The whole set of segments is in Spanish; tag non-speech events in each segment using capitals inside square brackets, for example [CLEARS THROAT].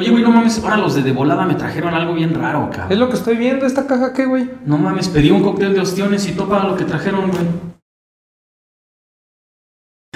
Oye, güey, no mames, ahora los de de volada me trajeron algo bien raro, cabrón. Es lo que estoy viendo, esta caja, ¿qué, güey? No mames, pedí un cóctel de ostiones y topa lo que trajeron, güey.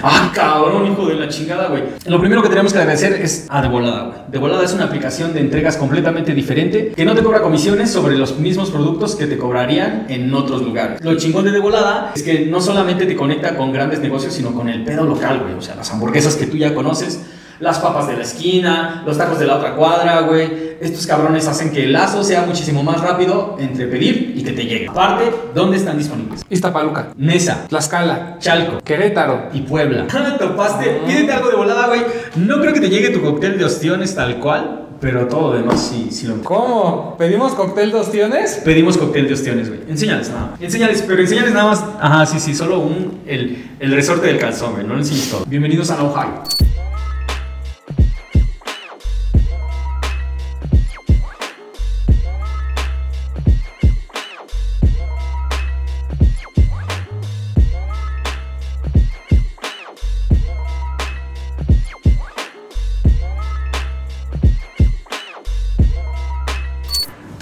Ah, cabrón, hijo de la chingada, güey. Lo primero que tenemos que agradecer es a De Volada, güey. De Volada es una aplicación de entregas completamente diferente que no te cobra comisiones sobre los mismos productos que te cobrarían en otros lugares. Lo chingón de De Volada es que no solamente te conecta con grandes negocios, sino con el pedo local, güey. O sea, las hamburguesas que tú ya conoces, las papas de la esquina, los tacos de la otra cuadra, güey. Estos cabrones hacen que el lazo sea muchísimo más rápido entre pedir y que te llegue. Aparte, ¿dónde están disponibles? Iztapaluca, Nesa, Tlaxcala, Chalco, Querétaro. y Puebla. [LAUGHS] Topaste, pídete algo de volada, güey. No creo que te llegue tu cóctel de ostiones tal cual, pero todo lo demás sí, sí lo ¿Cómo? ¿Pedimos cóctel de ostiones? Pedimos cóctel de ostiones, güey. Enséñales nada más. Enséñales, pero enséñales nada más. Ajá, sí, sí, solo un, el, el resorte del calzón, güey. No lo enseñes todo. Bienvenidos a No High.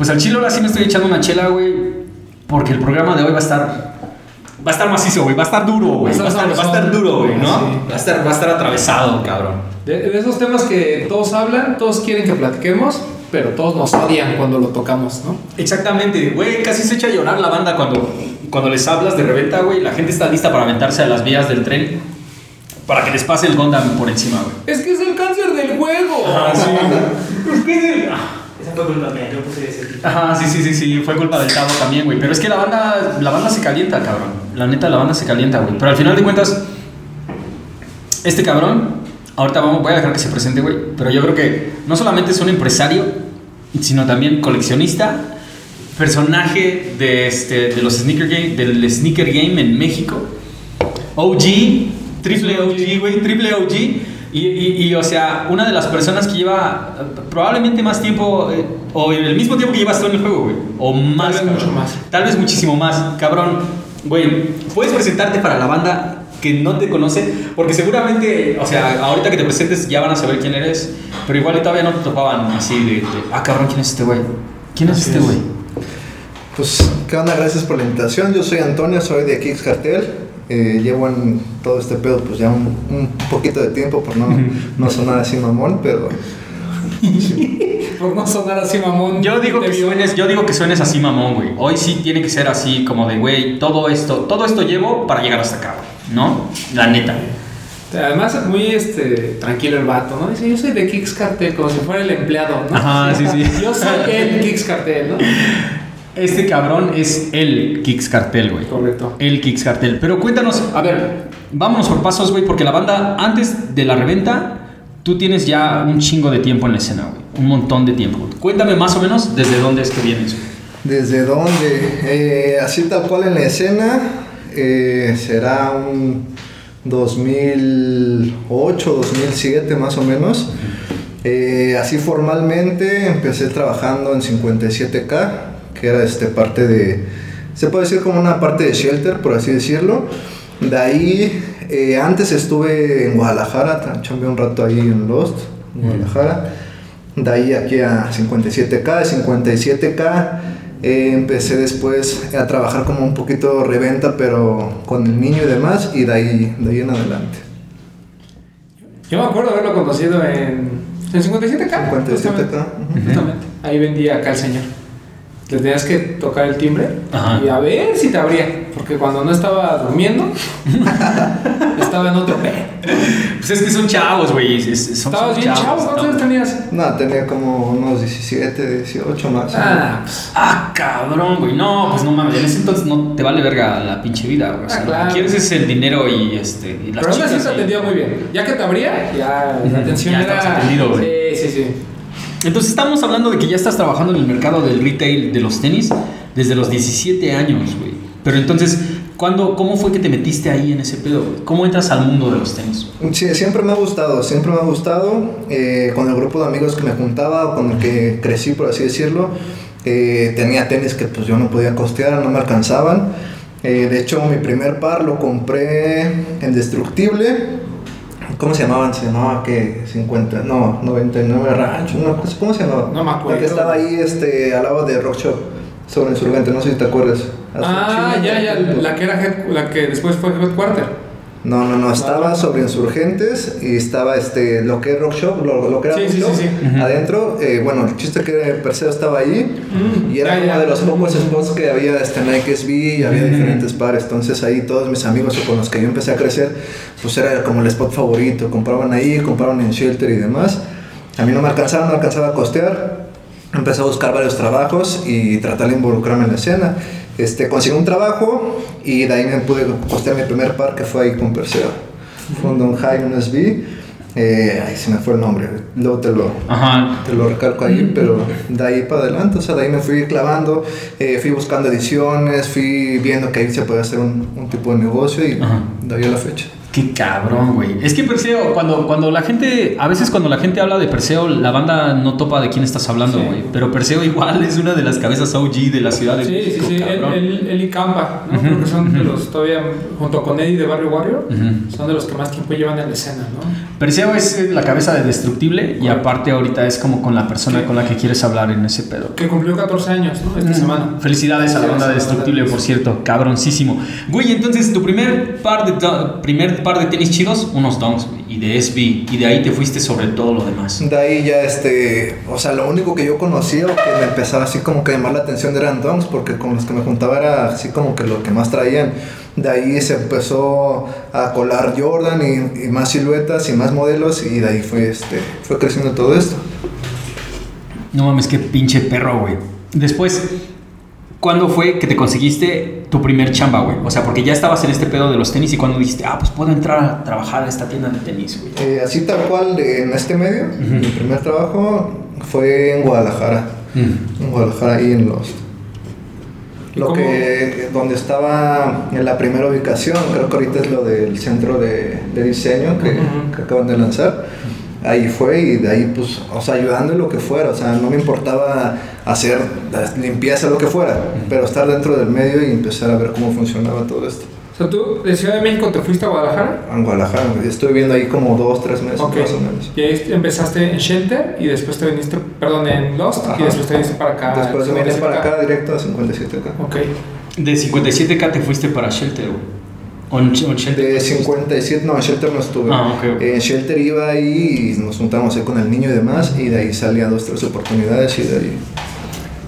Pues al chile ahora sí me estoy echando una chela, güey. Porque el programa de hoy va a estar. Va a estar macizo, güey. Va a estar duro, güey. Va a estar, va a estar duro, güey, ¿no? Sí. Va, a estar, va a estar atravesado, cabrón. De, de esos temas que todos hablan, todos quieren que platiquemos, pero todos nos odian cuando lo tocamos, ¿no? Exactamente, güey. Casi se echa a llorar la banda cuando, cuando les hablas de reventa, güey. La gente está lista para aventarse a las vías del tren. Para que les pase el Gundam por encima, güey. Es que es el cáncer del juego. [LAUGHS] Esa fue culpa mía, yo puse ese tipo. Ajá, sí, sí, sí, sí, fue culpa del Tavo también, güey. Pero es que la banda, la banda se calienta, cabrón. La neta, la banda se calienta, güey. Pero al final de cuentas, este cabrón, ahorita vamos, voy a dejar que se presente, güey. Pero yo creo que no solamente es un empresario, sino también coleccionista, personaje de, este, de los sneaker game, del sneaker game en México. OG, triple OG, güey, triple OG. Y, y, y, o sea, una de las personas que lleva probablemente más tiempo, eh, o en el mismo tiempo que llevas tú en el juego, güey. O más. vez cabrón. mucho más. Tal vez muchísimo más. Cabrón, güey, puedes presentarte para la banda que no te conoce, porque seguramente, o sea, ahorita que te presentes ya van a saber quién eres, pero igual y todavía no te topaban así de, de, ah, cabrón, ¿quién es este güey? ¿Quién es Así este es. güey? Pues, ¿qué onda? Gracias por la invitación. Yo soy Antonio, soy de Kicks Cartel. Eh, llevo en todo este pedo pues ya un, un poquito de tiempo por no, no sonar así mamón, pero [LAUGHS] Por no sonar así, mamón. Yo digo que suenes, yo digo que suenes así mamón, güey. Hoy sí tiene que ser así como de, güey, todo esto, todo esto llevo para llegar hasta acá, güey, ¿no? La neta. Además, muy este, tranquilo el vato, ¿no? Dice, yo soy de Kicks Cartel, como si fuera el empleado, ¿no? Ajá, sí, sí. [LAUGHS] Yo soy el Kicks Cartel, ¿no? [LAUGHS] Este cabrón es el Kicks Cartel, güey. Correcto. El Kicks Cartel. Pero cuéntanos, a ver, vámonos por pasos, güey, porque la banda, antes de la reventa, tú tienes ya un chingo de tiempo en la escena, güey. Un montón de tiempo. Cuéntame más o menos desde dónde es que vienes, güey. ¿desde dónde? Eh, así tal cual en la escena, eh, será un 2008, 2007 más o menos. Eh, así formalmente empecé trabajando en 57K, que era este parte de, se puede decir como una parte de Shelter, por así decirlo. De ahí, eh, antes estuve en Guadalajara, chambeé un rato ahí en Lost, en Guadalajara. De ahí aquí a 57K, de 57K eh, empecé después a trabajar como un poquito reventa, pero con el niño y demás, y de ahí, de ahí en adelante. Yo me acuerdo haberlo conocido en, en 57K. 57K, justamente. ujú. Justamente. Ahí vendía acá el señor. Le tenías que tocar el timbre Ajá. y a ver si te abría. Porque cuando no estaba durmiendo, [LAUGHS] estaba en otro pedo. Pues es que son chavos, güey. es- es- son- Estabas bien chavos, chavo, ¿cuántos ¿no? años tenías? No, tenía como unos 17, 18 más. Ah, pues, Ah, cabrón, güey. No, pues no mames. En ese entonces no te vale verga la pinche vida, güey. O sea, Ah, lo que claro. quieres es el dinero y este. Y las pero aún así chicas te atendía muy bien. Ya que te abría, ya la atención ya era. atendido, güey. Sí, sí, sí. Entonces estamos hablando de que ya estás trabajando en el mercado del retail de los tenis desde los 17 años, güey. Pero entonces, ¿cuándo, ¿cómo fue que te metiste ahí en ese pedo? ¿Cómo entras al mundo de los tenis? Sí, siempre me ha gustado, siempre me ha gustado. eh, con el grupo de amigos que me juntaba, con el que crecí, por así decirlo, eh, tenía tenis que pues yo no podía costear, no me alcanzaban. Eh, de hecho, mi primer par lo compré en Destructible. ¿Cómo se llamaban? Se llamaba que 50, no, 99 Rancho, no, ¿cómo se llamaba? No me acuerdo. Que estaba ahí este, al lado de Rock Shop, sobre Insurgente, no sé si te acuerdas. Ah, ya, ya, la que era head- la que después fue headquarter. No, no, no, estaba sobre Insurgentes y estaba este, lo que es Rock Shop, lo, lo que era Sí, Rock sí, Shop, sí, sí. adentro. eh, bueno, el chiste que Perseo estaba ahí Mm, y era uno ya. de los pocos spots que había este, Nike SB y había diferentes pares. Entonces ahí todos mis amigos con los que yo empecé a crecer, pues era como el spot favorito. Compraban ahí, compraban en Shelter y demás. A mí no me alcanzaba, no alcanzaba a costear. Empecé a buscar varios trabajos y tratar de involucrarme en la escena. Este, conseguí un trabajo y de ahí me pude costear mi primer par que fue ahí con Perseo. Fue un Don High, un SB. Eh, ay, se me fue el nombre. Luego te lo, Ajá. te lo recalco ahí, pero de ahí para adelante, o sea, de ahí me fui clavando, eh, fui buscando ediciones, fui viendo que ahí se puede hacer un, un tipo de negocio y Ajá. de ahí a la fecha. Qué cabrón, güey. Es que Perseo, cuando, cuando la gente, a veces cuando la gente habla de Perseo, la banda no topa de quién estás hablando, Sí. güey. Pero Perseo igual es una de las cabezas OG de la ciudad de Sí, sí, México, sí, él, cabrón. él- él y Campa, ¿no? Creo que son de los todavía, junto con Eddie de Barrio Warrior, son de los que más tiempo llevan en la escena, ¿no? Perseo es la cabeza de Destructible y aparte ahorita es como con la persona Sí. con la que quieres hablar en ese pedo. Que cumplió 14 años, ¿no? Esta semana. Felicidades a la banda de Destructible, por cierto, cabroncísimo. Güey, entonces tu primer par de, do- primer par de tenis chidos, unos Dunks, güey, y de SB, y de ahí te fuiste sobre todo lo demás. De ahí ya, este, o sea, lo único que yo conocía o que me empezaba así como que llamar la atención eran donks, porque con los que me juntaba era así como que lo que más traían. De ahí se empezó a colar Jordan y, y más siluetas y más modelos y de ahí fue, este, fue creciendo todo esto. No mames, qué pinche perro, güey. Después, ¿cuándo fue que te conseguiste tu primer chamba, güey? O sea, porque ya estabas en este pedo de los tenis y cuando dijiste, ah, pues puedo entrar a trabajar a esta tienda de tenis, güey. Eh, así tal cual, en este medio, mi primer trabajo fue en Guadalajara. En Guadalajara, ahí en los. ¿Y Lo cómo? que, donde estaba en la primera ubicación, creo que ahorita es lo del centro de, de diseño que acaban de lanzar. Ahí fue y de ahí, pues, o sea, ayudando en lo que fuera. O sea, no me importaba hacer limpieza, lo que fuera, pero estar dentro del medio y empezar a ver cómo funcionaba todo esto. O sea, tú de Ciudad de México te fuiste a Guadalajara. En Guadalajara, estuve viviendo ahí como dos, tres meses Ok. más o menos. Y ahí empezaste en Shelter y después te viniste, perdón, en Lost y Ajá. después te viniste para acá. Después de en venir para 57K. acá, directo a 57 acá. Ok. De 57K te fuiste para Shelter, güey. De 57, no, en Shelter no estuve. Ah, ok, ok. En Shelter iba ahí y nos juntamos ahí con el niño y demás, y de ahí salían dos, tres oportunidades y de ahí.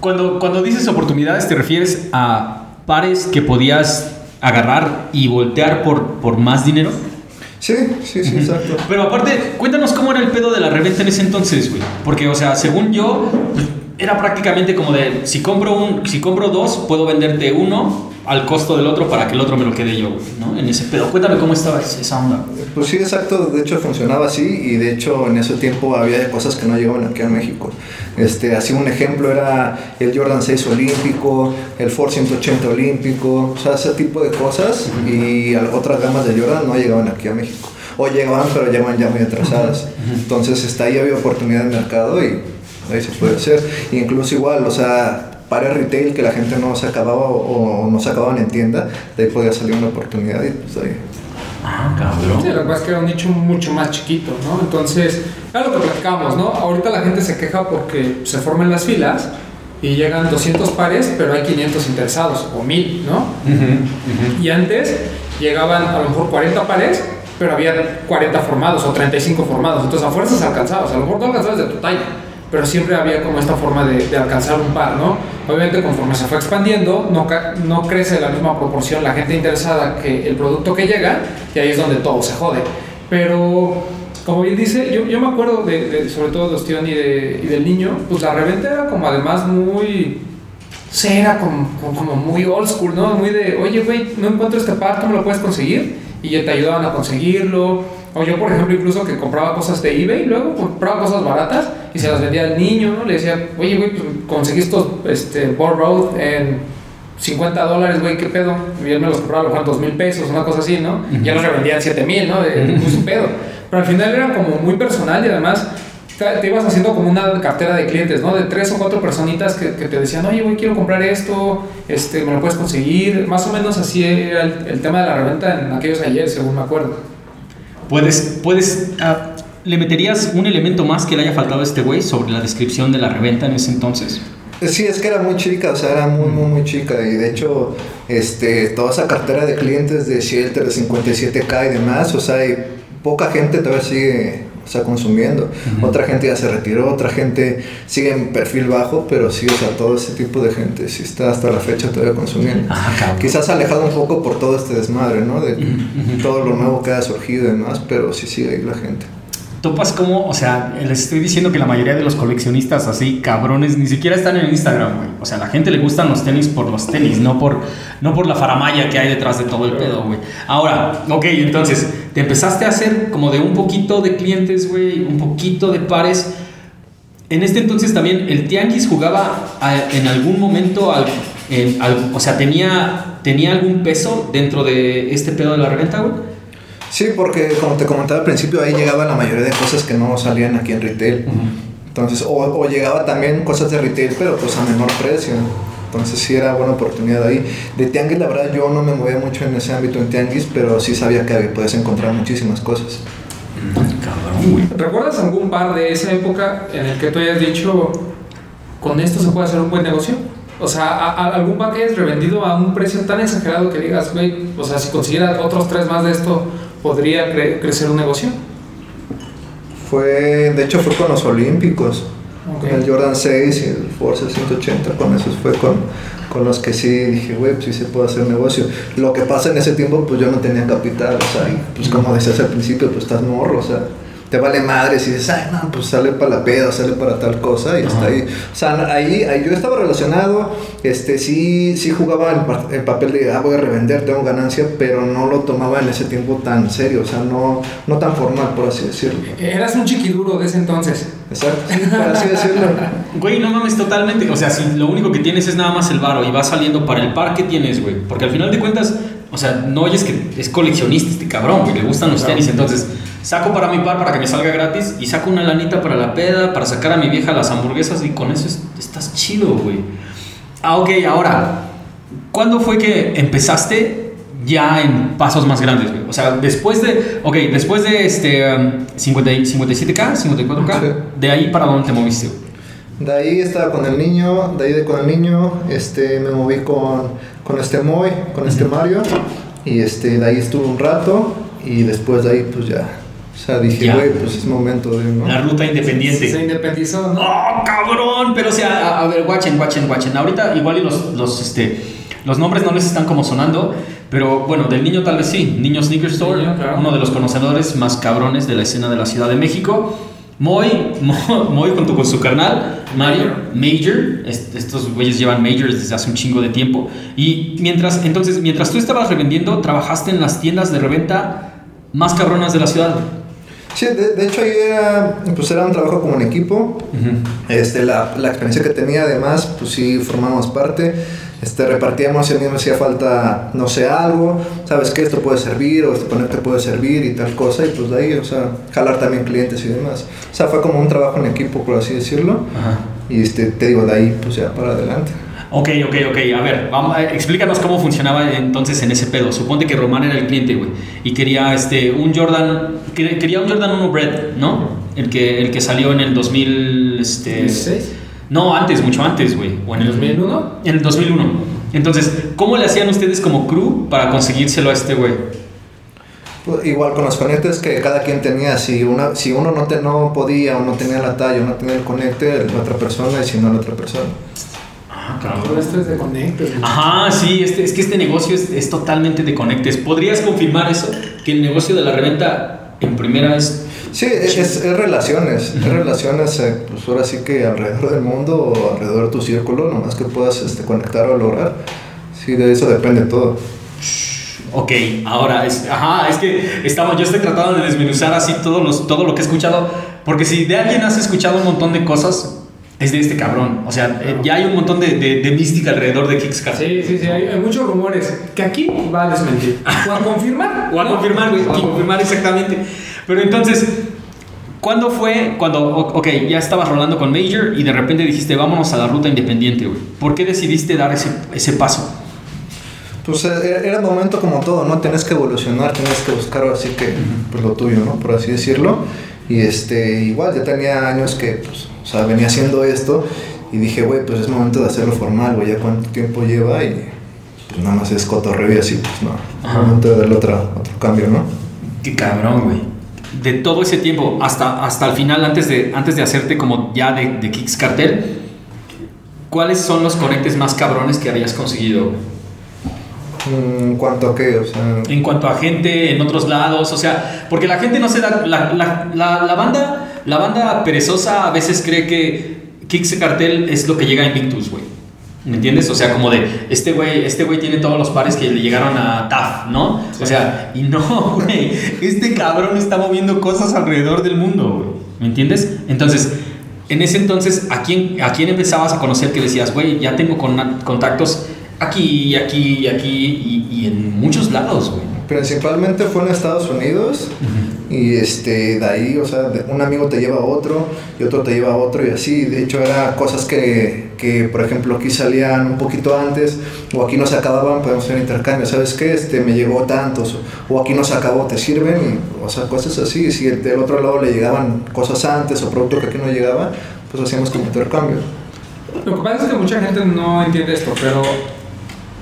Cuando, cuando dices oportunidades, ¿te refieres a pares que podías agarrar y voltear por, por más dinero? Sí, sí, sí, exacto. Pero aparte, cuéntanos cómo era el pedo de la reventa en ese entonces, güey. Porque, o sea, según yo, era prácticamente como de, si compro, un, si compro dos, puedo venderte uno al costo del otro para que el otro me lo quede yo, güey, ¿no? En ese pedo. Cuéntame cómo estaba esa onda. Pues sí, exacto. De hecho, funcionaba así y de hecho en ese tiempo había cosas que no llegaban aquí a México. Este, así un ejemplo era el Jordan 6 olímpico, el Force 180 olímpico, o sea, ese tipo de cosas y otras gamas de Jordan no llegaban aquí a México. O llegaban, pero llegaban ya muy atrasadas. Entonces, está ahí había oportunidad de mercado y ahí se puede hacer. Y incluso igual, o sea, para retail que la gente no se acababa o, o no se acababan en tienda, de ahí podía salir una oportunidad y pues ahí. Ah, Sí, cabrón. lo que pasa es que era un nicho mucho más chiquito, ¿no? Entonces, era lo que platicamos, ¿no? Ahorita la gente se queja porque se forman las filas y llegan 200 pares, pero hay 500 interesados, o 1000, ¿no? Y antes llegaban a lo mejor 40 pares, pero había 40 formados o 35 formados. Entonces, a fuerzas alcanzabas. A lo mejor no alcanzabas de tu talla, pero siempre había como esta forma de, de alcanzar un par, ¿no? Obviamente, conforme se fue expandiendo, no, no crece en la misma proporción la gente interesada que el producto que llega, y ahí es donde todo se jode. Pero, como bien dice, yo, yo me acuerdo de, de- sobre todo de Ostión y, de, y del niño, pues la reventa era como además muy Sí, era como, como, muy old school, ¿no? Muy de, oye, güey, no encuentro este par, ¿cómo lo puedes conseguir? Y te ayudaban a conseguirlo. O yo, por ejemplo, incluso que compraba cosas de eBay, luego compraba cosas baratas y se las vendía al niño, ¿no? Le decía, oye, güey, pues conseguí estos este, Ball Road en 50 dólares, güey, ¿qué pedo? Y él me los compraba a lo mejor 2 mil pesos, una cosa así, ¿no? Y ya los revendían 7 mil, ¿no? De, pues, un pedo. Pero al final era como muy personal y además te te ibas haciendo como una cartera de clientes, ¿no? De tres o cuatro personitas que, que te decían, oye, güey, quiero comprar esto, este, me lo puedes conseguir. Más o menos así era el, el tema de la reventa en aquellos ayer, según me acuerdo. puedes, puedes, ah, ¿le meterías un elemento más que le haya faltado a este güey sobre la descripción de la reventa en ese entonces? Sí, es que era muy chica, o sea, era muy, muy, muy chica. Y de hecho, este, toda esa cartera de clientes de Shelter, de 57K y demás, o sea, hay poca gente todavía sigue o sea, consumiendo. Otra gente ya se retiró, otra gente sigue en perfil bajo, pero sí, o sea, todo ese tipo de gente sí está hasta la fecha todavía consumiendo. Ah. Quizás alejado un poco por todo este desmadre, ¿no? De todo lo nuevo que ha surgido y demás, pero sí sigue ahí la gente. Topas como, o sea, les estoy diciendo que la mayoría de los coleccionistas así, cabrones, ni siquiera están en Instagram, güey. O sea, la gente le gustan los tenis por los tenis, no por, no por la faramaya que hay detrás de todo el pedo, güey. Ahora, ok, entonces, te empezaste a hacer como de un poquito de clientes, güey, un poquito de pares. En este entonces también el Tianguis jugaba a- en algún momento, al- o sea, tenía, tenía algún peso dentro de este pedo de la reventa, güey. Sí, porque como te comentaba al principio, ahí llegaba la mayoría de cosas que no salían aquí en retail. Entonces, o, o llegaba también cosas de retail, pero pues a menor precio. Entonces sí era buena oportunidad ahí. De Tianguis, la verdad, yo no me movía mucho en ese ámbito en Tianguis, pero sí sabía que puedes encontrar muchísimas cosas. ¿Recuerdas algún bar de esa época en el que tú hayas dicho, con esto se puede hacer un buen negocio? O sea, a- a- algún bar que hayas revendido a un precio tan exagerado que digas, güey, o sea, si consiguiera otros tres más de esto, ¿podría cre- crecer un negocio? Fue, de hecho, fue con los Olímpicos. Ok. El Jordan 6 y el Force 180, con esos fue con, con los que sí dije, güey, pues sí se puede hacer negocio. Lo que pasa en ese tiempo, pues yo no tenía capital, o sea, y, pues como decías al principio, pues estás morro, o sea, te vale madre si dices, ay, no, pues sale para la peda, sale para tal cosa, y está ahí. O sea, ahí, ahí yo estaba relacionado, este, sí, sí jugaba el, papel de, ah, voy a revender, tengo ganancia, pero no lo tomaba en ese tiempo tan serio, o sea, no, no tan formal, por así decirlo. Eras un chiquiduro de ese entonces. Exacto, sí, [LAUGHS] por así decirlo. Güey, no mames totalmente. O sea, si lo único que tienes es nada más el varo y vas saliendo para el par que tienes, güey. Porque al final de cuentas, o sea, no oyes que es coleccionista este cabrón, güey. Le gustan los tenis. Entonces, saco para mi par para que me salga gratis y saco una lanita para la peda, para sacar a mi vieja las hamburguesas y con eso es- estás chido, güey. Ah, ok, ahora, ¿cuándo fue que empezaste ya en pasos más grandes, güey? O sea, después de, ok, después de este um, 50 y- 57K, 54K, Sí. de ahí para dónde te moviste, güey? De ahí estaba con el niño, de ahí de con el niño, este, me moví con, con este Moy, con este Mario, y este, de ahí estuve un rato, y después de ahí, pues ya, o sea, dije, güey, pues es momento de, ¿no? La ruta independiente. Se independizó, ¿no? ¡Oh, cabrón! Pero o sea, a, a ver, guachen, guachen, guachen. Ahorita igual y los, los, este, los nombres no les están como sonando, pero bueno, del niño tal vez sí. Niño Sneaker Store, Niño, claro. uno de los conocedores más cabrones de la escena de la Ciudad de México. Moy, [LAUGHS] Mo- Moy junto con su carnal, Mario, Major. Est- estos güeyes llevan Majors desde hace un chingo de tiempo. Y mientras, entonces, mientras tú estabas revendiendo, trabajaste en las tiendas de reventa más cabronas de la ciudad. Sí, de, de hecho ahí era, pues era un trabajo como en equipo, este, la, la experiencia que tenía además, pues sí, formábamos parte, este, repartíamos, si a mí me hacía falta, no sé, algo, sabes que esto puede servir, o este ponente puede servir y tal cosa, y pues de ahí, o sea, jalar también clientes y demás. O sea, fue como un trabajo en equipo, por así decirlo, Ajá. y este, te digo, de ahí, pues ya para adelante. Ok, ok, ok. A ver, vamos, eh, explícanos cómo funcionaba entonces en ese pedo. Suponte que Román era el cliente, güey. Y quería este, un Jordan. quer- Quería un Jordan 1 Bread, ¿no? El que, el que salió en el 2000. Este, 16. No, antes, mucho antes, güey. O en el 2001. En el 2001. Entonces, ¿cómo le hacían ustedes como crew para conseguírselo a este güey? Pues, Igual con los conectes que cada quien tenía, si, una, si uno no, te, no podía o no tenía la talla o no tenía el conecte, la otra persona y si no la otra persona. Ah, Todo esto es de conectes. ¿no? Ajá, sí, este, es que este negocio es, es totalmente de conectes. ¿Podrías confirmar eso? Que el negocio de la reventa en primera es Sí, es, es- es relaciones, es relaciones, eh, pues ahora sí que alrededor del mundo o alrededor de tu círculo, nomás que puedas este, conectar o lograr. Sí, de eso depende todo. Ok, ahora, es, ajá, es que estamos, yo estoy tratando de desmenuzar así todos los, todo lo que he escuchado, porque si de alguien has escuchado un montón de cosas, es de este cabrón. O sea, eh, ya hay un montón de, de, de mística alrededor de Kickstarter. Sí, sí, sí, hay, hay muchos rumores que aquí va a desmentir. O a confirmar. [LAUGHS] O a ¿no? confirmar, güey, O a a confirmar exactamente. Pero entonces, ¿cuándo fue cuando, ok, ya estabas rolando con Major y de repente dijiste, vámonos a la ruta independiente, güey? ¿Por qué decidiste dar ese, ese paso? Pues eh, era el momento como todo, ¿no? Tienes que evolucionar, tienes que buscar así que, pues lo tuyo, ¿no? Por así decirlo. Y este, igual, ya tenía años que, pues, o sea, venía haciendo esto y dije, güey, pues es momento de hacerlo formal, güey, ya cuánto tiempo lleva y pues nada más es cotorreo y así, pues no, Ajá. momento de darle otra, otro cambio, ¿no? Qué cabrón, güey. De todo ese tiempo hasta, hasta el final, antes de, antes de hacerte como ya de, de Kicks Cartel, ¿cuáles son los conectes más cabrones que habías conseguido? Mm, En cuanto a qué, o sea, En cuanto a gente en otros lados, o sea, porque la gente no se da. La, la, la, la banda, la banda perezosa a veces cree que Kicks Cartel es lo que llega a Invictus, güey. ¿Me entiendes? O sea, como de este güey, este güey tiene todos los pares que le llegaron a TAF, ¿no? O sea, y no, [LAUGHS] güey. Este cabrón está moviendo cosas alrededor del mundo, güey. ¿Me entiendes? Entonces, en ese entonces, ¿a quién, a quién empezabas a conocer que decías, güey, ya tengo con- contactos aquí, aquí, aquí y, y en muchos lados, güey? principalmente fue en Estados Unidos y este, de ahí, o sea, un amigo te lleva a otro y otro te lleva a otro y así. De hecho, era cosas que, que, por ejemplo, aquí salían un poquito antes o aquí no se acababan, podemos hacer intercambio. ¿Sabes qué? Este, me llegó tantos o aquí no se acabó, te sirven o sea, cosas así. Si el- del otro lado le llegaban cosas antes o producto que aquí no llegaba, pues hacíamos como intercambio. Lo que pasa es que mucha gente no entiende esto, pero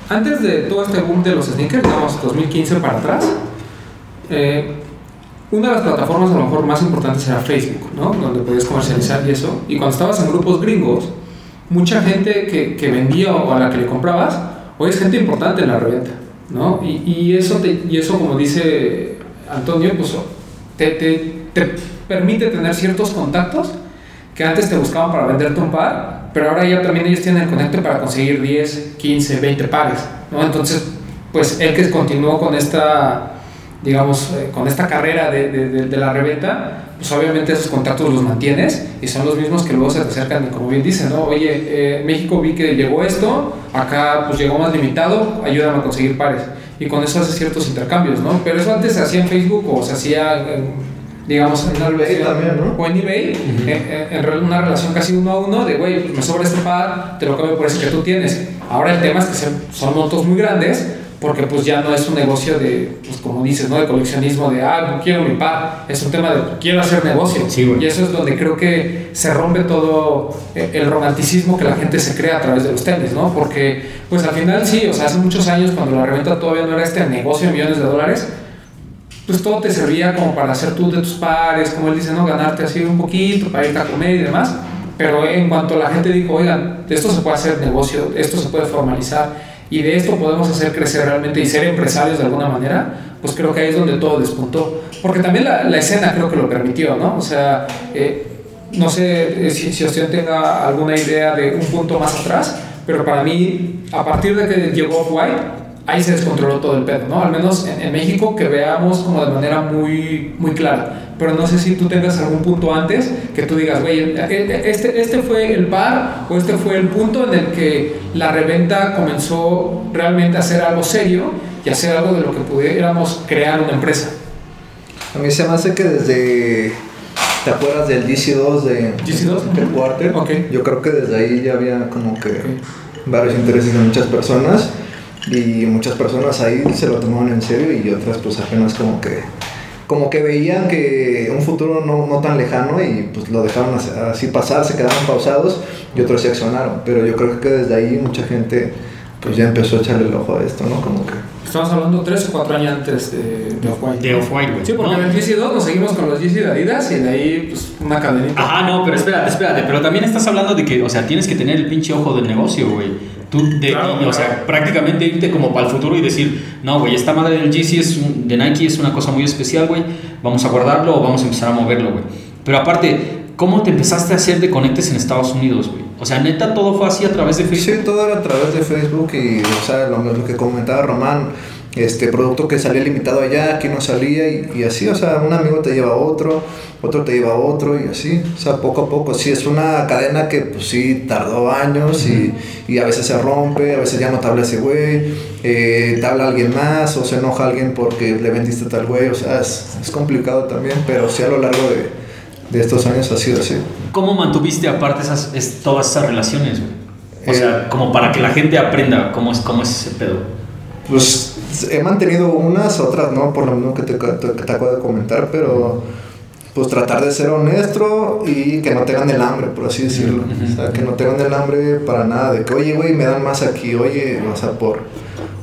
antes de todo este boom de los sneakers, digamos 2015 para atrás, eh, una de las plataformas a lo mejor más importantes era Facebook, ¿no? Donde podías comercializar y eso. Y cuando estabas en grupos gringos, mucha gente que, que vendía o a la que le comprabas, hoy es gente importante en la reventa, ¿no? Y, y eso, te- y eso como dice Antonio, pues te, te, te permite tener ciertos contactos que antes te buscaban para venderte un par, pero ahora ya también ellos tienen el conecte para conseguir 10, 15, 20 pares, ¿no? Entonces, pues él que continuó con esta, digamos, eh, con esta carrera de, de- de- de la reventa, pues obviamente esos contactos los mantienes y son los mismos que luego se te acercan y como bien dicen, ¿no? Oye, eh, en México vi que llegó esto, acá pues llegó más limitado, ayúdame a conseguir pares. Y con eso haces ciertos intercambios, ¿no? Pero eso antes se hacía en Facebook o se hacía, en, digamos, en una eBay relación- también, ¿no? o en eBay, en, en- en re- una relación casi uno a uno de, güey, me sobra este par, te lo cambio por ese que tú tienes. Ahora el tema es que son montos muy grandes, porque pues ya no es un negocio de, pues como dices, ¿no? De coleccionismo, de, ah, quiero mi par. Es un tema de, quiero hacer negocio. Sí, güey. y eso es donde creo que se rompe todo eh, el romanticismo que la gente se crea a través de los tenis, ¿no? Porque, pues al final sí, o sea, hace muchos años cuando la reventa todavía no era este negocio de millones de dólares, pues todo te servía como para hacer tú de tus pares, como él dice, ¿no? Ganarte así un poquito para irte a comer y demás. Pero en cuanto la gente dijo, oigan, esto se puede hacer negocio, esto se puede formalizar y de esto podemos hacer crecer realmente y ser empresarios de alguna manera, pues creo que ahí es donde todo despuntó. Porque también la, la escena creo que lo permitió, ¿no? O sea, eh, no sé eh, si, si usted tenga alguna idea de un punto más atrás, pero para mí, a partir de que llegó Off-White, ahí se descontroló todo el pedo, ¿no? Al menos en, en México que veamos como de manera muy, muy clara. Pero no sé si tú tengas algún punto antes que tú digas, güey, este, este fue el par o este fue el punto en el que la reventa comenzó realmente a hacer algo serio y a hacer algo de lo que pudiéramos crear una empresa. A mí se me hace que desde. ¿Te acuerdas del GC2 de GC2? Headquarter? Ok. Yo creo que desde ahí ya había como que Ok. varios intereses de muchas personas y muchas personas ahí se lo tomaban en serio y otras pues apenas como que como que veían que un futuro no, no tan lejano y pues lo dejaron así- pasar, se quedaron pausados y otros se accionaron. Pero yo creo que desde ahí mucha gente pues ya empezó a echarle el ojo a esto, ¿no? Como que... Estamos hablando tres o cuatro años antes de, de Off-White. De Off-White, güey. Sí, porque No. en el GC2 nos seguimos con los GC de Adidas y de ahí pues una cadenita. Ajá, no, pero espérate, espérate. Pero también estás hablando de que, o sea, tienes que tener el pinche ojo del negocio, güey. Tú, de, Claro, o claro. sea, prácticamente irte como para el futuro y decir, no, güey, esta madre del GC es un- de Nike es una cosa muy especial, güey. Vamos a guardarlo o vamos a empezar a moverlo, güey. Pero aparte, ¿cómo te empezaste a hacer de conectes en Estados Unidos, güey? O sea, neta, todo fue así a través de Facebook. Sí, todo era a través de Facebook y, o sea, lo, lo que comentaba Román, este producto que salía limitado allá, aquí no salía y, y así, o sea, un amigo te lleva a otro, otro te lleva a otro y así, o sea, poco a poco. Sí, es una cadena que pues sí tardó años y, y a veces se rompe, a veces ya no te habla ese güey, eh, te habla alguien más o se enoja alguien porque le vendiste a tal güey, o sea, es, es complicado también, pero sí a lo largo de, de estos años ha sido así. ¿Cómo mantuviste aparte esas, es- todas esas relaciones, güey? O Eh, sea, como para que la gente aprenda cómo es, cómo es ese pedo. Pues he mantenido unas, otras no, por lo mismo que te, te- que te acabo de comentar, pero pues tratar de ser honesto y que no tengan el hambre, por así decirlo. O sea, que no tengan el hambre para nada, de que, oye, güey, me dan más aquí, oye, o sea, por,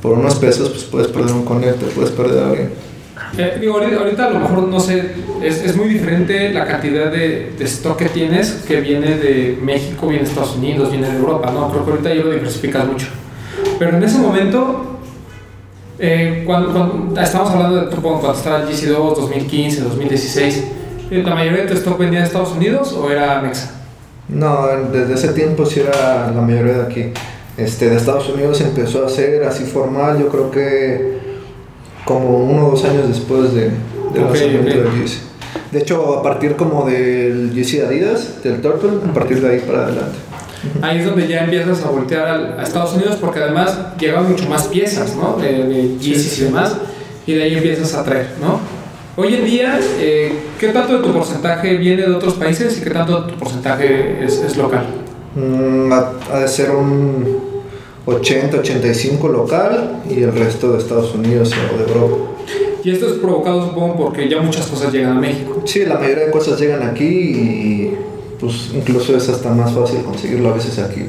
por unos pesos, pues puedes perder un conecte, puedes perder a alguien. Eh, digo, ahorita, ahorita a lo mejor no sé, es, es muy diferente la cantidad de, de stock que tienes que viene de México, viene de Estados Unidos, viene de Europa, ¿no? Creo que ahorita ya lo diversificas mucho. Pero en ese momento, eh, cuando, cuando- estamos hablando de cuando estaba el GC2, 2015, 2016, eh, ¿la mayoría de tu stock venía de Estados Unidos o era Mexa? No, desde ese tiempo sí era la mayoría de aquí. Este, de Estados Unidos empezó a ser así formal, yo creo que como uno o dos años después de, del Ok, lanzamiento ok. del GC. De hecho, a partir como del GC Adidas, del Turtle, a partir de ahí para adelante. Ahí es donde ya empiezas a voltear al- a Estados Unidos porque además llegan mucho más piezas, ¿no? De, de Yeezys y demás, y de ahí empiezas a traer, ¿no? Hoy en día, eh, ¿qué tanto de tu porcentaje viene de otros países y qué tanto de tu porcentaje es, es local? Mm, ha, ha de ser un 80-85 local y el resto de Estados Unidos o de Europa. Y esto es provocado, supongo, porque ya muchas cosas llegan a México. Sí, la mayoría de cosas llegan aquí y pues incluso es hasta más fácil conseguirlo a veces aquí.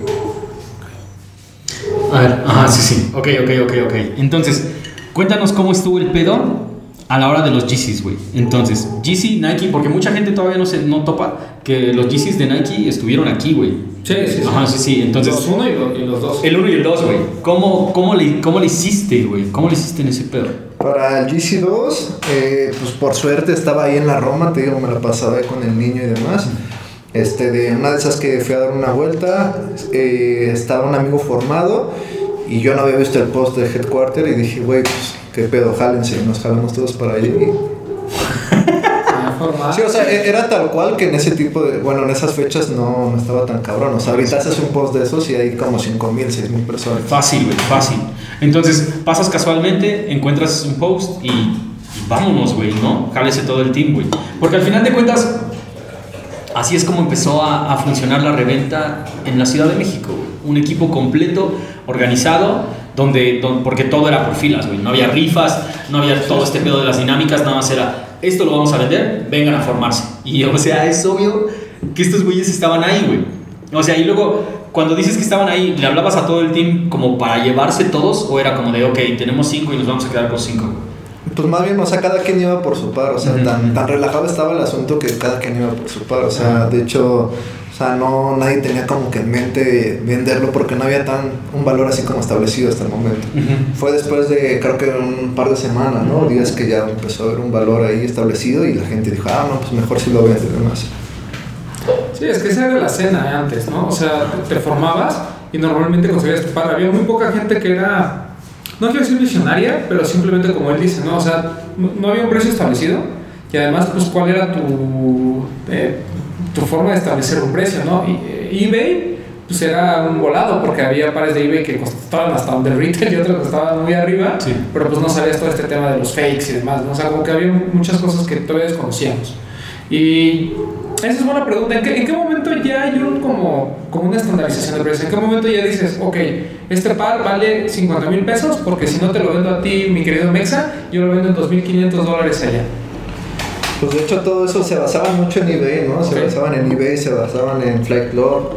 A ver, ajá, sí, sí. Ok, ok, ok, ok. Entonces, cuéntanos cómo estuvo el pedo a la hora de los Yeezys, güey. Entonces, Yeezy, Nike, porque mucha gente todavía no se no topa que los Yeezys de Nike estuvieron aquí, güey. Sí, sí, sí. Ajá, sí, sí. Entonces, los uno y los, dos. el 1 y el 2, güey. ¿Cómo, cómo, le, ¿Cómo le hiciste, güey? ¿Cómo le hiciste en ese pedo? Para el GC2, eh, pues por suerte estaba ahí en la Roma, te digo, me la pasaba ahí con el niño y demás. Este, de una de esas que fui a dar una vuelta, eh, estaba un amigo formado y yo no había visto el post de Headquarter y dije, güey, pues qué pedo, jálense, y nos jalamos todos para allí. Sí, o sea, e- era tal cual que en ese tipo de, bueno, en esas fechas no, no estaba tan cabrón. O sea, ahorita haces un post de esos y hay como 5 mil, 6 mil personas. Fácil, güey, fácil. Entonces, pasas casualmente, encuentras un post y, y vámonos, güey, ¿no? Jálese todo el team, güey. Porque al final de cuentas, así es como empezó a, funcionar la reventa en la Ciudad de México. Un equipo completo, organizado, donde, don- porque todo era por filas, güey. No había rifas, no había todo este pedo de las dinámicas, nada más era, esto lo vamos a vender, vengan a formarse. Y, o sea, es obvio que estos güeyes estaban ahí, güey. O sea, y luego, cuando dices que estaban ahí, ¿le hablabas a todo el team como para llevarse todos? ¿O era como de, ok, tenemos cinco y nos vamos a quedar con cinco? Pues más bien, o sea, cada quien iba por su par. O sea, Ujú. tan, tan relajado estaba el asunto que cada quien iba por su par. O sea, de hecho, o sea, no, nadie tenía como que en mente venderlo porque no había tan un valor así como establecido hasta el momento. Fue después de, creo que un par de semanas, ¿no? Días que ya empezó a haber un valor ahí establecido y la gente dijo, ah, no, pues mejor si lo vende, demás. Sí, es que esa era la cena antes, ¿no? O sea, te formabas y normalmente conseguías tu par. Había muy poca gente que era, no quiero decir visionaria, pero simplemente como él dice, ¿no? O sea, no, no había un precio establecido y además, pues, cuál era tu, eh, tu forma de establecer un precio, ¿no? Y, eh, eBay, pues era un volado porque había pares de eBay que costaban hasta donde retail y otros que estaban muy arriba, Sí. pero pues no sabías todo este tema de los fakes y demás, ¿no? O sea, como que había muchas cosas que todavía desconocíamos. Y esa es buena pregunta. ¿En qué, en qué momento ya hay un, como, como una estandarización de precios? ¿En qué momento ya dices, ok, este par vale 50 mil pesos porque si no te lo vendo a ti, mi querido Mexa, yo lo vendo en 2.500 dólares allá? Pues de hecho todo eso se basaba mucho en eBay, ¿no? Se basaban en eBay, se basaban en Flight Club,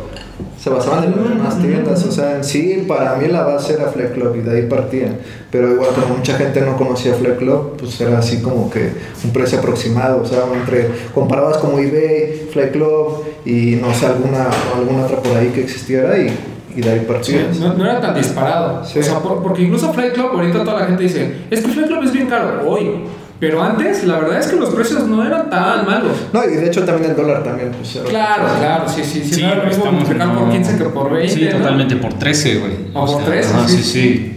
se basaban en las demás tiendas. O sea, en sí, para mí la base era Flight Club y de ahí partían. Pero igual como mucha gente no conocía Flight Club, pues era así como que un precio aproximado. O sea, entre comparabas como eBay, Flight Club y no sé, alguna, alguna otra por ahí que existiera y, y de ahí partías. No, no era tan disparado. Sí. O sea, por- porque incluso Flight Club, ahorita toda la gente dice, es que Flight Club es bien caro hoy. Pero antes, la verdad es que los precios no eran tan malos. No, y de hecho también el dólar también. Pues, era- Claro, claro, sí, sí. sí Sí, no estamos en- por 15 que por 20. Sí, ¿no? totalmente, por 13, güey. O por 13, ajá, sí. sí, sí.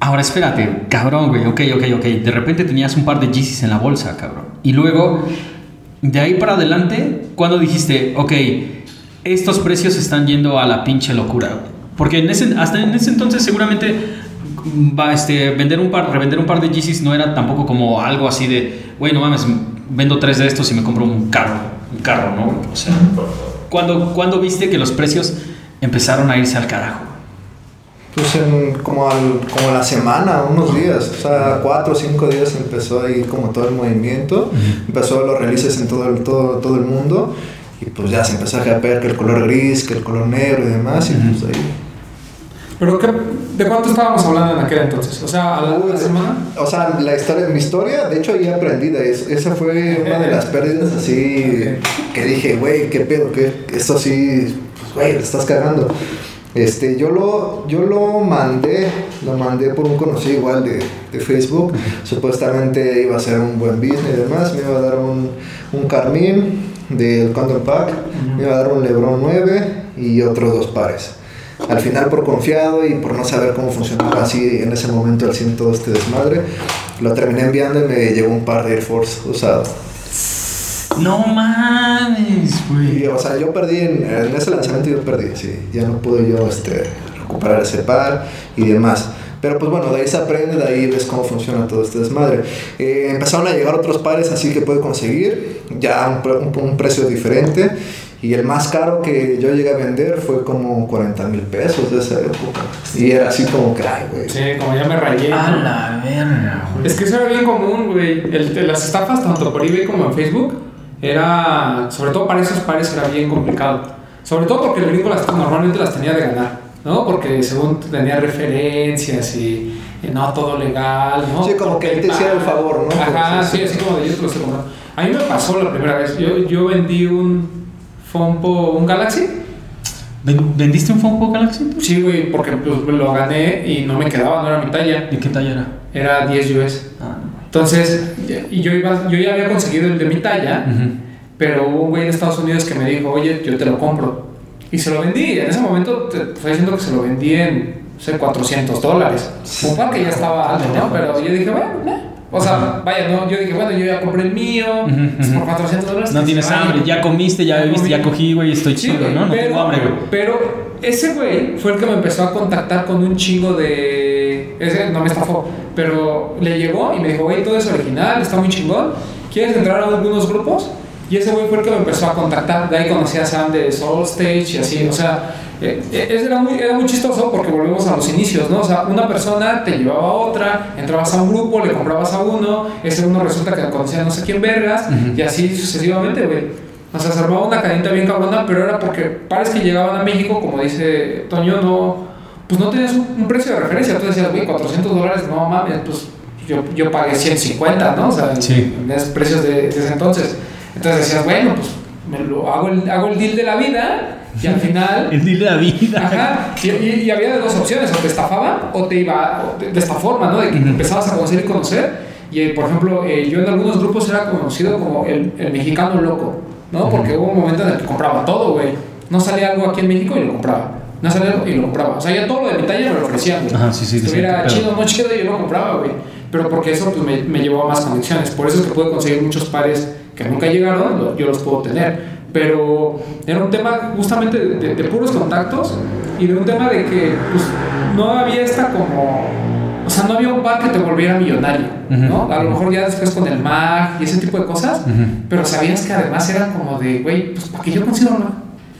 Ahora espérate, cabrón, güey, ok, ok, ok. De repente tenías un par de Yeezys en la bolsa, cabrón. Y luego, de ahí para adelante, cuando dijiste, ok, estos precios están yendo a la pinche locura, güey? Porque en ese, hasta en ese entonces seguramente va, este, vender un par, revender un par de Yeezys no era tampoco como algo así de, güey, no mames, vendo tres de estos y me compro un carro, un carro, ¿no? O sea, ¿cuándo, cuándo viste que los precios empezaron a irse al carajo? Pues en, como, al, como a la semana, unos días, o sea, cuatro o cinco días empezó ahí como todo el movimiento, empezó los releases en todo el, todo, todo el mundo y pues ya se empezó a ver que el color gris, que el color negro y demás y pues ahí... ¿Pero qué, de cuánto estábamos hablando en aquel entonces? O sea, a la, semana. O sea, la historia, mi historia, de hecho, ahí aprendí de eso. Esa fue una de las pérdidas así que dije, güey, qué pedo, que esto sí, pues, güey, te estás cagando. Este, yo lo, yo lo mandé, lo mandé por un conocido igual de, de Facebook. Supuestamente iba a ser un buen business y demás. Me iba a dar un, un Carmín del Condom Pack, me iba a dar un Lebron 9 y otros dos pares. Al final, por confiado y por no saber cómo funcionaba así en ese momento 100 todo este desmadre, lo terminé enviando y me llegó un par de Air Force usado. No mames, güey. o sea, yo perdí en, en ese lanzamiento, yo perdí, sí. Ya no pude yo este, recuperar ese par y demás. Pero pues bueno, de ahí se aprende, de ahí ves cómo funciona todo este desmadre. Eh, empezaron a llegar otros pares así que puedo conseguir, ya un- un precio diferente. Y el más caro que yo llegué a vender fue como 40 mil pesos de esa época. Y era así como que, ay, güey. Sí, como ya me rayé. A ¿no? la verga, güey. Es que eso era bien común, güey. Las estafas, tanto por eBay como en Facebook, era, sobre todo para esos pares, era bien complicado. Sobre todo porque el gringo las, normalmente las tenía de ganar, ¿no? Porque según tenía referencias y, y no todo legal, ¿no? Sí, como que él te hiciera el favor, ¿no? Ajá, sí, así como de yo te lo comprando. A mí me pasó la primera vez. Yo, yo vendí un Fompo, un Galaxy. ¿Ven- ¿Vendiste un Funko Galaxy? Sí, güey, porque pues, lo gané y no me quedaba, no era mi talla. ¿Y qué talla era? Era 10 US. Ah, Entonces, y yo, iba, yo ya había conseguido el de mi talla, Ujú. pero hubo un güey de Estados Unidos que me dijo, oye, yo te lo compro. Y se lo vendí. En ese momento te estoy diciendo que se lo vendí en, no sé, 400 dólares. Un par que ya estaba alto, ¿no? Pero yo dije, bueno, eh. O sea, vaya, no, yo dije, bueno, yo ya compré el mío, pues, ujú. por 400 dólares. No tienes hambre, ya comiste, ya bebiste, ya cogí, güey, estoy Sí, chido, ¿no? No pero, tengo hambre, güey. Pero ese güey fue el que me empezó a contactar con un chingo de. Ese no me estafó, pero le llegó y me dijo, güey, todo es original, está muy chingón. ¿Quieres entrar a algunos grupos? Y ese güey fue el que me empezó a contactar. De ahí conocí a Sam de Soul Stage y así. O sea, eh, eh, era muy, era muy chistoso porque volvemos a los inicios, ¿no? O sea, una persona te llevaba a otra, entrabas a un grupo, le comprabas a uno, ese uno resulta que conocía a no sé quién vergas, Ujú. y así sucesivamente, güey. O sea, se armaba una cadenita bien cabrona, pero era porque pares que llegaban a México, como dice Toño, no, pues no tenías un, un precio de referencia. Tú decías, güey, 400 dólares, no mames, pues yo, yo pagué 150, ¿no? O sea, en- Sí. en esos precios de, de ese entonces. Entonces decías, bueno, pues me lo, hago, el, hago el deal de la vida y al final... [LAUGHS] El deal de la vida. Ajá, y, y- y había dos opciones, o te estafaban o te iba o de, de esta forma, ¿no? De que empezabas a conocer y conocer. Y eh, por ejemplo, eh, yo en algunos grupos era conocido como el, el mexicano loco, ¿no? Porque hubo un momento en el que compraba todo, güey. No salía algo aquí en México y lo compraba. No salía algo y lo compraba. O sea, ya todo lo de mi talla me lo ofrecían, güey. Ajá, sí, sí, Estuviera decía, chido no chido, yo lo compraba, güey. Pero porque eso pues, me, me llevó a más conexiones. Por eso es que pude conseguir muchos pares que nunca llegaron, yo los puedo tener. Pero era un tema justamente de, de- de puros contactos y de un tema de que pues, no había esta como. O sea, no había un par que te volviera millonario, ¿no? A lo mejor ya después con el MAG y ese tipo de cosas, Ujú. pero sabías que además era como de, güey, pues ¿para qué yo consigo más?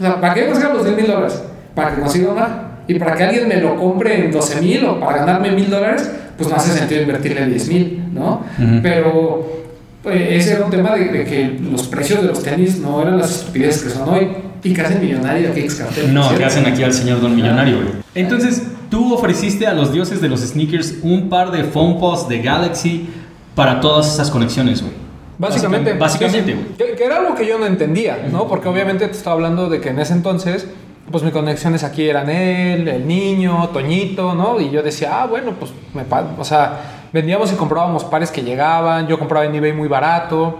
O sea, ¿para qué yo consigo los 10 mil dólares? Para que consiga más. Y para que alguien me lo compre en 12 mil o para ganarme mil dólares, pues no hace sentido invertirle 10 mil, ¿no? Ujú. Pero pues, ese era un tema de, de que los precios de los tenis no eran las estupideces que son hoy. Y que hacen millonario aquí Xcartel. No, ¿cierto? ¿qué hacen aquí al señor Don Millonario, güey? Entonces, tú ofreciste a los dioses de los sneakers un par de phone pods de Galaxy para todas esas conexiones, güey. Básicamente, Básicamente, güey. Que, que era algo que yo no entendía, ¿no? Porque obviamente te estaba hablando de que en ese entonces, pues mis conexiones aquí eran él, el niño, Toñito, ¿no? Y yo decía, ah, bueno, pues me o sea, vendíamos y comprábamos pares que llegaban, yo compraba en eBay muy barato,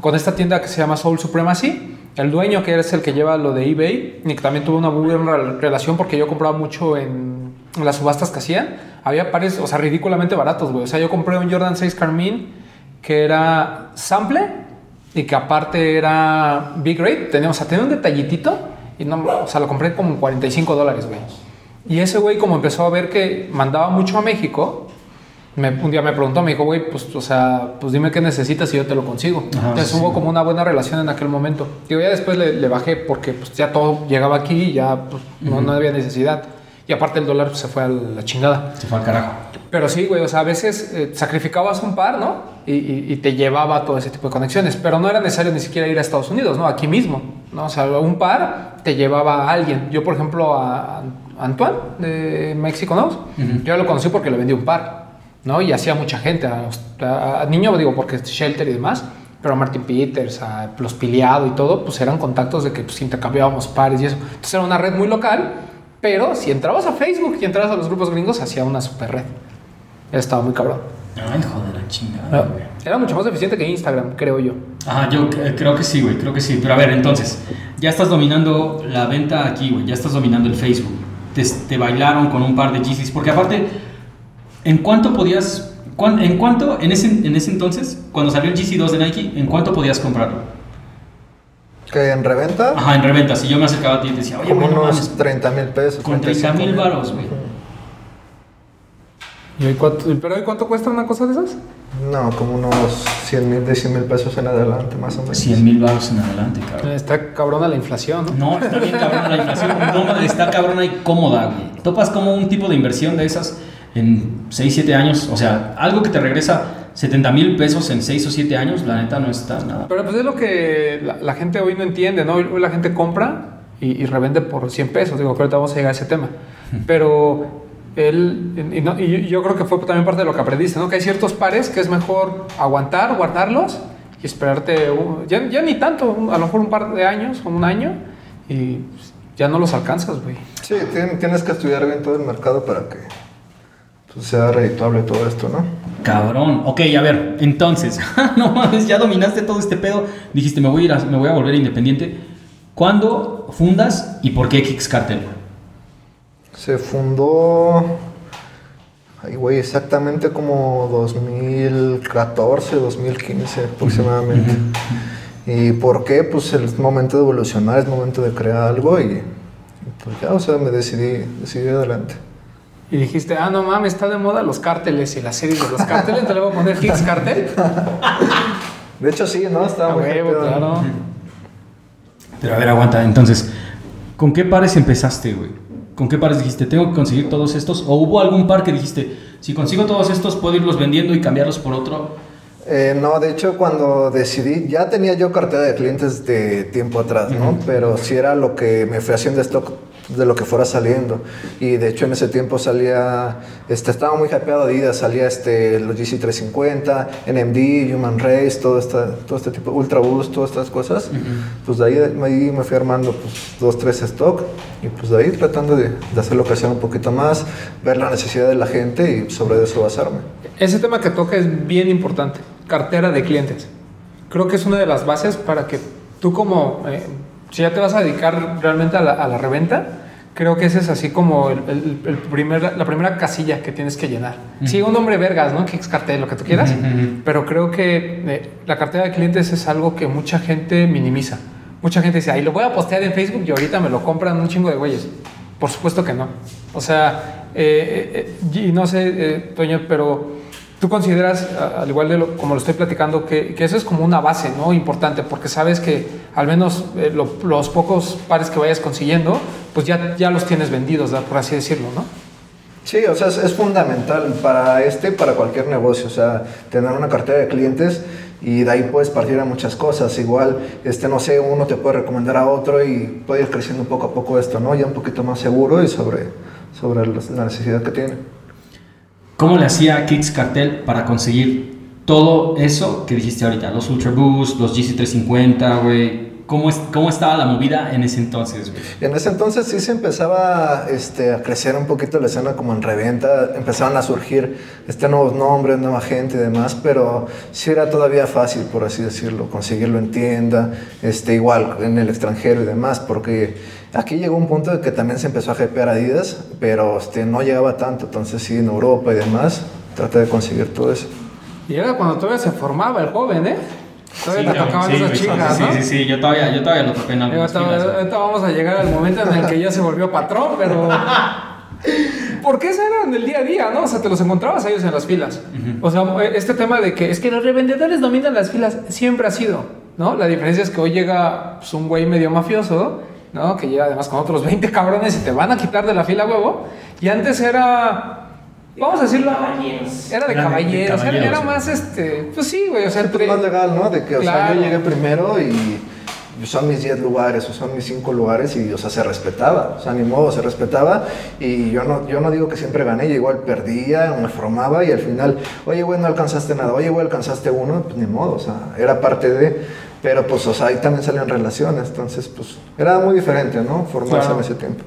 con esta tienda que se llama Soul Supremacy. El dueño, que es el que lleva lo de eBay, y que también tuvo una muy buena rel- relación porque yo compraba mucho en las subastas que hacían. Había pares, o sea, ridículamente baratos, güey. O sea, yo compré un Jordan 6 Carmine que era sample y que aparte era big rate. Tenía, o sea, tenía un detallitito y no, o sea, lo compré como 45 dólares, güey. Y ese güey, como empezó a ver que mandaba mucho a México, me- un día me preguntó, me dijo, güey, pues, o sea, pues dime qué necesitas y yo te lo consigo. Ajá, Entonces sí. hubo como una buena relación en aquel momento. Digo, ya después le, le bajé porque pues ya todo llegaba aquí y ya pues, no, no había necesidad. Y aparte el dólar pues, se fue a la chingada. Se fue al carajo. Pero sí, güey, o sea, a veces eh, sacrificabas un par, ¿no? Y, y- y te llevaba todo ese tipo de conexiones. Pero no era necesario ni siquiera ir a Estados Unidos, ¿no? Aquí mismo, ¿no? O sea, un par te llevaba a alguien. Yo, por ejemplo, a Antoine de Mexico Knows, Ujú. yo lo conocí porque le vendí un par, ¿no? Y hacía mucha gente, a, a- a niño, digo, porque es Shelter y demás. Pero a Martin Peters, a los Piliado y todo, pues eran contactos de que pues, intercambiábamos pares y eso. Entonces era una red muy local, pero si entrabas a Facebook y entrabas a los grupos gringos, hacía una super red. Estaba muy cabrón. Ay, joder, la chingada, Era, güey. era mucho más eficiente que Instagram, creo yo. Ajá, yo eh, creo que sí, güey, creo que sí. Pero a ver, entonces, ya estás dominando la venta aquí, güey, ya estás dominando el Facebook. Te, te bailaron con un par de Yeezys, porque aparte, ¿en cuánto podías, cuán- en cuánto, en ese, en ese entonces, cuando salió el Yeezy 2 de Nike, ¿en cuánto podías comprarlo? Que en reventa, Ajá, en reventa, si yo me acercaba a ti y te decía, oye, como güey, no unos mames, 30 mil pesos. con 30 mil varos, güey. ¿Y hoy cuánto, ¿Pero hoy cuánto cuesta una cosa de esas? No, como unos 100 mil, de 100 mil pesos en adelante, más o menos. 100 mil varos en adelante, cabrón. Está cabrona la inflación, ¿no? No, está bien cabrona la inflación. [LAUGHS] No, está cabrona y cómoda, güey. Topas como un tipo de inversión de esas en 6, 7 años. O sea, algo que te regresa 70 mil pesos en 6 o 7 años, la neta no está nada. Pero pues es lo que la, la gente hoy no entiende, ¿no? Hoy hoy la gente compra y, y revende por 100 pesos. Digo, que ahorita vamos a llegar a ese tema. Pero él, y, no- y yo- creo que fue también parte de lo que aprendiste, ¿no? Que hay ciertos pares que es mejor aguantar, guardarlos y esperarte, un- ya, ya ni tanto, un- a lo mejor un par de años o un año y pues, ya no los alcanzas, güey. Sí, tien- tienes que estudiar bien todo el mercado para que pues, sea redituable todo esto, ¿no? Cabrón. Ok, a ver, entonces, [LAUGHS] no mames, ya dominaste todo este pedo. Dijiste, me voy a ir a- me voy a volver independiente. ¿Cuándo fundas y por qué Kicks Cartel? Se fundó, ay, güey, exactamente como 2014, 2015 aproximadamente. ¿Y por qué? Pues es momento de evolucionar, es momento de crear algo y, pues ya, o sea, me decidí, decidí adelante. Y dijiste, ah, no mames, está de moda los cárteles y las series de los cárteles, te le voy a poner Hicks Cartel. [LAUGHS] De hecho, sí, ¿no? A muy huevo, claro. Pero a ver, aguanta. Entonces, ¿con qué pares empezaste, güey? ¿Con qué pares dijiste, tengo que conseguir todos estos? ¿O hubo algún par que dijiste, si consigo todos estos, puedo irlos vendiendo y cambiarlos por otro? Eh, no, de hecho cuando decidí, ya tenía yo cartera de clientes de tiempo atrás, ¿no? Pero sí era lo que me fui haciendo stock de lo que fuera saliendo. Y de hecho en ese tiempo salía, este, estaba muy hypeado Adidas, salía este, los GC350, NMD, Human Race, todo, esta, todo este tipo, Ultra Boost, todas estas cosas. Pues de ahí, ahí me fui armando pues, dos, tres stock y pues de ahí tratando de, de hacer lo que sea un poquito más, ver la necesidad de la gente y sobre eso basarme. Ese tema que toca es bien importante, cartera de clientes. Creo que es una de las bases para que tú como, eh, si ya te vas a dedicar realmente a la, a la reventa, creo que ese es así como el, el- el primer, la primera casilla que tienes que llenar. Sí, un nombre vergas, ¿no? Kicks cartel, lo que tú quieras, pero creo que eh, la cartera de clientes es algo que mucha gente minimiza. Mucha gente dice, ahí lo voy a postear en Facebook y ahorita me lo compran un chingo de güeyes. Por supuesto que no. O sea, eh, eh, y no sé, eh, Toño, pero tú consideras, al igual de lo, como lo estoy platicando, que, que eso es como una base, ¿no? Importante, porque sabes que al menos eh, lo- los pocos pares que vayas consiguiendo, pues ya, ya los tienes vendidos, ¿verdad? por así decirlo, ¿no? Sí, o sea, es, es fundamental para este y para cualquier negocio, o sea, tener una cartera de clientes y de ahí puedes partir a muchas cosas. Igual, este, no sé, uno te puede recomendar a otro y puede ir creciendo poco a poco esto, ¿no? Ya un poquito más seguro y sobre, sobre la necesidad que tiene. ¿Cómo le hacía Kicks Cartel para conseguir todo eso que dijiste ahorita? Los Ultra Boost, los GC350, güey. ¿Cómo, es, ¿Cómo estaba la movida en ese entonces, güey? En ese entonces sí se empezaba este, a crecer un poquito la escena como en reventa, empezaban a surgir este, nuevos nombres, nueva gente y demás, pero sí era todavía fácil, por así decirlo, conseguirlo en tienda, este, igual en el extranjero y demás, porque aquí llegó un punto de que también se empezó a hypear Adidas, pero este, no llegaba tanto, entonces sí en Europa y demás, traté de conseguir todo eso. Y era cuando todavía se formaba el joven, ¿eh? Todavía te tocaban sí, esas güey, chingas, sí, ¿no? sí, sí, yo todavía, yo todavía lo topé en algunas ahorita, vamos a llegar al momento en el que ya se volvió patrón, pero. [LAUGHS] Porque ese era en el día a día, ¿no? O sea, te los encontrabas a ellos en las filas. O sea, este tema de que es que los revendedores dominan las filas siempre ha sido, ¿no? La diferencia es que hoy llega pues, un güey medio mafioso ¿no? Que llega además con otros 20 cabrones y te van a quitar de la fila huevo. Y antes era, vamos a decirlo, era de caballeros, era- era más este, pues sí, güey, o sea, Pues más legal, ¿no? De que, o sea, Claro. yo llegué primero y son mis 10 lugares o son mis 5 lugares y, o sea, se respetaba. O sea, ni modo, se respetaba. Y yo no, yo no digo que siempre gané, yo igual perdía, me formaba y al final, oye, güey, no alcanzaste nada, oye, güey, alcanzaste uno, pues ni modo, o sea, era parte de. Pero pues, o sea, ahí también salían relaciones, entonces, pues, era muy diferente, ¿no? Formarse Claro. en ese tiempo.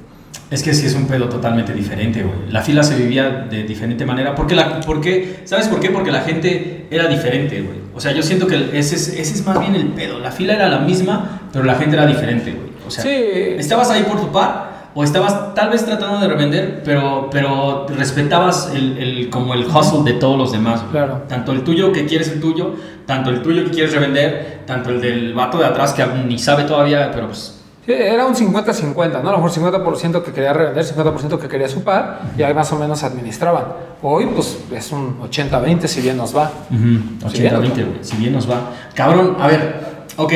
Es que sí es un pedo totalmente diferente, güey. La fila se vivía de diferente manera. Porque la, porque, ¿Sabes por qué? Porque la gente era diferente, güey. O sea, yo siento que ese es, ese es más bien el pedo. La fila era la misma, pero la gente era diferente, güey. O sea, Sí. estabas ahí por tu par o estabas tal vez tratando de revender, pero, pero respetabas el, el- como el hustle de todos los demás. güey. Claro. Tanto el tuyo que quieres el tuyo, tanto el tuyo que quieres revender, tanto el del vato de atrás que ni sabe todavía, pero pues era un 50-50, ¿no? A lo mejor 50% que quería revender, 50% que quería supar, y ahí más o menos administraban. Hoy, pues, es un 80-20 si bien nos va. Si bien 80-20, nos va. güey. Si bien nos va. Cabrón, a ver, ok.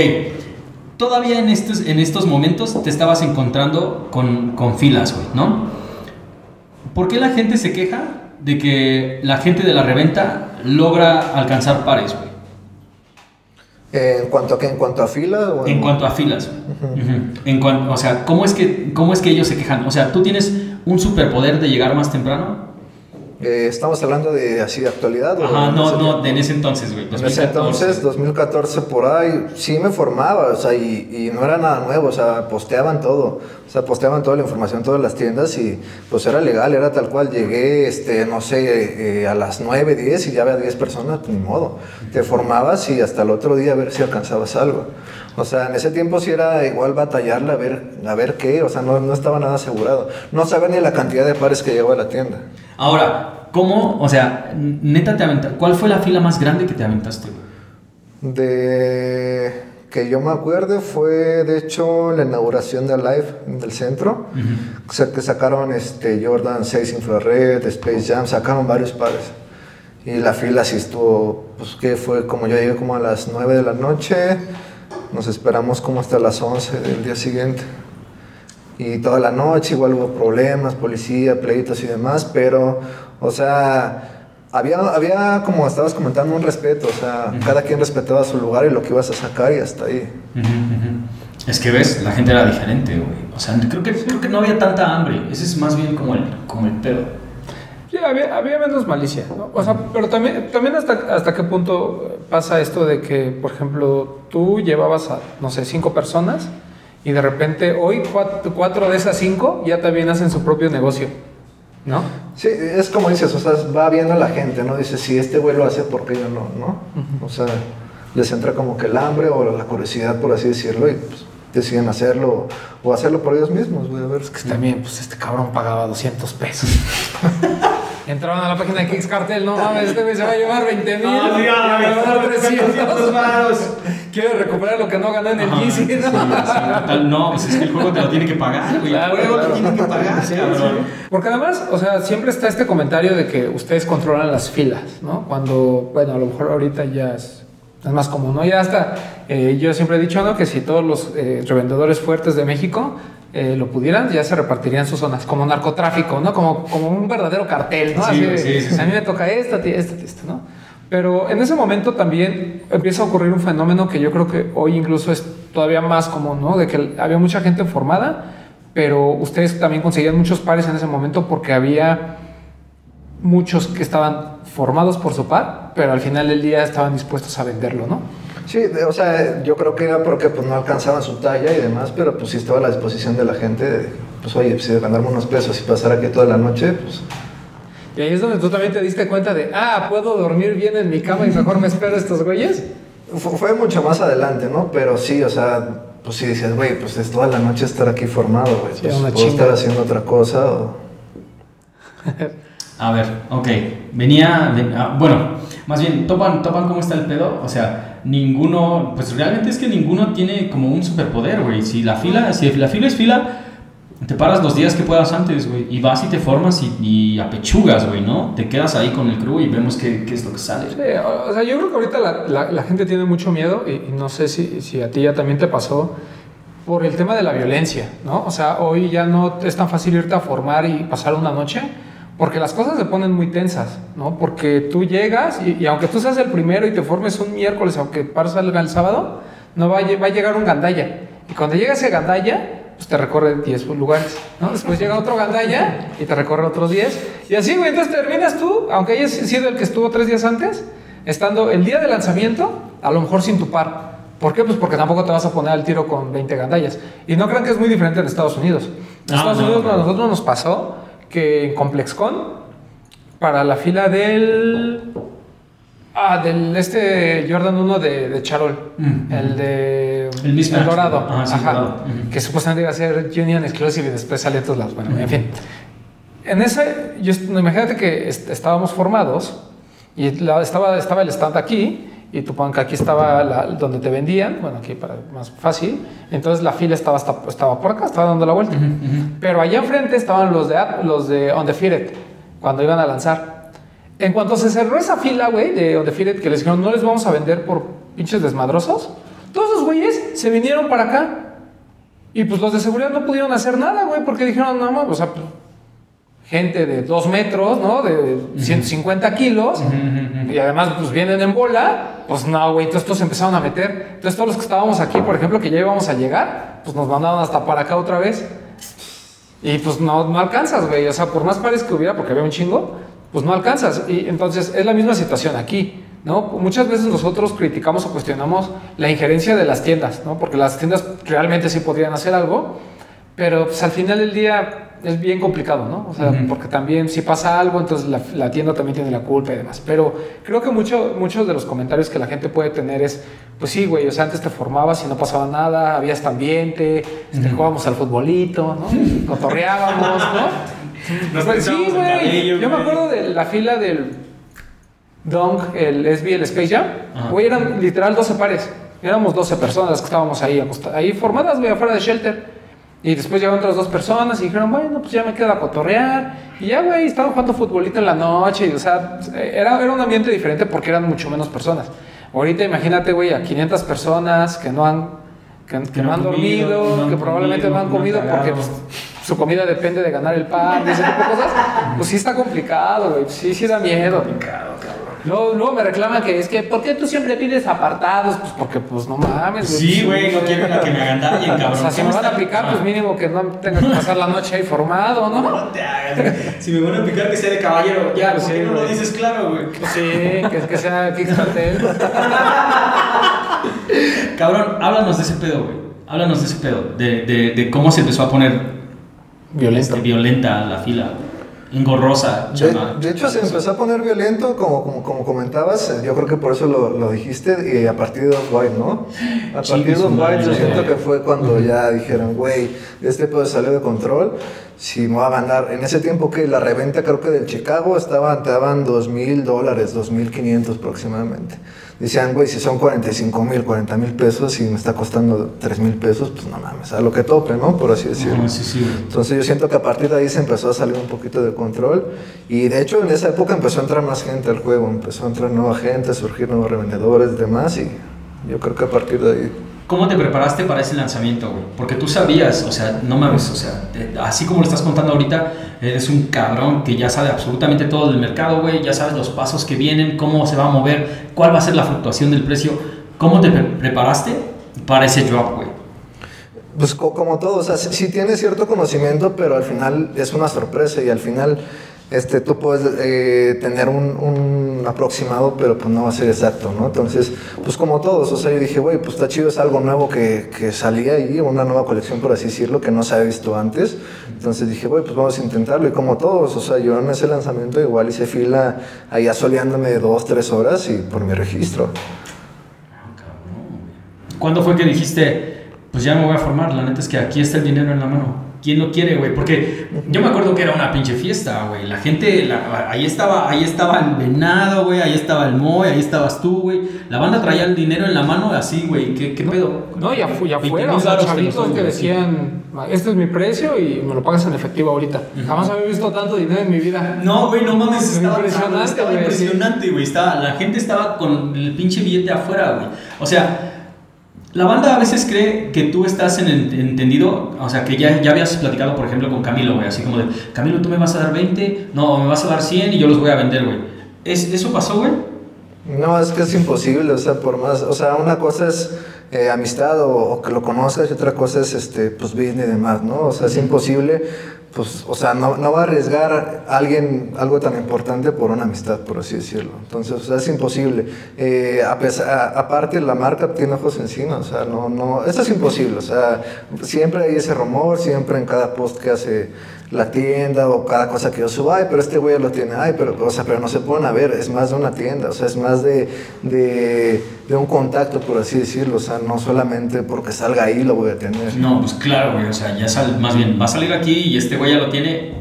Todavía en estos, en estos momentos te estabas encontrando con, con filas, güey, ¿no? ¿Por qué la gente se queja de que la gente de la reventa logra alcanzar pares, güey? ¿En cuanto a qué? ¿En cuanto a fila? O En cuanto a filas. En cuan- o sea, ¿cómo es, que, ¿cómo es que ellos se quejan? O sea, ¿tú tienes un superpoder de llegar más temprano? Eh, ¿Estamos hablando de así de actualidad? o Ajá, no, no, de en ese entonces, güey. En ese 2014. entonces, 2014 por ahí, sí me formaba, o sea, y, y no era nada nuevo, o sea, posteaban todo, o sea, posteaban toda la información todas las tiendas y pues era legal, era tal cual, llegué, este, no sé, eh, a las 9, 10 y ya había 10 personas, pues, ni modo, te formabas y hasta el otro día a ver si alcanzabas algo. O sea, en ese tiempo sí era igual batallarla a ver, a ver qué, o sea, no, no estaba nada asegurado. No sabía ni la cantidad de pares que llegó a la tienda. Ahora, ¿cómo? O sea, neta te aventaste. ¿Cuál fue la fila más grande que te aventaste, güey? De que yo me acuerdo fue de hecho la inauguración de Alive del centro, o sea, que sacaron este Jordan 6 infrared, Space Jam, sacaron varios pares. Y la fila sí estuvo, pues que fue como yo llegué como a las 9 de la noche, nos esperamos como hasta las 11 del día siguiente. Y toda la noche igual hubo problemas, policía, pleitos y demás, pero, o sea, había, había como estabas comentando, un respeto, o sea, cada quien respetaba su lugar y lo que ibas a sacar y hasta ahí. Ujú, ujú. Es que ves, la gente era diferente, güey. O sea, creo que, creo que no había tanta hambre. Ese es más bien como el, como el pedo. Sí, había, había menos malicia, ¿no? O sea, pero también, también hasta, hasta qué punto pasa esto de que, por ejemplo, tú llevabas a, no sé, cinco personas y de repente hoy cuatro, cuatro de esas cinco ya también hacen su propio negocio, ¿no? Sí, es como dices, o sea, va viendo la gente, ¿no? Dice, si este güey lo hace, ¿por qué yo no? ¿no? O sea, les entra como que el hambre o la curiosidad, por así decirlo, y pues deciden hacerlo o hacerlo por ellos mismos, güey, a ver. Que también, pues este cabrón pagaba 200 pesos. [LAUGHS] Entraban a la página de Kicks Cartel, no mames, este güey se va a llevar 20 mil, No, me va a dar no, 300 varos. Quiere recuperar lo que no ganó en el Ajá, Yeezy, ¿no? sí, total. No, pues es que el juego te lo tiene que pagar, güey. Claro, el juego claro. te tiene que pagar, Sí, cabrón. Porque además, o sea, siempre está este comentario de que ustedes controlan las filas, ¿no? Cuando, bueno, a lo mejor ahorita ya es, es más común, ¿no? Ya hasta, eh, yo siempre he dicho, ¿no? Que si todos los eh, revendedores fuertes de México eh, lo pudieran, ya se repartirían sus zonas, como narcotráfico, ¿no? Como, como un verdadero cartel, ¿no? Sí, Así sí, sí. A mí me toca esta, esta, esta, ¿no? Pero en ese momento también empieza a ocurrir un fenómeno que yo creo que hoy incluso es todavía más común, ¿no? De que había mucha gente formada, pero ustedes también conseguían muchos pares en ese momento porque había muchos que estaban formados por su par, pero al final del día estaban dispuestos a venderlo, ¿no? Sí, o sea, yo creo que era porque pues no alcanzaban su talla y demás, pero pues sí estaba a la disposición de la gente, de, pues oye, pues, si ganarme unos pesos y pasar aquí toda la noche, pues Y ahí es donde tú también te diste cuenta de, ah, puedo dormir bien en mi cama y mejor me espero a estos güeyes. Fu- Fue mucho más adelante, ¿no? Pero sí, o sea, pues sí decías, güey, pues es toda la noche estar aquí formado, güey. Sí, pues, una puedo chinga. estar haciendo otra cosa o... A ver, ok. Venía. ven- ah, bueno, más bien, topan, topan cómo está el pedo. O sea, ninguno. Pues realmente es que ninguno tiene como un superpoder, güey. Si la fila, si la fila es fila, te paras los días que puedas antes, güey. Y vas y te formas y, y apechugas, güey, ¿no? Te quedas ahí con el crew y vemos qué, es lo que sale. Sí, o sea, yo creo que ahorita la, gente tiene mucho miedo y, no sé si, a ti ya también te pasó por el tema de la violencia, ¿no? O sea, hoy ya no es tan fácil irte a formar y pasar una noche porque las cosas se ponen muy tensas, ¿no? Porque tú llegas y, aunque tú seas el primero y te formes un miércoles, aunque pares salga el sábado, no va a, lle- va a llegar un gandalla. Y cuando llega ese gandalla, pues te recorre 10 lugares, ¿no? Después llega otro gandalla y te recorre otros 10. Y así, güey, entonces terminas tú, aunque hayas sido el que estuvo tres días antes, estando el día de lanzamiento, a lo mejor sin tu par. ¿Por qué? Pues porque tampoco te vas a poner al tiro con 20 gandallas. Y no crean que es muy diferente en Estados Unidos. En Ah, Estados no, Unidos no. a nosotros nos pasó que en ComplexCon, para la fila del... Ah, del este Jordan 1 de, de Charol. Mm, el de... El mismatch. dorado. Ah, sí, Ajá. dorado. Que supuestamente iba a ser Union Exclusive y después sale todos las... Bueno, en fin. En ese, yo, imagínate que est- estábamos formados y la- estaba, estaba el stand aquí y tu que aquí estaba la- donde te vendían, bueno, aquí para más fácil, entonces la fila estaba, hasta- estaba por acá, estaba dando la vuelta. Pero allá enfrente estaban los de, los de Undefeated, cuando iban a lanzar. En cuanto se cerró esa fila, güey, de Undefeated, que les dijeron, no les vamos a vender por pinches desmadrosos, todos esos güeyes se vinieron para acá. Y pues los de seguridad no pudieron hacer nada, güey, porque dijeron, no, no, o sea, pues, gente de dos metros, ¿no? De 150 kilos. Y además, pues vienen en bola. Pues no, güey. Entonces todos empezaron a meter. Entonces todos los que estábamos aquí, por ejemplo, que ya íbamos a llegar, pues nos mandaban hasta para acá otra vez. Y pues no, no alcanzas, güey. O sea, por más pares que hubiera, porque había un chingo, pues no alcanzas. Y entonces es la misma situación aquí, ¿no? Muchas veces nosotros criticamos o cuestionamos la injerencia de las tiendas, ¿no? Porque las tiendas realmente sí podrían hacer algo, pero pues al final del día es bien complicado, ¿no? O sea, Ujú. porque también si pasa algo, entonces la, la tienda también tiene la culpa y demás. Pero creo que mucho, muchos de los comentarios que la gente puede tener es, pues sí, güey, o sea, antes te formabas y no pasaba nada, había este ambiente, este, jugábamos al futbolito, ¿no? Cotorreábamos, ¿no? Pues sí, güey. cabello, Yo me acuerdo de la fila del Dunk, el SB, el Space Jam. Ajá. Güey, eran literal 12 pares. Éramos 12 personas las que estábamos ahí, ahí formadas, güey, afuera de shelter. Y después llegaron otras dos personas y dijeron, bueno, pues ya me queda a cotorrear. Y ya, güey, estaban jugando futbolito en la noche. Y, o sea, era, era un ambiente diferente porque eran mucho menos personas. Ahorita imagínate, güey, a 500 personas que no han, que, que no han dormido, no han que probablemente no han comido, comido no han porque pues, su comida depende de ganar el pan y ese tipo de cosas. Pues sí está complicado, güey. Sí, sí da miedo. Luego, luego me reclaman que es que, ¿por qué tú siempre pides apartados? Pues porque, pues no mames, Sí, güey, no quieren a que me O cabrón. sea, si me van a picar, pues mínimo que no tenga que pasar la noche ahí formado, ¿no? No te hagas, güey. Si me van a picar, que sea de caballero. Ya, Pues ¿por sí, no lo güey. dices claro, güey? Sí, que, que sea Kix Cartel. Cabrón, háblanos de ese pedo, güey. Háblanos de ese pedo. De, de, de cómo se empezó a poner Violento. este, violenta la fila. Engorrosa, De, de hecho, se empezó a poner violento, como, como, como comentabas, eh, yo creo que por eso lo, lo dijiste, y a partir de Off-White, ¿no? A partir de su Off-White yo siento que fue cuando ya dijeron, güey, este pedo salió de control, si me va a ganar. En ese tiempo que la reventa creo que del Chicago estaban, te daban dos mil dólares, dos mil quinientos aproximadamente. Decían, güey, si son 45 mil, 40 mil pesos y me está costando 3 mil pesos, pues no mames, a lo que tope, ¿no? Por así decirlo. Sí, sí. Entonces yo siento que a partir de ahí se empezó a salir un poquito de control y de hecho en esa época empezó a entrar más gente al juego, empezó a entrar nueva gente, a surgir nuevos revendedores y demás y yo creo que a partir de ahí... ¿Cómo te preparaste para ese lanzamiento, güey? Porque tú sabías, o sea, no mames, o sea, así como lo estás contando ahorita, eres un cabrón que ya sabe absolutamente todo del mercado, güey, ya sabes los pasos que vienen, cómo se va a mover, cuál va a ser la fluctuación del precio. ¿Cómo te pre- preparaste para ese drop, güey? Pues co- como todo, o sea, sí, sí tiene cierto conocimiento, pero al final es una sorpresa y al final este, tú puedes eh, tener un, un aproximado, pero pues no va a ser exacto, ¿no? Entonces, pues como todos, o sea, yo dije, güey, pues está chido, es algo nuevo que, que salía ahí, una nueva colección, por así decirlo, que no se había visto antes. Entonces dije, güey, pues vamos a intentarlo. Y como todos, o sea, yo en ese lanzamiento igual hice fila ahí asoleándome dos, tres horas y por mi registro. ¿Cuándo fue que dijiste, pues ya me voy a formar? La neta es que aquí está el dinero en la mano. ¿Quién lo quiere, güey? Porque yo me acuerdo que era una pinche fiesta, güey. La gente, la- ahí estaba, ahí estaba el venado, güey. Ahí estaba el Moy, ahí estabas tú, güey. La banda traía el dinero en la mano así, güey. ¿Qué, qué pedo? No, ya, fu- ya 20,000 fuera, los chavitos que güey. decían, este es mi precio y me lo pagas en efectivo ahorita. Jamás había visto tanto dinero en mi vida. No, güey, no mames, Es estaba impresionante, estaba güey, impresionante, güey. Estaba, la gente estaba con el pinche billete afuera, güey. O sea, La banda a veces cree que tú estás en entendido, o sea, que ya, ya habías platicado, por ejemplo, con Camilo, güey, así como de, Camilo, tú me vas a dar 20, no, me vas a dar 100 y yo los voy a vender, güey. ¿Es, ¿Eso pasó, güey? No, es que es imposible, o sea, por más, o sea, una cosa es eh, amistad o, o que lo conozcas y otra cosa es, este, pues, business y demás, ¿no? O sea, es imposible, pues, o sea, no, va a arriesgar alguien algo tan importante por una amistad, por así decirlo. Entonces, o sea, es imposible. Eh, a pesar, aparte, la marca tiene ojos encima, o sea, no, no, eso es imposible, o sea, siempre hay ese rumor, siempre en cada post que hace la tienda o cada cosa que yo subo, ay, pero este güey lo tiene, ay, pero, o sea, pero no se pueden a ver, es más de una tienda, o sea, es más de, de, un contacto, por así decirlo, o sea, no solamente porque salga ahí lo voy a tener. No, pues claro, güey, o sea, ya sal, más bien, va a salir aquí y este güey ya lo tiene,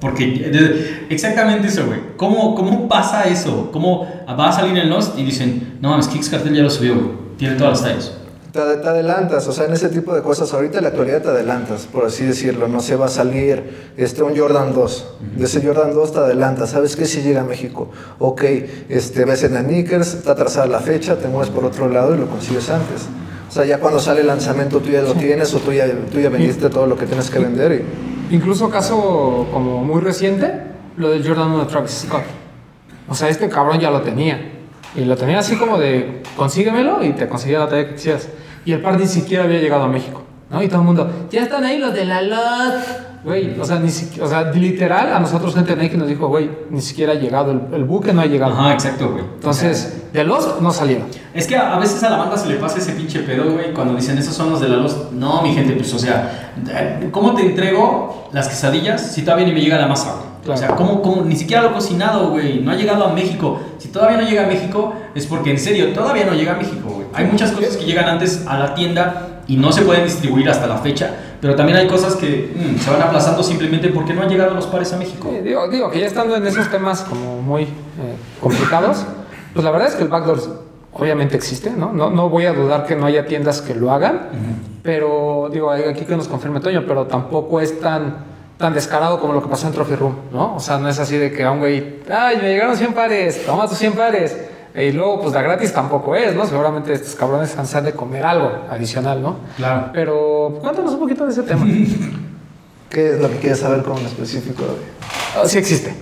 porque exactamente eso, güey. ¿Cómo, ¿Cómo pasa eso? ¿Cómo va a salir en Lost y dicen, no mames, Kix Cartel ya lo subió, güey, tiene todas las tallas? Te, te adelantas, o sea, en ese tipo de cosas, ahorita en la actualidad te adelantas, por así decirlo, no se va a salir este, un Jordan 2, de ese Jordan 2 te adelantas, ¿sabes qué? Si llega a México, ok, este, ves en la Knickers, está trazada la fecha, te mueves por otro lado y lo consigues antes. O sea, ya cuando sale el lanzamiento tú ya lo tienes o tú ya, tú ya vendiste todo lo que tienes que vender y... Incluso caso como muy reciente, lo del Jordan 1 de Travis Scott. O sea, este cabrón ya lo tenía. Y lo tenía así como de, consíguemelo y te conseguía la talla que quisieras. Y el par ni siquiera había llegado a México. ¿no? Y todo el mundo, ya están ahí los de la LOT. Güey, o sea, ni o sea, literal, a nosotros gente de Nike nos dijo, güey, ni siquiera ha llegado, el, el buque no ha llegado. Ajá, exacto, güey. Entonces, de los no salieron. Es que a, veces a la banda se le pasa ese pinche pedo, güey, cuando dicen esos son los de la luz. No, mi gente, pues, o sea, ¿cómo te entrego las quesadillas si todavía ni me llega la masa, güey? O sea. ¿cómo, cómo? Ni siquiera lo he cocinado, güey. No ha llegado a México. Si todavía no llega a México, es porque en serio, todavía no llega a México. Hay muchas cosas que llegan antes a la tienda y no se pueden distribuir hasta la fecha. Pero también hay cosas que mm, se van aplazando simplemente porque no han llegado los pares a México. Sí, digo, digo que ya estando en esos temas como muy eh, complicados, pues la verdad es que el backdoor obviamente existe, ¿no? ¿no? No voy a dudar que no haya tiendas que lo hagan, pero digo, aquí que nos confirme Toño, pero tampoco es tan, tan descarado como lo que pasó en Trophy Room, ¿no? O sea, no es así de que a un güey, ay, me llegaron 100 pares, toma tus 100 pares. Y luego, pues la gratis tampoco es, ¿no? Seguramente estos cabrones han de comer algo adicional, ¿no? Claro. Pero cuéntanos un poquito de ese tema. [LAUGHS] ¿Qué es lo que quieres saber con específico? Ah, sí existe.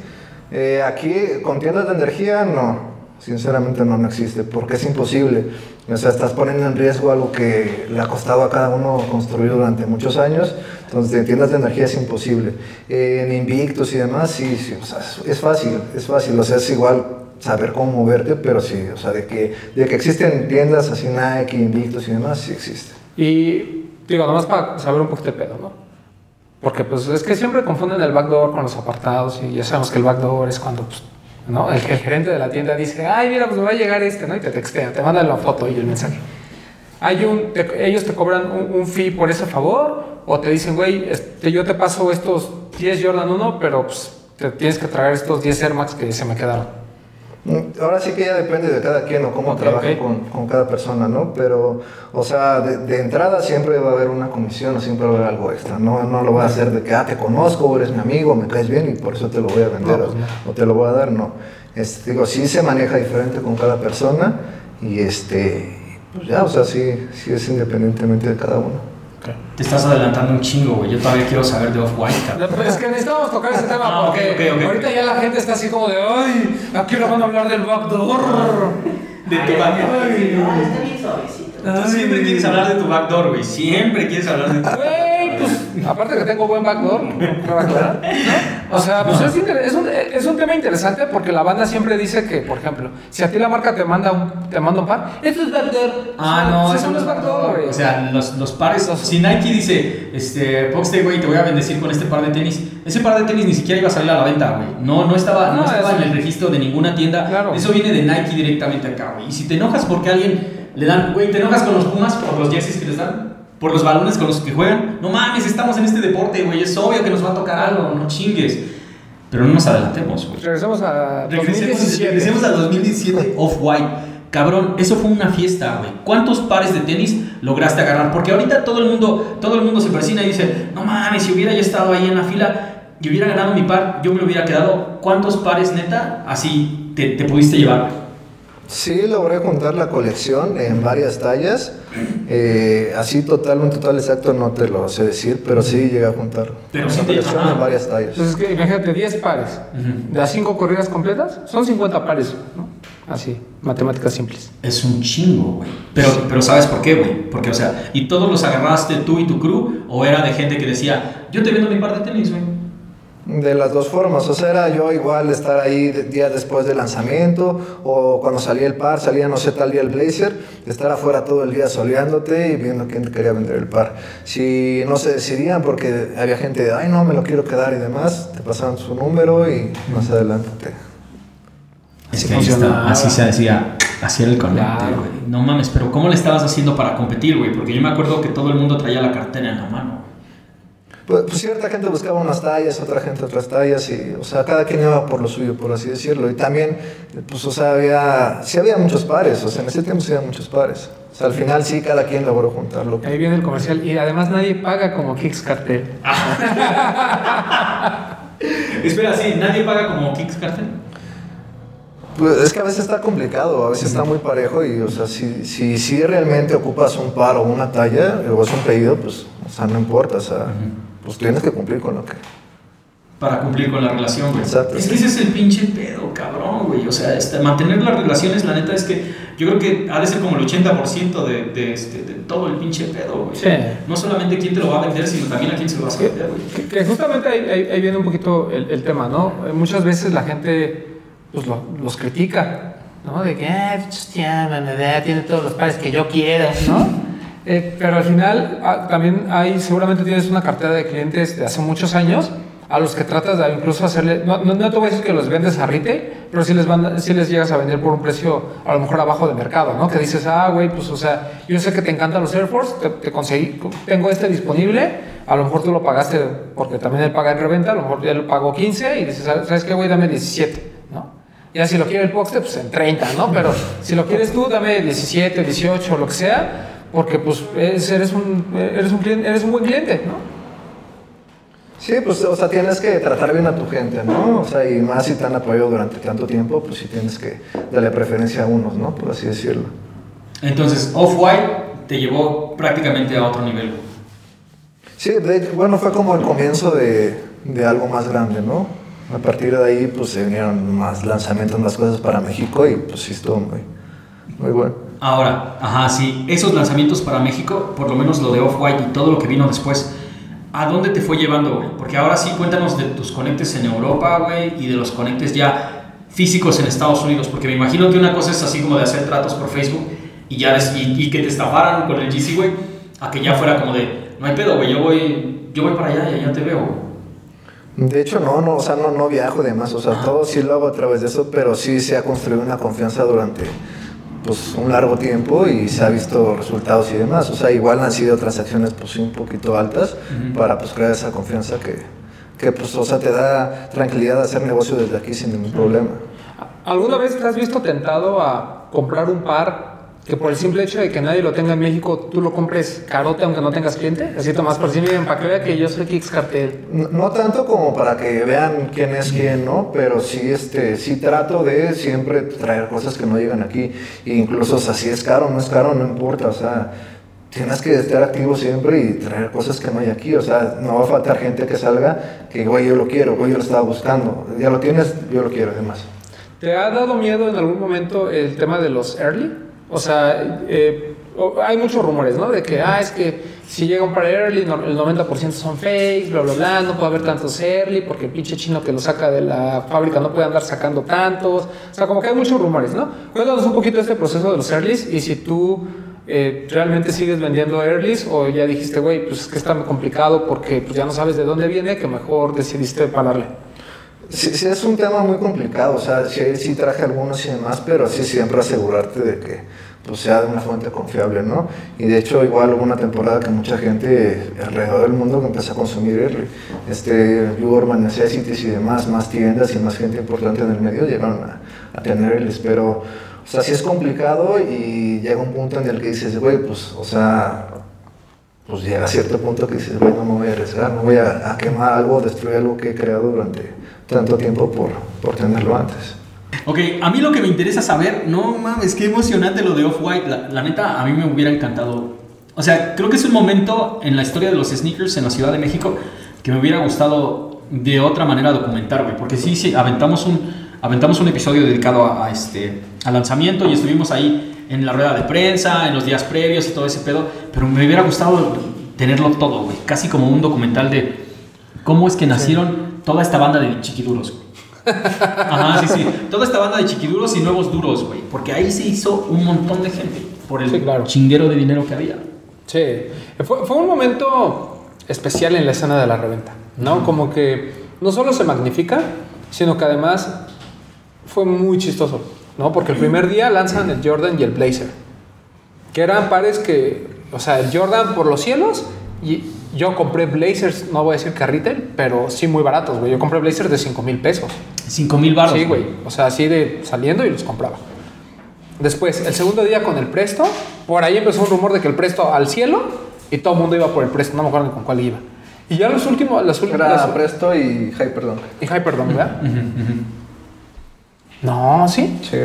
Eh, aquí, con tiendas de energía, no. Sinceramente no, no existe, porque es imposible. O sea, estás poniendo en riesgo algo que le ha costado a cada uno construir durante muchos años. Entonces, en tiendas de energía es imposible. Eh, en Invictus y demás, sí, sí, o sea, es fácil, es fácil. O sea, es igual saber cómo moverte, pero sí, o sea, de que, de que existen tiendas así Nike, Invictus y demás, sí existe. Y digo, nomás para saber un poquito de pedo, ¿no? Porque pues es que siempre confunden el backdoor con los apartados y ya sabemos que el backdoor es cuando, pues, ¿no? El, el gerente de la tienda dice, ay, mira, pues me va a llegar este, ¿no? Y te textea, te mandan la foto y el mensaje. Hay un, te- ellos te cobran un, un fee por ese favor o te dicen, güey, este, yo te paso estos 10 Jordan 1, pero pues te tienes que traer estos 10 Air Max que se me quedaron. Mm, Ahora sí que ya depende de cada quien o cómo Ok, trabaje ok. con, con cada persona, ¿no? Pero, o sea, de, de entrada siempre va a haber una comisión o siempre va a haber algo extra. No, no lo voy a hacer de que, ah, te conozco, eres mi amigo, me caes bien y por eso te lo voy a vender No, pues o, te lo voy a dar, no. Este, digo, sí se maneja diferente con cada persona y este, pues ya, o sea, sí, sí es independientemente de cada uno. Te estás adelantando un chingo, güey. Yo todavía quiero saber de Off-White, cabrón. Es que necesitamos tocar ese tema [LAUGHS] Ah, ok, porque ok, ok. ahorita ya la gente está así como de, ay, aquí le van a hablar del backdoor. De tu Ay, backdoor. ay, bien suavecito. Tú siempre quieres hablar de tu backdoor, güey. Siempre quieres hablar de tu pues, aparte que tengo buen backdoor, ¿no? O sea, pues es, es un, es un tema interesante porque la banda siempre dice que, por ejemplo, si a ti la marca te manda un, te manda un par, esto es backdoor. Ah, no, eso eso no es backdoor. O sea, los, los pares. Si Nike dice, este, Poxte, güey, te voy a bendecir con este par de tenis. Ese par de tenis ni siquiera iba a salir a la venta, güey. No, no estaba, no, No, estaba eso- en el registro de ninguna tienda. Claro. Eso viene de Nike directamente acá, güey. Y si te enojas porque alguien le dan, güey, te enojas con los Pumas por los jerseys que les dan, por los balones con los que juegan. No mames, estamos en este deporte, güey. Es obvio que nos va a tocar algo, no chingues. Pero no nos adelantemos, güey. Regresemos a Regresemos, 2017. regresemos al 2017 Off-White. Cabrón, eso fue una fiesta, güey. ¿Cuántos pares de tenis lograste agarrar? Porque ahorita todo el mundo, todo el mundo se persina y dice, no mames, si hubiera yo estado ahí en la fila y hubiera ganado mi par, yo me lo hubiera quedado. ¿Cuántos pares neta así te, te pudiste llevar? Sí, logré juntar la colección en varias tallas. Eh, así total, un total exacto no te lo sé decir, pero sí llegué a juntar Pero la sí te- colección en varias tallas. Entonces, que, imagínate, 10 pares. De las 5 corridas completas, son 50 pares, ¿no? Así, matemáticas simples. Es un chingo, güey. Pero, pero ¿sabes por qué, güey? Porque, o sea, ¿y todos los agarraste tú y tu crew? ¿O era de gente que decía, yo te vendo mi par de tenis, güey? De las dos formas, o sea, era yo igual estar ahí días después del lanzamiento, o cuando salía el par, salía no sé tal día el blazer, estar afuera todo el día soleándote y viendo quién te quería vender el par. Si no se decidían porque había gente de, ay no, me lo quiero quedar y demás, te pasaban su número y más adelante te... Es Así está, así se decía, así era el conecte, Claro. güey. No mames, pero ¿cómo le estabas haciendo para competir, güey? Porque yo me acuerdo que todo el mundo traía la cartera en la mano. Pues, pues cierta gente buscaba unas tallas, otra gente otras tallas y, o sea, cada quien iba por lo suyo, por así decirlo. Y también, pues, o sea, había, sí había muchos pares, o sea, en ese tiempo sí había muchos pares. O sea, al final sí cada quien logró juntarlo. Ahí viene el comercial. Y además nadie paga como Kicks Cartel. [LAUGHS] Espera, sí, nadie paga como Kicks Cartel. Pues es que a veces está complicado, a veces está muy parejo y, o sea, si, si, si realmente ocupas un par o una talla o es un pedido, pues, o sea, no importa, o sea, pues tienes que cumplir con lo que... Para cumplir con la relación, güey. Exacto. Es que ese es el pinche pedo, cabrón, güey. O sea, este, mantener las relaciones, la neta es que yo creo que ha de ser como el 80% de, de, este, de todo el pinche pedo, güey. Sí. No solamente quién te lo va a vender, sino también a quién se lo vas a vender, güey. que- que justamente ahí, ahí- ahí viene un poquito el, el tema, ¿no? Muchas veces la gente pues, lo- los critica, ¿no? De que, ah, tiene todos los pares que yo quiero, ¿no? Eh, pero al final ah, también hay, seguramente tienes una cartera de clientes de hace muchos años a los que tratas de incluso hacerle, no, no, no te voy a decir que los vendes a retail, pero sí les, van, sí les llegas a vender por un precio a lo mejor abajo de mercado, ¿no? Que dices, ah, güey, pues o sea, yo sé que te encantan los Air Force, te, te conseguí, tengo este disponible, a lo mejor tú lo pagaste porque también él paga en reventa, a lo mejor él pagó 15 y dices, ¿sabes qué, güey? Dame 17, ¿no? Ya si lo quiere el Poxte, pues en 30, ¿no? Pero si lo quieres tú, dame 17, 18, lo que sea, porque pues es- eres, un, eres, un cliente, eres un buen cliente, ¿no? Sí, pues, o sea, tienes que tratar bien a tu gente, ¿no? O sea, y más si te han apoyado durante tanto tiempo, pues sí tienes que darle preferencia a unos, ¿no? Por así decirlo. Entonces, Off-White te llevó prácticamente a otro nivel. Sí, de bueno, fue como el comienzo de, de algo más grande, ¿no? A partir de ahí, pues se vinieron más lanzamientos, más cosas para México y pues sí estuvo muy, muy bueno. Ahora, ajá, sí, esos lanzamientos para México, por lo menos lo de Off-White y todo lo que vino después, ¿a dónde te fue llevando, güey? Porque ahora sí, cuéntanos de tus conectes en Europa, güey, y de los conectes ya físicos en Estados Unidos, porque me imagino que una cosa es así como de hacer tratos por Facebook y ya des- y, y que te estafaran con el GC, güey, a que ya fuera como de, no hay pedo, güey, yo voy, yo voy para allá y allá te veo, güey. De hecho, no, no, o sea, no, no viajo y demás, o sea, todo sí lo hago a través de eso, pero sí se ha construido una confianza durante pues un largo tiempo y se ha visto resultados y demás. O sea, igual han sido transacciones pues un poquito altas Ujú. para pues crear esa confianza que, que pues, o sea, te da tranquilidad de hacer negocio desde aquí sin ningún problema. ¿Alguna vez te has visto tentado a comprar un par que por el simple hecho de que nadie lo tenga en México, tú lo compres carote aunque no tengas cliente? Así Tomás, por si miren, para que vea que yo soy Kicks Cartel. No, no tanto como para que vean quién es quién, ¿no? Pero sí, este, sí trato de siempre traer cosas que no llegan aquí. E incluso, o sea, si es caro o no es caro, no importa, o sea, tienes que estar activo siempre y traer cosas que no hay aquí. O sea, no va a faltar gente que salga que, güey, yo lo quiero, güey, yo lo estaba buscando. Ya lo tienes, yo lo quiero, además. ¿Te ha dado miedo en algún momento el tema de los early? O sea, eh, hay muchos rumores, ¿no? De que, ah, es que si llega un par early, no- el 90% son fakes, bla, bla, bla, no puede haber tantos early porque el pinche chino que lo saca de la fábrica no puede andar sacando tantos. O sea, como que hay muchos rumores, ¿no? Cuéntanos un poquito este proceso de los earlys y si tú eh, realmente sigues vendiendo earlys o ya dijiste, güey, pues es que está muy complicado porque pues, ya no sabes de dónde viene, que mejor decidiste pararle. Sí, sí, es un tema muy complicado, o sea, sí, sí traje algunos y demás, pero sí siempre asegurarte de que pues, sea de una fuente confiable, ¿no? Y de hecho igual hubo una temporada que mucha gente alrededor del mundo que empezó a consumir early. Este, Urban Necessities y demás, más tiendas y más gente importante en el medio llegaron a, a tener earlys, pero, o sea, sí es complicado y llega un punto en el que dices, güey, pues, o sea, pues llega a cierto punto que dices, güey, no me voy a arriesgar, no voy a, a quemar algo, destruir algo que he creado durante tanto tiempo por, por tenerlo antes. Ok, a mí lo que me interesa saber, no mames, qué emocionante lo de Off-White. La, la neta, a mí me hubiera encantado. O sea, creo que es un momento en la historia de los sneakers en la Ciudad de México que me hubiera gustado de otra manera documentar, güey. Porque sí, sí, aventamos un, aventamos un episodio dedicado a, a este, al lanzamiento y estuvimos ahí en la rueda de prensa, en los días previos y todo ese pedo. Pero me hubiera gustado tenerlo todo, güey. Casi como un documental de cómo es que nacieron toda esta banda de chiquiduros. Ajá, sí, sí. Toda esta banda de chiquiduros y nuevos duros, güey. Porque ahí se hizo un montón de gente por el Sí, claro. chinguero de dinero que había. Sí, fue, fue un momento especial en la escena de la reventa, ¿no? Como que no solo se magnifica, sino que además fue muy chistoso, ¿no? Porque el primer día lanzan el Jordan y el Blazer, que eran pares que, o sea, el Jordan por los cielos y yo compré Blazers, no voy a decir que a retail, pero sí muy baratos, güey. Yo compré Blazers de 5 mil pesos. 5 mil baros. Sí, güey. O sea, así de saliendo y los compraba. Después, el segundo día con el Presto, por ahí empezó un rumor de que el Presto al cielo y todo el mundo iba por el Presto, no me acuerdo ni con cuál iba. Y ya los últimos, las últimas. Era las- Presto y Hyperdunk. y Hyperdome, ¿verdad? Ujú. No, sí. Sí.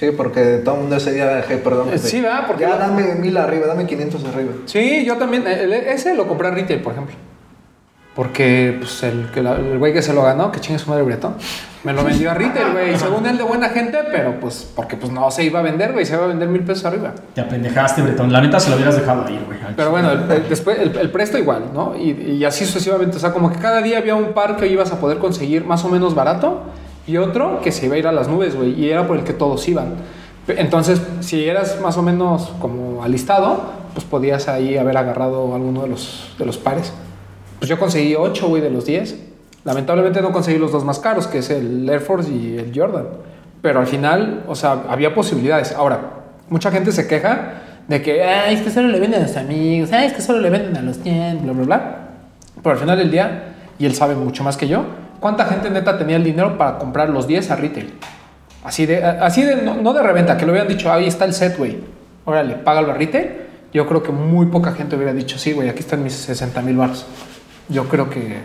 Sí, porque todo el mundo ese día Hyperdunk. Eh, sí, ¿verdad? Porque ya lo- dame mil arriba, dame 500 arriba. Sí, yo también. el- ese lo compré a retail, por ejemplo. Porque pues, el, que la- el güey que se lo ganó, que chingue su madre Bretón, me lo vendió a retail, güey. Según él, de buena gente, pero pues porque pues no se iba a vender, güey. Se iba a vender mil pesos arriba. Te apendejaste, Bretón. La neta se lo hubieras dejado ir, güey. Pero bueno, el- el- después el, el presto igual, ¿no? Y, y así sucesivamente. O sea, como que cada día había un par que ibas a poder conseguir más o menos barato y otro que se iba a ir a las nubes, güey. Y era por el que todos iban. Entonces, si eras más o menos como alistado, pues podías ahí haber agarrado alguno de los, de los pares. Pues yo conseguí 8, güey, de los 10. Lamentablemente no conseguí los dos más caros, que es el Air Force y el Jordan. Pero al final, o sea, había posibilidades. Ahora, mucha gente se queja de que, ay, es que solo le venden a los amigos, ay, es que solo le venden a los 100, bla, bla, bla. Pero al final del día, y él sabe mucho más que yo, ¿cuánta gente neta tenía el dinero para comprar los 10 a retail? Así de, así de no, no de reventa, que le hubieran dicho, ahí está el set, güey. Órale, págalo a retail. Yo creo que muy poca gente hubiera dicho, sí, güey, aquí están mis 60 mil baros. Yo creo que,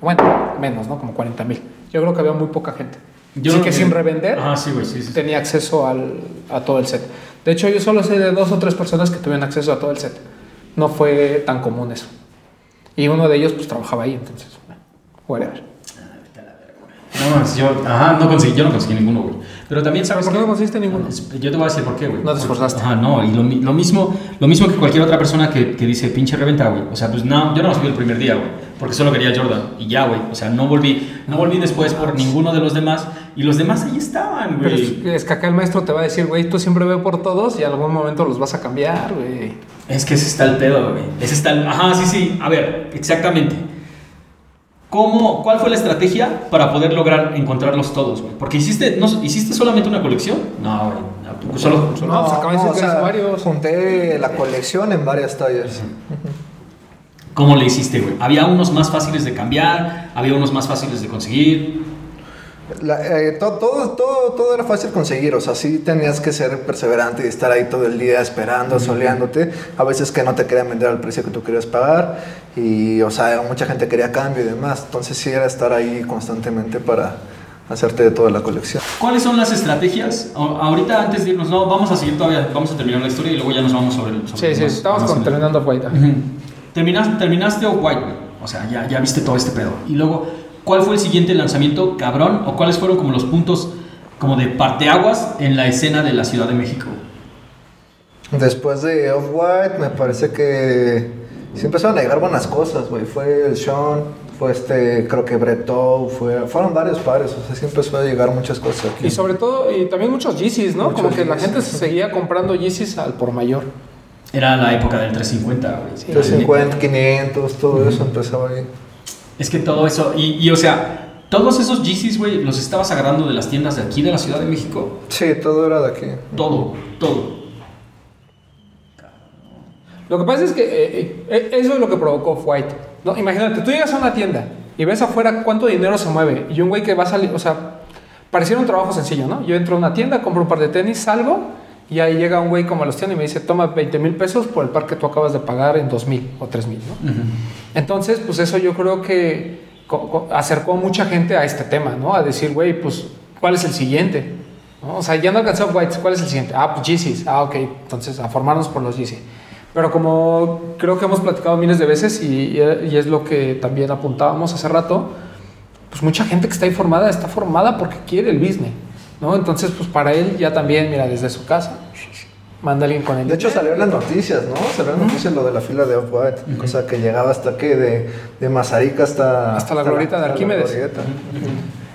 bueno, menos, ¿no? Como 40 mil. Yo creo que había muy poca gente. Yo sí creo que, sin revender Ah, sí, güey, sí, sí. tenía acceso al, a todo el set. De hecho, yo solo sé de dos o tres personas que tuvieron acceso a todo el set. No fue tan común eso. Y uno de ellos, pues, trabajaba ahí, entonces, whatever. No, yo, ajá, no conseguí, yo no conseguí ninguno, güey. Pero también sabes ¿Por qué no conseguiste ninguno? Yo te voy a decir por qué, güey. No te esforzaste. Ajá, no, y lo, lo mismo, lo mismo que cualquier otra persona que, que dice pinche reventa, güey. O sea, pues no, yo no los vi el primer día, güey, porque solo quería Jordan y ya, güey. O sea, no volví, no volví después por ninguno de los demás y los demás ahí estaban, Pero es, güey. que acá el maestro te va a decir, güey, tú siempre ve por todos y algún momento los vas a cambiar, güey. Es que ese está el pedo, güey. Ese está el, ajá, sí, sí. A ver, exactamente. ¿Cómo, ¿Cuál fue la estrategia para poder lograr encontrarlos todos, güey? Porque hiciste, no, ¿hiciste solamente una colección? No, güey. no, Solo, solo- No, pues acaba de decir o que sea, varios. Junté la colección en varias tallas. ¿Cómo le hiciste, güey? Había unos más fáciles de cambiar, había unos más fáciles de conseguir. La- eh, to- todo, todo, todo era fácil conseguir, o sea, sí tenías que ser perseverante y estar ahí todo el día esperando, soleándote. A veces que no te querían vender al precio que tú querías pagar y, o sea, mucha gente quería cambio y demás. Entonces sí era estar ahí constantemente para hacerte de toda la colección. ¿Cuáles son las estrategias? A- ahorita, antes de irnos, no, vamos a seguir todavía, vamos a terminar la historia y luego ya nos vamos sobre el. sobre Sí, sí, más- estamos más con, terminando White. Ujú. Terminaste, terminaste Off-White, güey. O sea, ya, ya viste todo este pedo. Y luego, ¿cuál fue el siguiente lanzamiento, cabrón? ¿O cuáles fueron como los puntos como de parteaguas en la escena de la Ciudad de México? Después de Off-White, me parece que sí empezaron a llegar buenas cosas, güey. Fue el Sean, fue este, creo que Breto, fue, fueron varios pares, o sea, sí empezó a llegar muchas cosas aquí. Y sobre todo, y también muchos Yeezys, ¿no? Muchos Como que la Yeezys. gente se seguía comprando Yeezys al por mayor. Era la época del 350, güey. 350, 500, todo eso empezaba ahí. Es que todo eso, y, y, o sea, todos esos Yeezys, güey, los estabas agarrando de las tiendas de aquí de la Ciudad de México. Sí, todo era de aquí. Todo, todo. Lo que pasa es que eh, eh, eso es lo que provocó White. ¿no? Imagínate, tú llegas a una tienda y ves afuera cuánto dinero se mueve y un güey que va a salir, o sea, pareciera un trabajo sencillo, ¿no? Yo entro a una tienda, compro un par de tenis, salgo y ahí llega un güey como los tiene y me dice, toma 20 mil pesos por el par que tú acabas de pagar en 2 mil o 3 mil, ¿no? Ujú. Entonces, pues eso yo creo que acercó a mucha gente a este tema, ¿no? A decir, güey, pues ¿cuál es el siguiente? ¿No? O sea, ya no alcancé White, ¿cuál es el siguiente? Ah, pues Yeezys. Ah, ok, entonces a formarnos por los Yeezys. Pero como creo que hemos platicado miles de veces y, y es lo que también apuntábamos hace rato, pues mucha gente que está ahí formada está formada porque quiere el business, ¿no? Entonces, pues para él ya también, mira, desde su casa, manda alguien con él. De hecho, salió en las noticias, ¿no? Salió en las noticias lo de la fila de Off-White. O sea, que llegaba hasta que de, de Mazarica hasta... Hasta la glorieta de Arquímedes.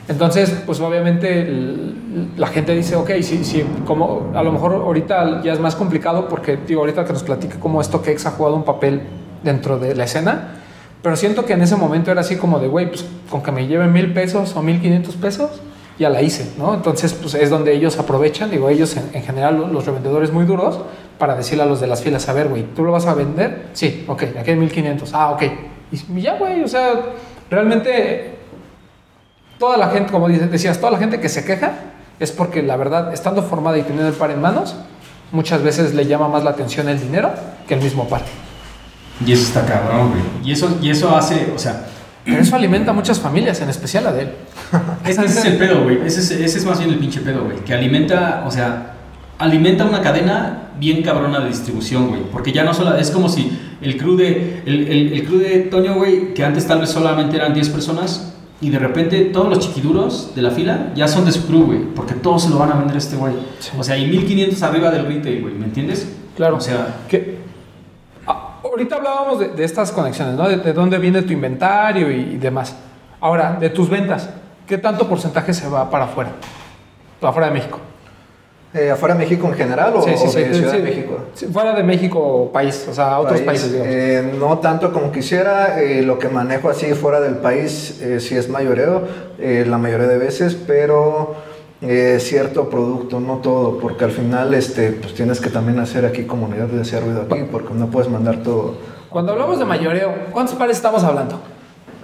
Entonces, pues obviamente el- la gente dice, ok, sí, sí, como a lo mejor ahorita ya es más complicado porque, digo, ahorita que nos platique cómo esto que ha jugado un papel dentro de la escena, pero siento que en ese momento era así como de, güey, pues con que me lleven mil pesos o mil quinientos pesos, ya la hice, ¿no? Entonces, pues es donde ellos aprovechan, digo, ellos en, en general, los- revendedores muy duros, para decirle a los de las filas, a ver, güey, ¿tú lo vas a vender? Sí, ok, aquí hay mil quinientos, ah, ok. Y ya, güey, o sea, realmente toda la gente, como decías, toda la gente que se queja es porque la verdad, estando formada y teniendo el par en manos, muchas veces le llama más la atención el dinero que el mismo par. Y eso está cabrón, güey. Y eso, y eso hace, o sea, Pero eso alimenta a muchas familias, en especial a de él. ese, es el pedo, güey. Ese es, ese es más bien el pinche pedo, güey. Que alimenta, o sea, alimenta una cadena bien cabrona de distribución, güey. Porque ya no solo, es como si el crew de, el, el, el crew de Toño, güey, que antes tal vez solamente eran 10 personas, y de repente todos los chiquiduros de la fila ya son de su crew, güey. Porque todos se lo van a vender a este güey. Sí. O sea, hay 1500 arriba del retail, güey. ¿Me entiendes? Claro. O sea, Que, ahorita hablábamos de, de estas conexiones, ¿no? De, de dónde viene tu inventario y, y demás. Ahora, de tus ventas, ¿qué tanto porcentaje se va para afuera? Para afuera de México. Eh, ¿Afuera de México en general o, o de Ciudad sí, de México? sí, fuera de México o país, o sea, otros País, países, eh, no tanto como quisiera, eh, lo que manejo así fuera del país eh, sí es mayoreo, eh, la mayoría de veces, pero eh, cierto producto, no todo, porque al final este, pues tienes que también hacer aquí comunidad de hacer ruido aquí, porque no puedes mandar todo Cuando hablamos de mayoreo, ¿cuántos pares estamos hablando?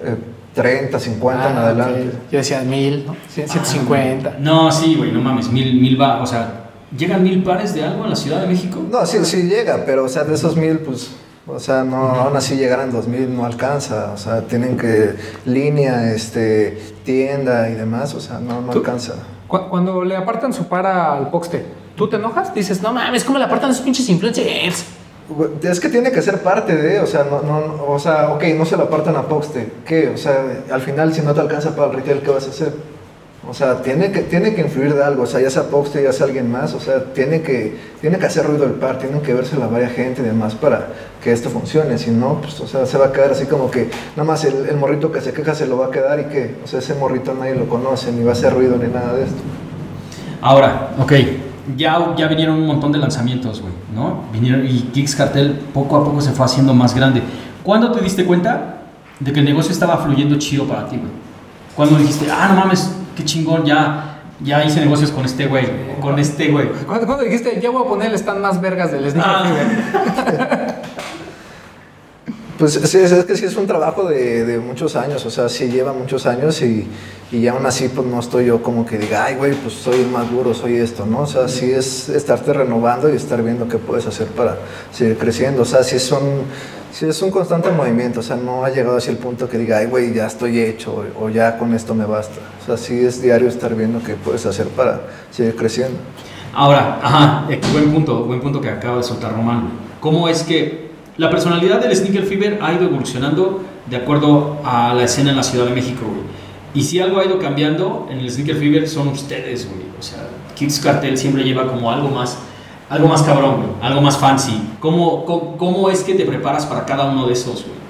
eh, 30, 50 en Ah, adelante. Yo decía mil, ¿no? Cien- 150. no, sí, güey, no mames. Mil, mil va, o sea, ¿llegan mil pares de algo en la Ciudad de México? No, sí, sí llega, pero o sea, de esos mil, pues, o sea, no, aún así llegar en 2000 no alcanza, o sea, tienen que línea, este, tienda y demás, o sea, no, no ¿Tú? alcanza. Cu- Cuando le apartan su para al Poxte, ¿tú te enojas? Dices, no mames, ¿cómo le apartan esos pinches influencers? Es que tiene que ser parte de, o sea, no, no, o sea, ok, no se lo apartan a Poxte, ¿qué? O sea, al final si no te alcanza para el retail, ¿qué vas a hacer? O sea, tiene que, tiene que influir de algo, o sea, ya sea Poxte, ya sea alguien más, o sea, tiene que, tiene que hacer ruido el par, tienen que verse la varias gente y demás para que esto funcione, si no, pues, o sea, se va a quedar así como que, nada más el, morrito que se queja se lo va a quedar y que, o sea, ese morrito nadie lo conoce, ni va a hacer ruido ni nada de esto. Ahora, ok, ya, ya vinieron un montón de lanzamientos, güey, ¿no? Vinieron y Kicks Cartel poco a poco se fue haciendo más grande. ¿Cuándo te diste cuenta de que el negocio estaba fluyendo chido para ti, güey? ¿Cuándo dijiste, ah, no mames, qué chingón, ya, ya hice negocios con este güey, con este güey? ¿Cuándo, cuándo dijiste, ya voy a poner el stand más vergas del Sneaker Ah. Fever"? [LAUGHS] Pues sí, es, es que sí es un trabajo de, de muchos años, o sea, sí lleva muchos años y, y aún así pues no estoy yo como que diga, ay güey, pues soy más duro, soy esto, ¿no? O sea, sí es estarte renovando y estar viendo qué puedes hacer para seguir creciendo, o sea, sí es un, sí es un constante movimiento, o sea, no ha llegado así el punto que diga, ay güey, ya estoy hecho o, o ya con esto me basta, o sea, sí es diario estar viendo qué puedes hacer para seguir creciendo. Ahora, ajá, eh, buen punto, buen punto que acaba de soltar Román. ¿Cómo es que la personalidad del Sneaker Fever ha ido evolucionando de acuerdo a la escena en la Ciudad de México, güey? Y si algo ha ido cambiando en el Sneaker Fever son ustedes, güey. O sea, Kicks Cartel siempre lleva como algo más, algo más cabrón, algo más fancy. ¿Cómo, cómo, cómo es que te preparas para cada uno de esos, güey?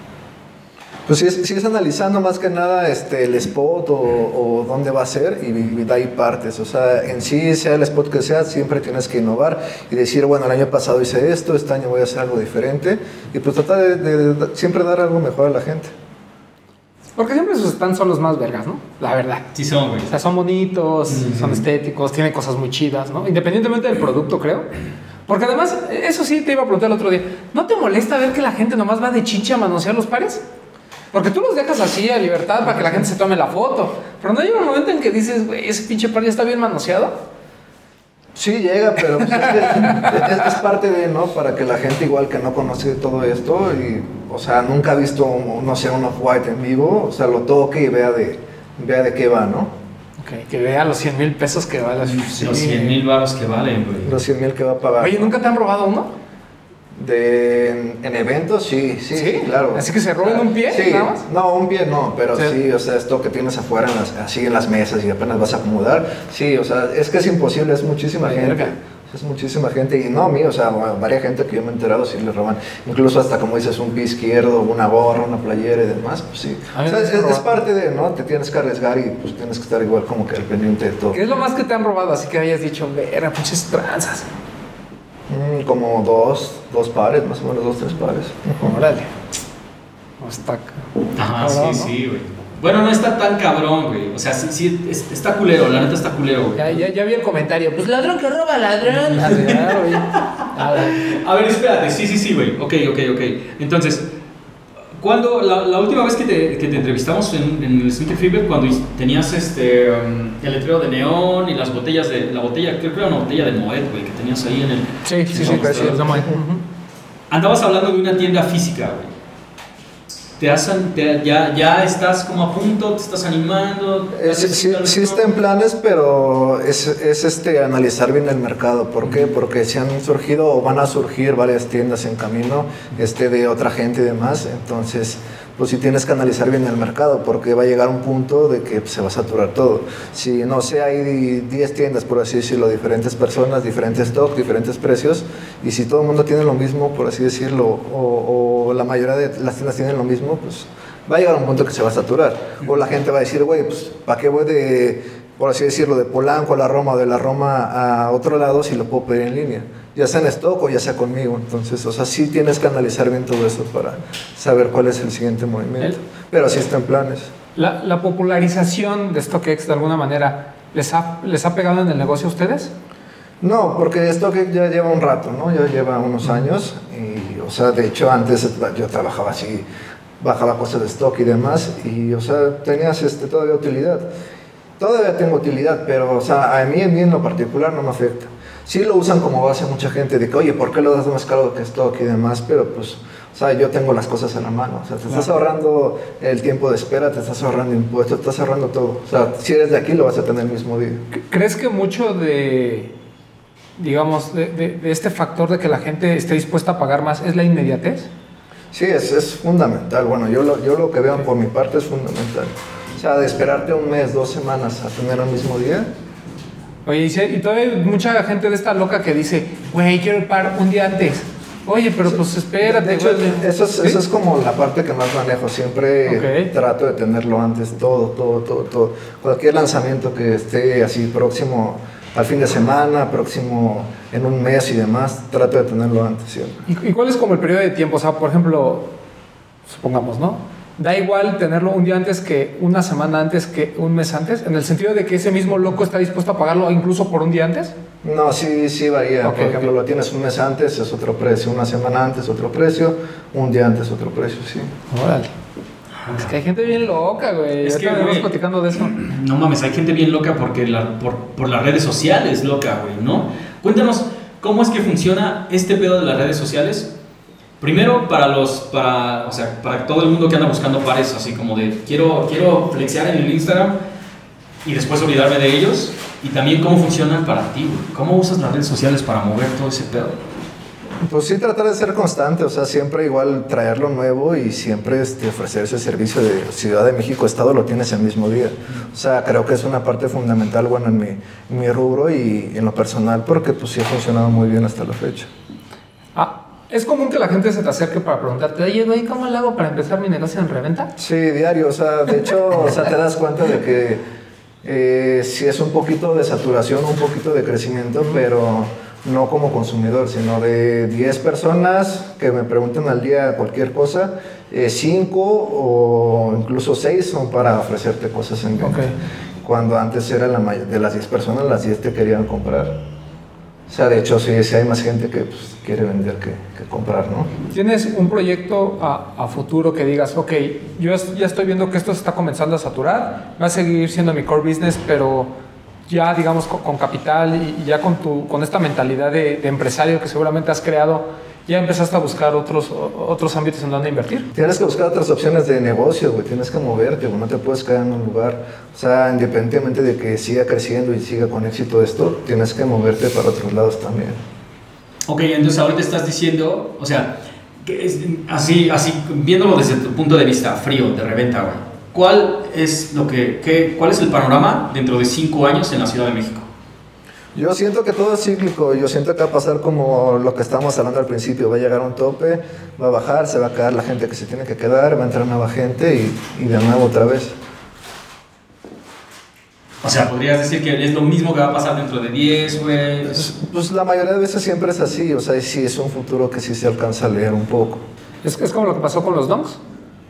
Pues sí, es, sí es analizando más que nada este, el spot o, o dónde va a ser y, y de ahí partes. O sea, en sí, sea el spot que sea, siempre tienes que innovar y decir, bueno, el año pasado hice esto, este año voy a hacer algo diferente y pues tratar de, de- de siempre dar algo mejor a la gente. Porque siempre esos stands son los más vergas, ¿no? La verdad. Sí son, güey. O sea, son bonitos, son estéticos, tienen cosas muy chidas, ¿no? Independientemente del producto, creo. Porque además, eso sí te iba a preguntar el otro día, ¿no te molesta ver que la gente nomás va de chinche a manosear los pares? Porque tú los dejas así a libertad para que la gente se tome la foto. Pero no llega un momento en que dices, güey, ese pinche par ya está bien manoseado. Sí llega, pero pues, es, es- es parte de, ¿no? Para que la gente igual que no conoce todo esto y, o sea, nunca ha visto, no sé, un off-white en vivo, o sea, lo toque y vea de, vea de qué va, ¿no? Ok, que vea los 100 mil pesos que vale. Los 100 mil baros que valen, güey. Los 100 mil que va a pagar. Oye, ¿nunca te han robado uno? De, en, en eventos, sí, sí, ¿Sí? claro. ¿Así que se roben un pie, Sí, nada más? no, un pie no, pero Sí. sí. o sea, esto que tienes afuera, en las- así en las mesas y apenas vas a acomodar, sí, o sea, es que es imposible, es muchísima gente. Es muchísima gente y no a mí, o sea, a varias gente que yo me he enterado sí le roban, incluso hasta como dices, un pie izquierdo, una gorra, una playera y demás, pues sí. O sea, es, parte de, ¿no? Te tienes que arriesgar y pues tienes que estar igual como que al pendiente de todo. ¿Qué es lo más que te han robado? Así que hayas dicho, verga, pinches tranzas. Como dos, dos pares, más o menos dos, tres pares. Órale. No está. Cabrón, sí, ¿no? sí, güey. Bueno, no está tan cabrón, güey. O sea, sí, sí, es- está culero, la neta está culero, güey. Ya, ya, ya vi el comentario. Pues ladrón que roba ladrón. [LAUGHS] Ah. A ver, espérate, sí, sí, sí, güey. Ok, ok, ok. Entonces, cuando la, la última vez que te, que te entrevistamos en, en el Sneaker Fever, cuando tenías este um, el letrero de neón y las botellas de. La botella, creo que era una botella de Moet, güey, que tenías ahí en el. Sí, sí, sí. sí. Andabas hablando de una tienda física, güey. Te hacen, te- ya, ya estás como a punto, te estás animando. Eh, tal sí, sí- está en planes, pero es, es, este, analizar bien el mercado. ¿Por qué? Porque se han surgido o van a surgir varias tiendas en camino este, de otra gente y demás. Entonces, pues sí tienes que analizar bien el mercado, porque va a llegar un punto de que se va a saturar todo. Si, no sé, hay 10 tiendas, por así decirlo, diferentes personas, diferentes stock, diferentes precios, y si todo el mundo tiene lo mismo, por así decirlo, o, o la mayoría de las tiendas tienen lo mismo, pues va a llegar un punto que se va a saturar. O la gente va a decir, güey, pues, ¿para qué voy de, por así decirlo, de Polanco a la Roma o de la Roma a otro lado si lo puedo pedir en línea? Ya sea en stock o ya sea conmigo. Entonces, o sea, sí tienes que analizar bien todo eso para saber cuál es el siguiente movimiento. Pero sí está en planes. La, la popularización de StockX de alguna manera, ¿les ha, ¿les ha pegado en el negocio a ustedes? No, porque que ya lleva un rato, ¿no? Ya lleva unos años y, o sea, de hecho antes yo trabajaba así, bajaba cosas de stock y demás y, o sea, tenías este, todavía utilidad. Todavía tengo utilidad, pero, o sea, a mí, a mí en lo particular no me afecta. Sí lo usan como base mucha gente de que, oye, ¿por qué lo das más caro que stock y demás? Pero, pues, o sea, yo tengo las cosas en la mano. O sea, te estás ahorrando el tiempo de espera, te estás ahorrando impuestos, te estás ahorrando todo. O sea, si eres de aquí lo vas a tener el mismo día. ¿Crees que mucho de, digamos, de, de- de este factor de que la gente esté dispuesta a pagar más es la inmediatez? Sí, es, es fundamental. Bueno, yo lo, yo lo que veo por mi parte es fundamental. O sea, de esperarte un mes, dos semanas a tener el mismo día. Oye, y, si- y todavía hay mucha gente de esta loca que dice, güey, quiero el par un día antes. Oye, pero pues espérate. De hecho, güey". eso es, ¿Sí? eso es como la parte que más manejo. Siempre trato de tenerlo antes, todo, todo, todo, todo. Cualquier lanzamiento que esté así próximo al fin de semana, próximo en un mes y demás, trato de tenerlo antes siempre. ¿Y, y cuál es como el periodo de tiempo? O sea, por ejemplo, supongamos, ¿no? Da igual tenerlo un día antes que una semana antes que un mes antes, en el sentido de que ese mismo loco está dispuesto a pagarlo incluso por un día antes. No, sí, sí varía. Ok, Por ejemplo, ok. lo tienes un mes antes, es otro precio. Una semana antes, otro precio. Un día antes, otro precio, sí. Órale. Es que hay gente bien loca, güey. Es que, estamos platicando de eso. [CLEARS THROAT] No mames, hay gente bien loca porque la, por, por las redes sociales, loca, güey, ¿no? Cuéntanos, ¿cómo es que funciona este pedo de las redes sociales? Primero, para los, para, o sea, para todo el mundo que anda buscando pares, así como de, quiero, quiero flexear en el Instagram y después olvidarme de ellos. Y también cómo funcionan para ti, güey. ¿Cómo usas las redes sociales para mover todo ese pedo? Pues sí, tratar de ser constante, o sea, siempre igual traer lo nuevo y siempre este, ofrecer ese servicio de Ciudad de México, Estado, lo tienes el mismo día. O sea, creo que es una parte fundamental, bueno, en mi, en mi rubro y en lo personal, porque pues sí ha funcionado muy bien hasta la fecha. Ah, es común que la gente se te acerque para preguntarte, oye, güey, ¿cómo le hago para empezar mi negocio en reventa? Sí, diario, o sea, de hecho, [LAUGHS] o sea, te das cuenta de que eh, sí es un poquito de saturación, un poquito de crecimiento, pero no como consumidor, sino de 10 personas que me pregunten al día cualquier cosa, 5 o incluso 6 son para ofrecerte cosas en venta. Ok. Cuando antes era la de las 10 personas, las 10 te querían comprar. O sea, de hecho, sí, sí hay más gente que pues, quiere vender que, comprar, ¿no? ¿Tienes un proyecto a, futuro que digas, ok, yo ya estoy viendo que esto se está comenzando a saturar, va a seguir siendo mi core business, pero ya digamos con, capital y, ya con, tu, con esta mentalidad de empresario que seguramente has creado, ya empezaste a buscar otros, otros ámbitos en donde invertir. Tienes que buscar otras opciones de negocio, güey. Tienes que moverte, güey. No te puedes quedar en un lugar. O sea, independientemente de que siga creciendo y siga con éxito esto, tienes que moverte para otros lados también. Ok, entonces ahorita estás diciendo, o sea, que es- así, así, viéndolo desde tu punto de vista frío, de reventa, güey, ¿cuál es, lo que, qué- ¿cuál es el panorama dentro de cinco años en la Ciudad de México? Yo siento que todo es cíclico. Yo siento que va a pasar como lo que estábamos hablando al principio. Va a llegar a un tope, va a bajar, se va a quedar la gente que se tiene que quedar, va a entrar nueva gente y, y de nuevo otra vez. O sea, podrías decir que es lo mismo que va a pasar dentro de 10, güey. Pues, pues la mayoría de veces siempre es así. O sea, sí es un futuro que sí se alcanza a leer un poco. Es, es como lo que pasó con los donks.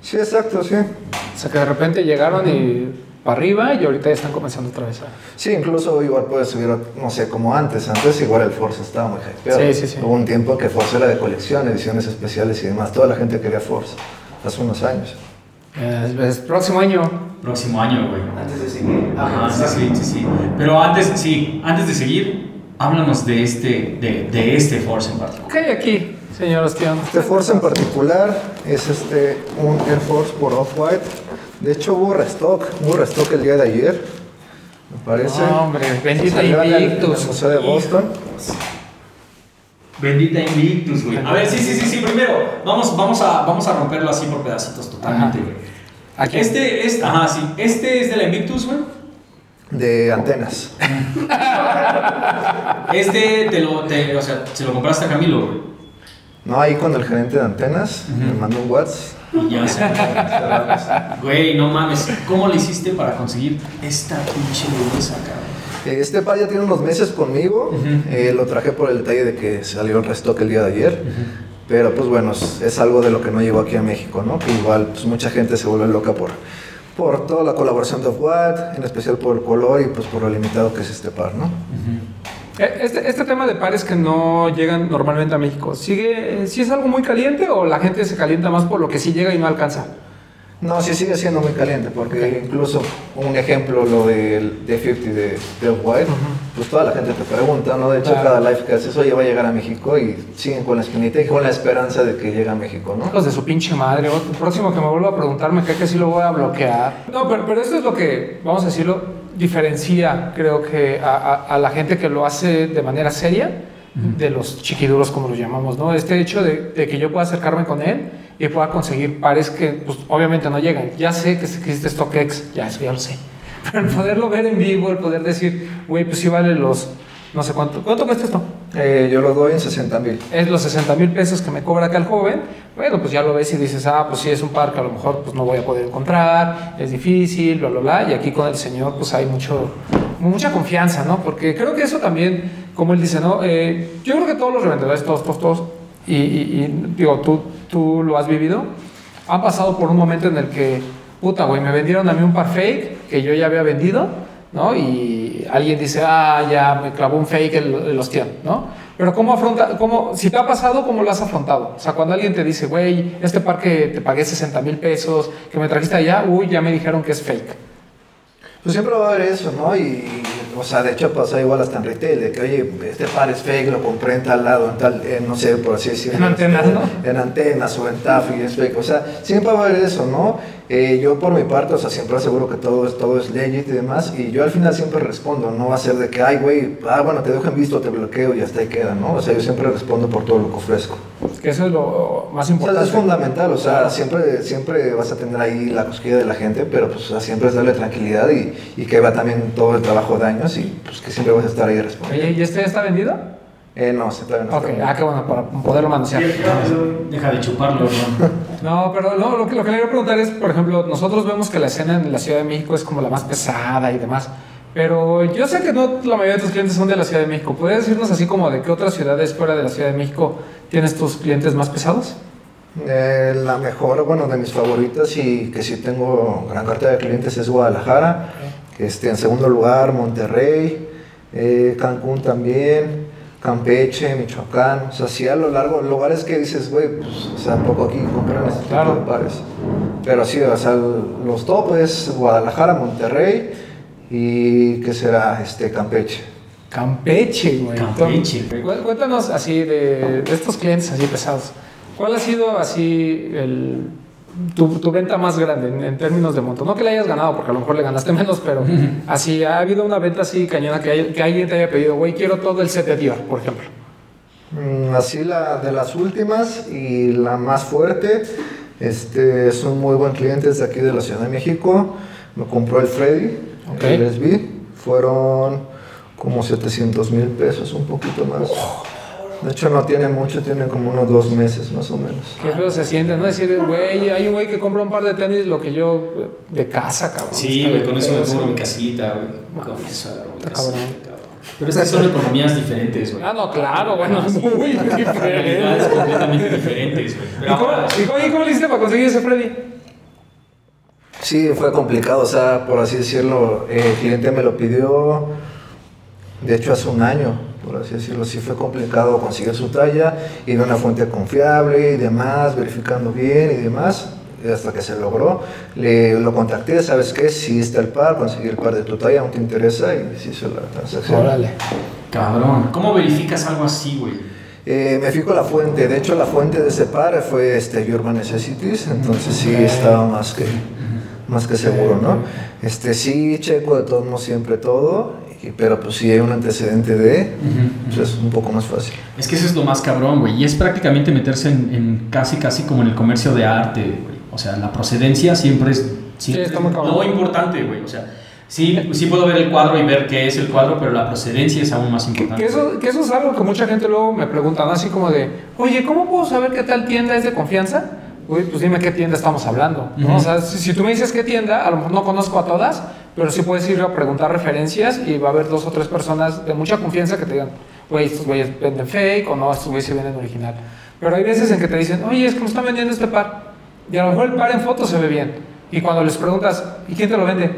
Sí, exacto, sí. O sea, que de repente llegaron y para arriba y ahorita ya están comenzando otra vez a... Sí, incluso igual puede subir, no sé, como antes. Antes igual el Force estaba muy hypeado. Sí, sí, sí. Hubo un tiempo que Force era de colección, ediciones especiales y demás. Toda la gente quería Force. Hace unos años. Es, es próximo año. Próximo año, güey. Antes de seguir. Ajá, sí, sí, sí, sí. Pero antes, sí, antes de seguir, háblanos de este, de, de este Force en particular. ¿Qué hay aquí, señor Ostión? Este Force en particular es este, un Air Force por Off-White. De hecho hubo restock, hubo restock el día de ayer, me parece. No, hombre, bendita en el- Invictus. Museo de Boston. Bendita Invictus, güey. A ver, sí, sí, sí, sí. Primero, vamos, vamos, a, vamos a romperlo así por pedacitos totalmente, Ajá. güey. Aquí. Este es, ajá, sí. Este es de la Invictus, güey. De antenas. [LAUGHS] Este te lo, te, o sea, se lo compraste a Camilo, güey. No, ahí con el gerente de antenas, me mandó un WhatsApp. Y ya [LAUGHS] se Güey, no mames. ¿Cómo le hiciste para conseguir esta pinche belleza, cabrón? Este par ya tiene unos meses conmigo. Eh, lo traje por el detalle de que salió el restock el día de ayer. Pero pues bueno, es, es algo de lo que no llegó aquí a México, ¿no? Que igual pues mucha gente se vuelve loca por, por toda la colaboración de Off-White, en especial por el color y pues por lo limitado que es este par, ¿no? Eh, Este, este tema de pares que no llegan normalmente a México, ¿sigue, ¿sí es algo muy caliente o la gente se calienta más por lo que sí llega y no alcanza? No, sí sigue siendo muy caliente, porque incluso un ejemplo, lo del D50 de, de Off-White, pues toda la gente te pregunta, ¿no? De hecho, Claro. cada live que haces, oye, va a llegar a México y siguen con la espinita y con la esperanza de que llegue a México, ¿no? Hijos de su pinche madre. El próximo que me vuelva a preguntar me cae que sí lo voy a bloquear. No, pero, pero esto es lo que, vamos a decirlo, diferencia, creo que, a, a- a la gente que lo hace de manera seria de los chiquiduros, como los llamamos, ¿no? Este hecho de, de que yo pueda acercarme con él y pueda conseguir pares que, pues, obviamente no llegan. Ya sé que existe StockX, ya eso ya lo sé. [LAUGHS] Pero el poderlo ver en vivo, el poder decir, güey, pues sí vale los, no sé cuánto, ¿cuánto cuesta esto? Eh, yo lo doy en 60 mil. es los 60 mil pesos que me cobra acá el joven, bueno, pues ya lo ves y dices, ah, pues sí, es un par que a lo mejor pues no voy a poder encontrar, es difícil, bla, bla, bla, y aquí con el señor pues hay mucho, mucha confianza, ¿no? Porque creo que eso también, como él dice, ¿no? Eh, yo creo que todos los revendedores, todos, todos, todos, y, y- y, digo, tú, tú lo has vivido, han pasado por un momento en el que, puta, güey, me vendieron a mí un par fake que yo ya había vendido, ¿no? Y alguien dice, ah, ya me clavó un fake el, el ostión, ¿no? Pero ¿cómo afronta, cómo, si te ha pasado, cómo lo has afrontado? O sea, cuando alguien te dice, güey, este par que te pagué 60 mil pesos, que me trajiste allá, uy, ya me dijeron que es fake. Pues siempre va a haber eso, ¿no? Y, o sea, de hecho pasa igual hasta en retail, de que, oye, este par es fake, lo compré en tal lado, en tal, eh, no sé, por así decirlo. En antenas, ¿no? En antenas o en TAF y es fake. O sea, siempre va a haber eso, ¿no? Eh, yo por mi parte, o sea, siempre aseguro que todo es, todo es legit y demás, y yo al final siempre respondo, no va a ser de que, ay, güey, ah, bueno, te dejo en visto, te bloqueo y hasta ahí queda, ¿no? O sea, yo siempre respondo por todo lo que ofrezco. Que eso es lo más O sea, importante. es fundamental, o sea, siempre, siempre vas a tener ahí la cosquilla de la gente, pero pues o sea, siempre es darle tranquilidad y, y que va también todo el trabajo de años y pues que siempre vas a estar ahí respondiendo. Oye, ¿y este ya está vendido? Eh, no, se todavía no Ok, ah, qué bueno, para poderlo manosear. Deja de chuparlo, hermano. [LAUGHS] No, pero no, lo, que, lo que le quiero preguntar es, por ejemplo, nosotros vemos que la escena en la Ciudad de México es como la más pesada y demás. Pero yo sé que no la mayoría de tus clientes son de la Ciudad de México. ¿Podrías decirnos así como de qué otras ciudades fuera de la Ciudad de México tienes tus clientes más pesados? Eh, la mejor, bueno, de mis favoritas y que sí tengo gran cartera de clientes es Guadalajara, que esté en segundo lugar Monterrey, eh, Cancún también, Campeche, Michoacán, o sea, sí a lo largo, lugares que dices, güey, pues, o sea, poco aquí compran este tipo Claro. de pares. Pero sí, o sea, los top es Guadalajara, Monterrey y, ¿qué será? Este, Campeche. Campeche, güey. Campeche, Cuéntanos así de, de estos clientes así pesados. ¿Cuál ha sido así el, tu, tu venta más grande en, en términos de monto? No que le hayas ganado, porque a lo mejor le ganaste menos, pero así ha habido una venta así cañona que, hay- que alguien te haya pedido, güey, quiero todo el set de Dior, por ejemplo. Mm, Así la de las últimas y la más fuerte, este es un muy buen cliente desde aquí de la Ciudad de México. Me compró el Freddy, Ok. el SB. Fueron como 700 mil pesos, un poquito más. De hecho no tiene mucho, tiene como unos dos meses más o menos. Qué feo se siente, ¿no? Decir, güey, hay un güey que compra un par de tenis, lo que yo de casa, cabrón. Sí, güey, con eso me pongo mi casita, güey. Con eso cabrón. Pero es que son economías diferentes, güey. Ah, no, claro, bueno, es [LAUGHS] muy Realidades diferente. completamente diferentes, güey. ¿Y Pero cómo, ahora- y cómo- y cómo le hiciste para conseguir ese Freddy? Sí, fue complicado, o sea, por así decirlo, el cliente me lo pidió, de hecho hace un año, por así decirlo, sí fue complicado conseguir su talla, ir a una fuente confiable y demás, verificando bien y demás, hasta que se logró, le, lo contacté, ¿sabes qué? Si está el par, conseguí el par de tu talla, ¿no te interesa? Y se hizo la transacción. Órale. Cabrón. ¿Cómo verificas algo así, güey? Eh, me fijo la fuente, de hecho la fuente de ese par fue este Urban Necessities, entonces sí estaba más que, más que seguro, ¿no? Este sí checo de todos modos siempre todo, pero pues si hay un antecedente de, pues es un poco más fácil. Es que eso es lo más cabrón, güey. Y es prácticamente meterse en, en casi, casi como en el comercio de arte, güey. O sea, la procedencia siempre es. siempre está muy es cabrón. lo importante, güey. O sea, sí, sí puedo ver el cuadro y ver qué es el cuadro, pero la procedencia es aún más Que, importante. que eso, que eso es algo que mucha gente luego me pregunta, ¿no? así como de, oye, ¿cómo puedo saber qué tal tienda es de confianza? Uy, pues dime qué tienda estamos hablando. ¿no? Ujú. O sea, si, si tú me dices qué tienda, a lo mejor no conozco a todas, pero sí puedes ir a preguntar referencias y va a haber dos o tres personas de mucha confianza que te digan, güey, estos güeyes venden fake o no, estos güeyes se venden original. Pero hay veces en que te dicen, oye, es que me están vendiendo este par. Y a lo mejor el par en foto se ve bien. Y cuando les preguntas, ¿y quién te lo vende?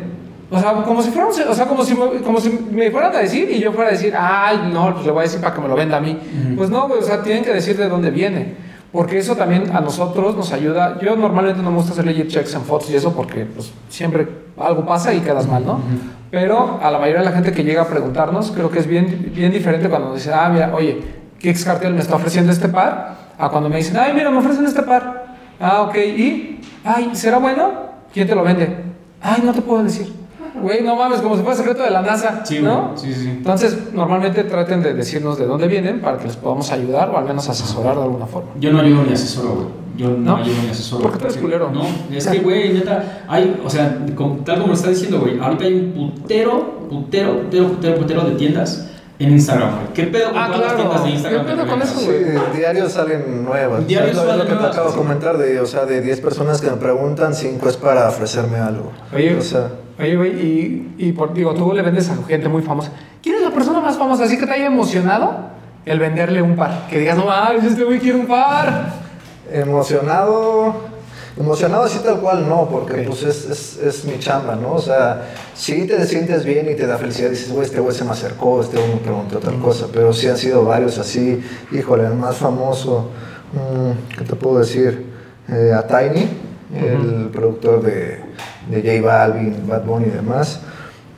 O sea, como si fueran, o sea, como si, como si me fueran a decir y yo fuera a decir, ay, no, pues le voy a decir para que me lo venda a mí. Pues no, güey, o sea, tienen que decir de dónde viene. Porque eso también a nosotros nos ayuda. Yo normalmente no me gusta hacer legit checks en fotos y eso porque pues, siempre algo pasa y quedas mal, ¿no? Pero a la mayoría de la gente que llega a preguntarnos, creo que es bien, bien diferente cuando nos dice, ah, mira, oye, Kix Cartel me está ofreciendo este par, a cuando me dicen, ay, mira, me ofrecen este par. Ah, ok, ¿y? Ay, ¿será bueno? ¿Quién te lo vende? Ay, no te puedo decir. Güey, no mames, como si fuera secreto de la NASA, Sí, ¿no? Sí, sí. Entonces, normalmente traten de decirnos de dónde vienen para que les podamos ayudar o al menos asesorar de alguna forma. Yo no ayudo ni asesoro, güey. Yo no, ayudo ni asesoro. ¿Por qué eres culero? No, es que, güey, neta, hay, o sea, tal como lo está diciendo, güey, ahorita hay un putero, putero, putero, putero, putero de tiendas en Instagram, güey. ¿Qué pedo con Ah, todas las claro. tiendas de Instagram? ¿Qué pedo con eso, Sí, diarios salen nuevas. Diarios es lo, lo que te nuevas, acabo de sí. comentar, de, o sea, de 10 personas que me preguntan, 5 es para ofrecerme algo. Oye, o sea, oye, güey, y, y por, digo, tú le vendes a gente muy famosa. ¿Quién es la persona más famosa? Así que te haya emocionado el venderle un par. Que digas, no mames, este güey quiere un par. Emocionado, emocionado así tal cual no, porque pues es, es, es mi chamba, ¿no? O sea, si te sientes bien y te da felicidad, dices, güey, este güey se me acercó, este güey me preguntó otra cosa, pero sí han sido varios así, híjole, el más famoso, mm, ¿qué te puedo decir? Eh, a Tiny, el productor de, de J Balvin, Bad Bunny y demás.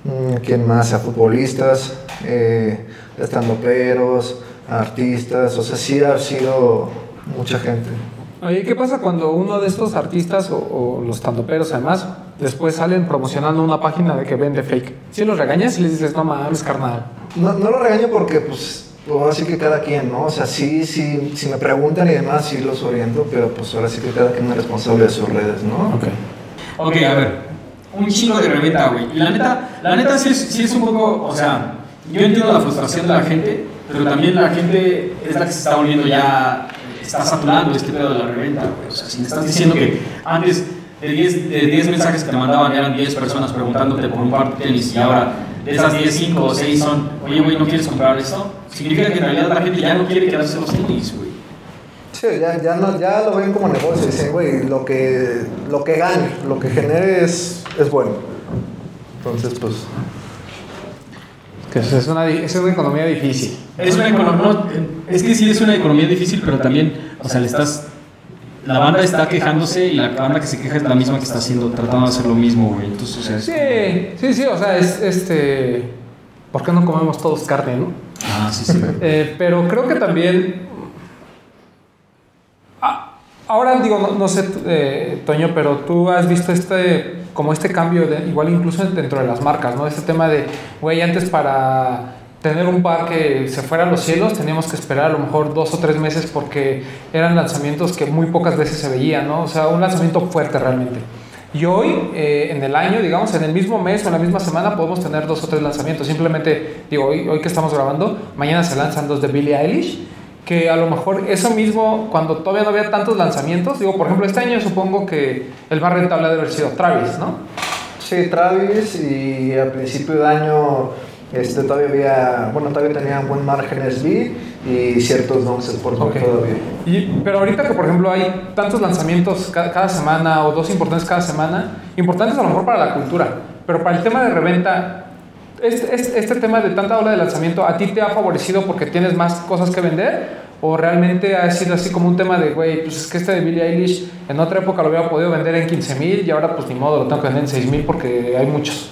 Mm, ¿Quién más? A futbolistas, eh, estandoperos, artistas, o sea, sí ha sido mucha gente. Oye, ¿qué pasa cuando uno de estos artistas o, o los tandoperos además después salen promocionando una página de que vende fake? Si los regañas y les dices, no mames, carnal. No, no lo regaño porque, pues, pues, ahora sí que cada quien, ¿no? O sea, sí, sí, si me preguntan y demás, sí los oriento, pero pues ahora sí que cada quien es responsable de sus redes, ¿no? Ok, a ver, un chingo de reventa, güey. Y la neta, la neta sí es, sí es un poco, o sea, yo entiendo la frustración de la gente, pero también la gente es la que se está volviendo ya, está saturando este pedo de la reventa, güey. O sea, si me estás diciendo que antes de 10, de 10 mensajes que te mandaban eran 10 personas preguntándote por un par de tenis y ahora de esas 10, 5 o 6 son, oye, güey, ¿no quieres comprar esto? Significa que en realidad la gente ya no quiere quedarse los tenis, güey. Sí, ya, ya, no, ya lo ven como negocio, dicen, güey, lo que, lo que gane, lo que genere es, es bueno. Entonces, pues, Que es una, es una economía difícil. Es una economía, es que sí es una economía difícil, pero también, o sea, le estás, la banda está quejándose y la banda que se queja es la misma que está haciendo, tratando de hacer lo mismo, güey. Entonces, o sea, es- Sí, sí, sí, o sea, es este. ¿por qué no comemos todos carne, no? Ah, sí, sí. Eh, pero creo que también. Ah, Ahora digo, no, no sé, eh, Toño, pero tú has visto este, como este cambio, de, igual incluso dentro de las marcas, ¿no? Este tema de, güey, antes para tener un par que se fuera a los cielos teníamos que esperar a lo mejor dos o tres meses porque eran lanzamientos que muy pocas veces se veían, ¿no? O sea, un lanzamiento fuerte realmente. Y hoy, eh, en el año, digamos, en el mismo mes o en la misma semana, podemos tener dos o tres lanzamientos. Simplemente, digo, hoy, hoy que estamos grabando, mañana se lanzan dos de Billie Eilish, que a lo mejor eso mismo, cuando todavía no había tantos lanzamientos, digo, por ejemplo, este año supongo que el más rentable ha de haber sido Travis, ¿no? Sí, Travis y al principio de año este, todavía había, bueno, todavía tenían buen margen SB y ciertos Dunks Sport Ok. todavía. Y, pero ahorita que, por ejemplo, hay tantos lanzamientos ca- cada, semana o dos importantes cada semana, importantes a lo mejor para la cultura, pero para el tema de reventa, este, este, este tema de tanta ola de lanzamiento, ¿a ti te ha favorecido porque tienes más cosas que vender? ¿O realmente ha sido así como un tema de, güey, pues es que este de Billie Eilish en otra época lo hubiera podido vender en 15 mil y ahora pues ni modo, lo tengo que vender en 6 mil porque hay muchos?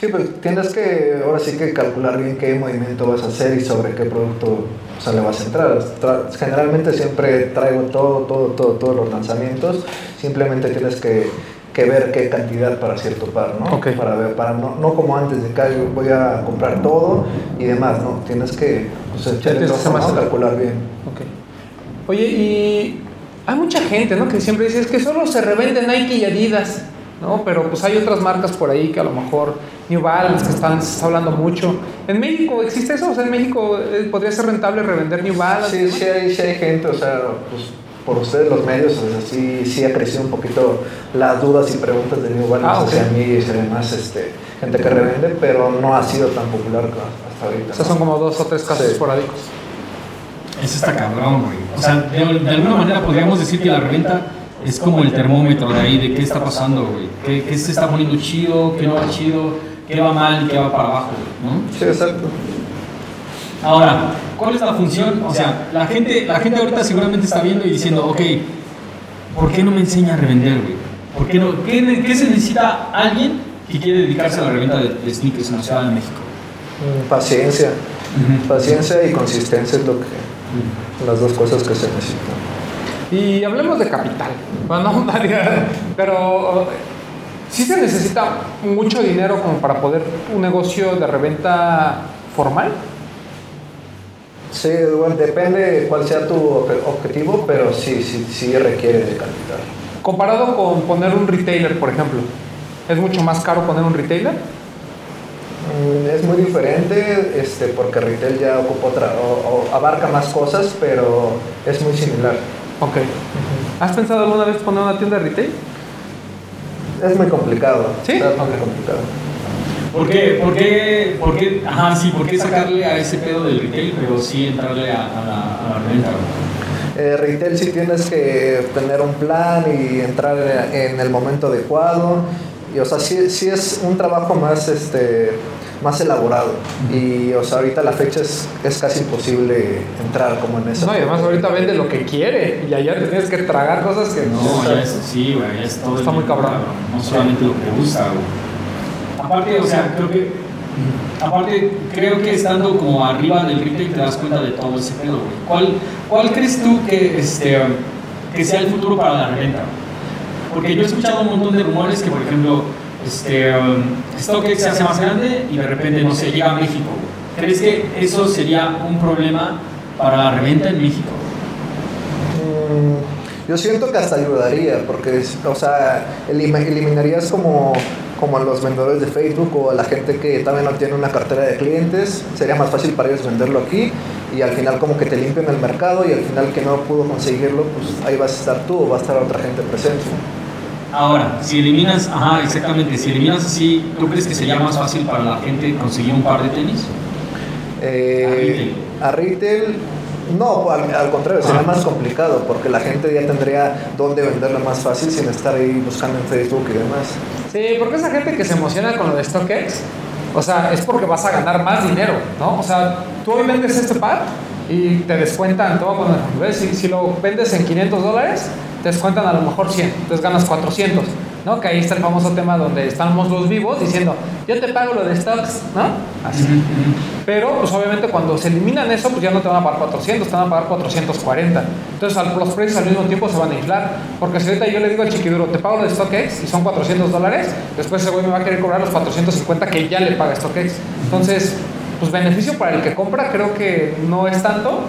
Sí, pues tienes que ahora sí que calcular bien qué movimiento vas a hacer y sobre qué producto o sea, le vas a entrar. Tra- generalmente siempre traigo todo, todo, todo, todos los lanzamientos. Simplemente tienes que, que ver qué cantidad para cierto par, ¿no? Ok. Para ver, para no, no como antes de que "Ay, voy a comprar todo y demás, ¿no? Tienes que pues, echarle más ¿no? calcular bien. Ok. Oye, y hay mucha gente, ¿no? Que siempre dice, es que solo se revende Nike y Adidas, ¿no? Pero pues hay otras marcas por ahí que a lo mejor, New Balance, que están, se está hablando mucho. ¿En México existe eso? O sea, en México eh, podría ser rentable revender New Balance. Sí, sí hay, sí hay gente, o sea, pues por ustedes los medios, o sea, sí, sí ha crecido un poquito las dudas y preguntas de New Balance Ah, ok. hacia mí y hacia demás este, gente que revende, pero no ha sido tan popular hasta ahorita. O sea, son como dos o tres casos Sí. esporádicos. Eso está cabrón, güey. O sea, de, de alguna manera podríamos decir que la reventa es como el termómetro de ahí, de qué está pasando, güey. ¿Qué, qué se está poniendo chido, qué no va chido, qué va mal y qué va para abajo, güey, ¿no? Sí, exacto. Ahora, ¿cuál es la función? O sea, la gente, la gente ahorita seguramente está viendo y diciendo, ok, ¿por qué no me enseña a revender, güey? ¿Por qué, no, qué, qué se necesita alguien que quiere dedicarse a la reventa de, de sneakers en la Ciudad de México? Paciencia, paciencia y consistencia es lo que, las dos cosas que se necesitan. Y hablemos de capital. [LAUGHS] Bueno, pero sí se necesita mucho dinero como para poder un negocio de reventa formal. Sí, bueno, depende cuál sea tu ob- objetivo, pero sí, sí, sí requiere de capital. Comparado con poner un retailer, por ejemplo. ¿Es mucho más caro poner un retailer? Mm, Es muy diferente este, porque retail ya ocupa otra, o, o abarca más cosas, pero es muy similar. Ok. ¿Has pensado alguna vez poner una tienda de retail? Es muy complicado. ¿Sí? Está muy complicado. ¿Por qué, por qué, por qué, ajá, sí, por qué sacarle a ese pedo del retail, pero sí entrarle a, a la, a la güey? Eh, retail sí tienes que tener un plan y entrar en el momento adecuado. Y, o sea, sí, sí es un trabajo más, este, más elaborado. Y, o sea, ahorita la fecha es, es casi imposible entrar como en esa. No, y además ahorita vende lo que quiere y allá te tienes que tragar cosas que No, ya es, sí, güey, ya es todo. Está muy cabrón. No solamente lo que gusta, güey. Aparte, o sea, creo que. Aparte, creo que estando como arriba del retail te das cuenta de todo ese pedo, güey. ¿Cuál, ¿Cuál crees tú que, este, que sea el futuro para la reventa? Porque yo he escuchado un montón de rumores que, por ejemplo, este, StockX se hace más grande y de repente, no sé, llega a México. ¿Crees que eso sería un problema para la reventa en México? Yo siento que hasta ayudaría, porque, es- o sea, elima- eliminarías como, como a los vendedores de Facebook o a la gente que también no tiene una cartera de clientes. Sería más fácil para ellos venderlo aquí y al final como que te limpian el mercado y al final que no pudo conseguirlo, pues ahí vas a estar tú o va a estar otra gente presente. Ahora, si eliminas, ajá, exactamente, si eliminas así, ¿tú crees que sería más fácil para la gente conseguir un par de tenis? Eh, a retail, no, al, al contrario, sería Ah. más complicado porque la gente ya tendría dónde venderlo más fácil sin estar ahí buscando en Facebook y demás. Sí, porque esa gente que se emociona con lo de StockX, o sea, es porque vas a ganar más dinero, ¿no? O sea, tú hoy vendes este par y te descuentan, te voy a. Si, si lo vendes en 500 dólares, te descuentan a lo mejor 100, entonces ganas 400. ¿No? Que ahí está el famoso tema donde estamos los vivos diciendo, yo te pago lo de stocks, ¿no? Así. Pero, pues obviamente cuando se eliminan eso, pues ya no te van a pagar 400, te van a pagar 440. Entonces al- los precios al mismo tiempo se van a inflar. Porque si ahorita yo le digo al chiquiduro, te pago lo de StockX y son 400 dólares, después ese güey me va a querer cobrar los 450 que ya le paga StockX. Entonces, pues beneficio para el que compra creo que no es tanto.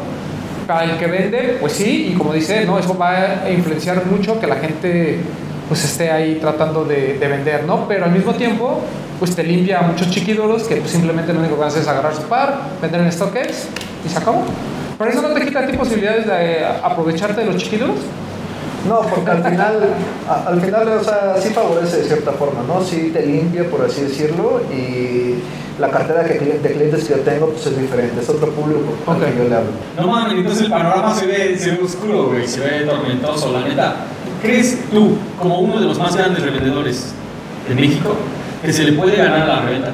Para el que vende, pues sí, y como dice, ¿no? Eso va a influenciar mucho que la gente pues esté ahí tratando de, de vender, ¿no? Pero al mismo tiempo, pues te limpia a muchos chiquiduros que pues, simplemente lo único que hacen es agarrar su par, vender en StockX y se acabó. Pero eso no te quita a ti posibilidades de eh, aprovecharte de los chiquiduros. No, porque al final, al final, o sea, sí favorece de cierta forma, ¿no? Sí te limpia, por así decirlo, y la cartera que, de clientes que yo tengo, pues es diferente, es otro público al Ok. que yo le hablo. No mames, entonces el panorama se ve, se ve oscuro, güey, se ve tormentoso, la neta. ¿Crees tú, como uno de los más grandes revendedores de México, que se le puede ganar a la reventa?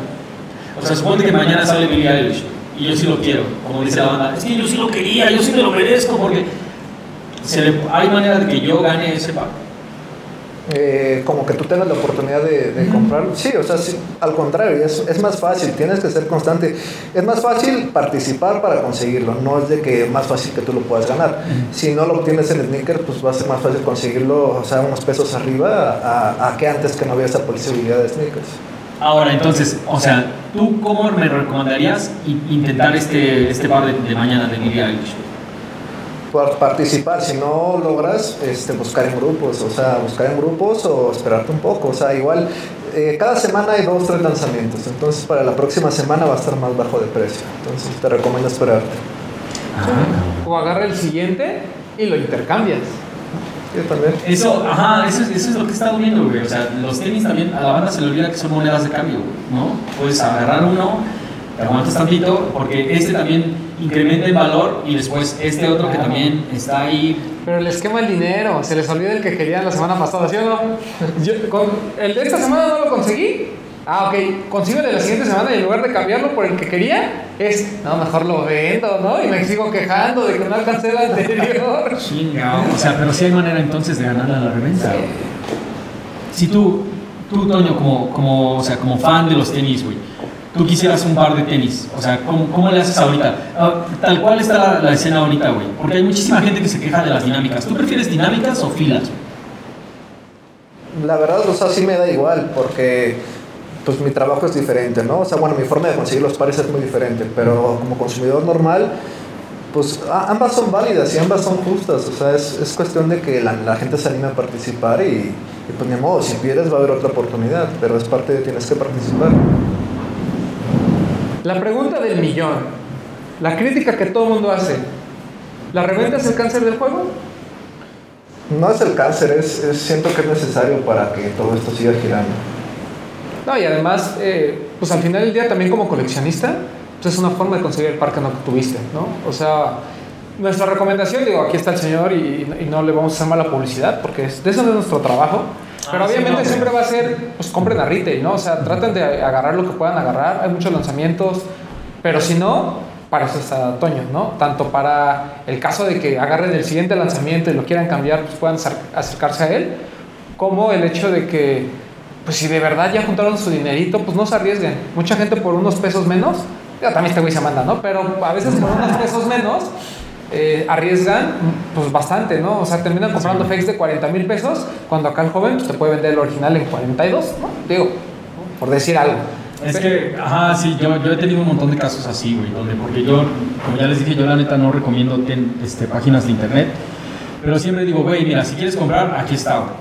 O sea, supone que mañana sale Billie Eilish y yo sí lo quiero, como dice la banda. Es que yo sí lo quería, yo sí me lo merezco porque se le- hay manera de que yo gane ese pago. Eh, como que tú tengas la oportunidad de, de comprar. Sí, o sea, sí, al contrario, es, es más fácil, tienes que ser constante. Es más fácil participar para conseguirlo, no es de que más fácil que tú lo puedas ganar. Si no lo obtienes en sneaker, pues va a ser más fácil conseguirlo, o sea, unos pesos arriba a, a que antes que no había esa posibilidad de sneakers. Ahora, entonces, o sea, ¿tú cómo me recomendarías intentar este, este par de, de mañana de Eilish? Por participar, si no logras, este, buscar en grupos, o sea, buscar en grupos o esperarte un poco, o sea, igual, eh, cada semana hay dos, tres lanzamientos, entonces para la próxima semana va a estar más bajo de precio, entonces te recomiendo esperarte. O agarra el siguiente y lo intercambias. Yo también. Eso, ajá, eso, es- eso es lo que he estado viendo, güey. O sea, los tenis también, a la banda se le olvida que son monedas de cambio, güey, ¿no? Puedes agarrar uno, te aguantas tantito, porque este también incrementa en valor y después este otro que también está ahí. Pero les quema el dinero, se les olvida el que querían la semana pasada, ¿sí o no? Yo, con- el de esta semana no lo conseguí. Ah, ok, consigo el de la siguiente semana y en lugar de cambiarlo por el que quería, es, no, mejor lo vendo, ¿no? Y me sigo quejando de que no alcancé el anterior. [LAUGHS] Chinga, o sea, pero sí hay manera entonces de ganarle a la reventa, güey. Si tú, tú, Toño, como, como, o sea, como fan de los tenis, güey, tú quisieras un par de tenis, o sea, ¿cómo, cómo le haces ahorita? Ah, tal cual está la, escena ahorita, güey, porque hay muchísima gente que se queja de las dinámicas. ¿Tú prefieres dinámicas o filas? La verdad, o sea, sí me da igual, porque pues mi trabajo es diferente, ¿no? O sea, bueno, mi forma de conseguir los pares es muy diferente, pero como consumidor normal, pues ambas son válidas y ambas son justas, o sea, es, es cuestión de que la, gente se anime a participar y, y pues ni modo, si pierdes va a haber otra oportunidad, pero es parte de tienes que participar. La pregunta del millón, la crítica que todo el mundo hace, ¿la reventa es el cáncer del juego? No es el cáncer, es, es- siento que es necesario para que todo esto siga girando. No, y además, eh, pues al final del día también como coleccionista, pues es una forma de conseguir el par que no tuviste, ¿no? O sea, nuestra recomendación, digo, aquí está el señor y, y no le vamos a hacer mala publicidad porque es, de eso no es nuestro trabajo. Pero Ah, sí, obviamente no, siempre va a ser, pues compren a retail, ¿no? O sea, traten de agarrar lo que puedan agarrar. Hay muchos lanzamientos, pero si no, para eso está Toño, ¿no? Tanto para el caso de que agarren el siguiente lanzamiento y lo quieran cambiar, pues puedan acer- acercarse a él, como el hecho de que, pues si de verdad ya juntaron su dinerito, pues no se arriesguen. Mucha gente por unos pesos menos, ya también este güey se manda, ¿no? Pero a veces por unos pesos menos eh, arriesgan pues bastante, ¿no? O sea, terminan comprando fakes de 40 mil pesos, cuando acá el joven pues, te puede vender el original en 42, ¿no? Digo, por decir algo. Es que, ajá, sí, yo, yo he tenido un montón de casos así, güey, donde, porque yo, como ya les dije, yo la neta no recomiendo ten- este, páginas de internet, pero siempre digo, güey, mira, si quieres comprar, aquí está, güey.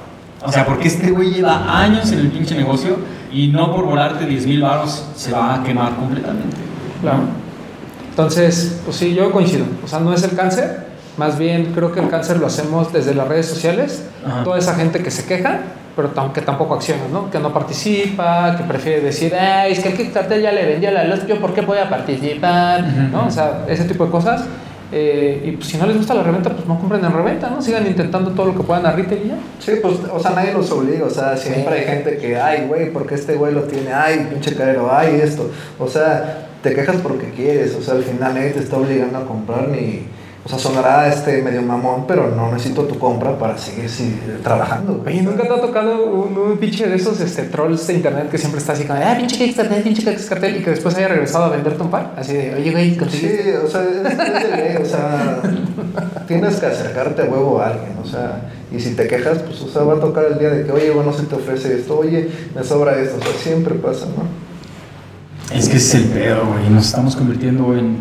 O sea, porque este güey lleva años en el pinche negocio y no por volarte 10 mil baros se va a quemar completamente. Claro. Entonces, pues sí, yo coincido. O sea, no es el cáncer, más bien creo que el cáncer lo hacemos desde las redes sociales. Ajá. Toda esa gente que se queja, pero que tampoco acciona, ¿no? Que no participa, que prefiere decir, Ay, es que el Kickstarter ya le vendió la luz, yo por qué voy a participar, Ujú. ¿no? O sea, ese tipo de cosas. Eh, y pues, si no les gusta la reventa, pues no compren en reventa, ¿no? Sigan intentando todo lo que puedan a retail y ya. Sí, pues, o sea, nadie los obliga, o sea, siempre hay gente que, ay, güey, porque este güey lo tiene, ay, pinche carero, ay, esto. O sea, te quejas porque quieres, o sea, al final nadie te está obligando a comprar ni... O sea, sonará este medio mamón, pero no necesito tu compra para seguir sí, trabajando. Oye, ¿nunca te ha tocado un, un pinche de esos este, trolls de internet que siempre está así como, ah, pinche Kickstarter, pinche Kickstarter, y que después haya regresado a venderte un par? Así de, oye, güey, Sí, conseguiste. o sea, es, es de ley, o sea, tienes que acercarte a huevo a alguien, o sea, y si te quejas, pues, o sea, va a tocar el día de que, oye, bueno, se te ofrece esto, oye, me sobra esto, o sea, siempre pasa, ¿no? Es que ese es el pedo, güey. Nos estamos convirtiendo en,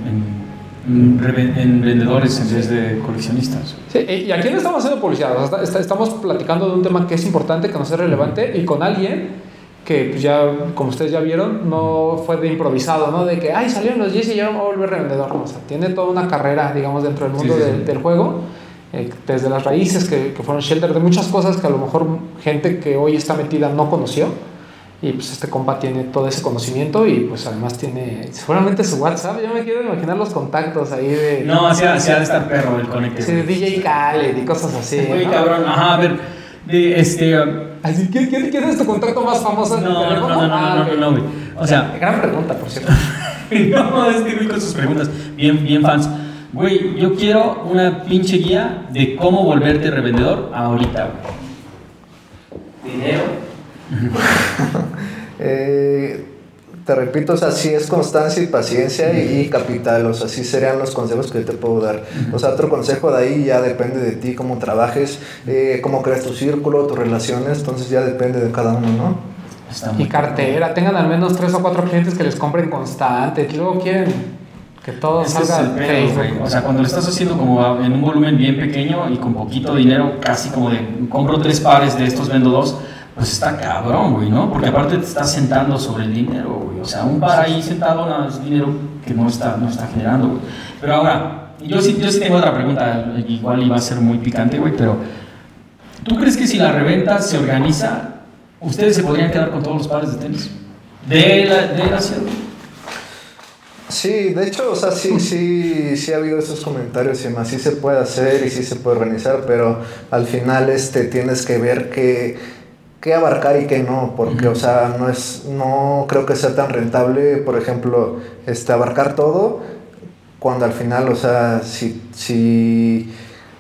en, en vendedores en vez de coleccionistas. Sí, y aquí no estamos haciendo publicidad, o sea, está- estamos platicando de un tema que es importante, que nos es relevante, y con alguien que pues, ya, como ustedes ya vieron, no fue de improvisado, ¿no? De que, ay, salieron los 10 y ya me voy a volver revendedor. O sea, tiene toda una carrera, digamos, dentro del mundo Sí, sí, del- del juego, eh, desde las raíces que, que fueron shelter, de muchas cosas que a lo mejor gente que hoy está metida no conoció. Y pues este compa tiene todo ese conocimiento y pues además tiene seguramente su WhatsApp. Yo me quiero imaginar los contactos ahí de... No, hacía, hacía estar perro el conecte. Sí, de. DJ Khaled y cosas así. ¿no? cabrón. Ajá, a ver. De, este. um, Así, ¿quién, quién, quién es tu contacto más famoso No, tu no, teléfono? no, no, Ah, no, no, no, güey. O sea, Gran pregunta, por cierto. [LAUGHS] no, este güey con sus preguntas. Bien, bien fans. Güey, yo quiero una pinche guía de cómo volverte revendedor ahorita, güey. Dinero. [LAUGHS] Eh, te repito, o sea, sí es constancia y paciencia y, y capital, o sea, sí serían los consejos que te puedo dar. O sea, otro consejo de ahí ya depende de ti, cómo trabajes, eh, cómo creas tu círculo, tus relaciones, entonces ya depende de cada uno, ¿no? Está Y cartera, tengan al menos tres o cuatro clientes que les compren constante. Luego quieren que todo Ese es salga el pedo, Facebook. O sea, cuando lo estás haciendo como a- en un volumen bien pequeño y con poquito dinero, casi como de compro tres pares de estos, vendo dos, pues está cabrón, güey, ¿no? Porque aparte te estás sentando sobre el dinero, güey. O sea, un par ahí sentado nada, es dinero que no está, no está generando, güey. Pero ahora, yo sí, yo sí tengo otra pregunta, igual iba a ser muy picante, güey, pero ¿tú crees que si la reventa se organiza, ustedes se podrían quedar con todos los pares de tenis? De la, de la ciudad. Sí, de hecho, o sea, sí, sí, sí ha habido esos comentarios y más, sí se puede hacer y sí se puede organizar, pero al final este, tienes que ver qué, qué abarcar y qué no, porque, o sea, no es, no creo que sea tan rentable, por ejemplo, este, abarcar todo, cuando al final, o sea, si, si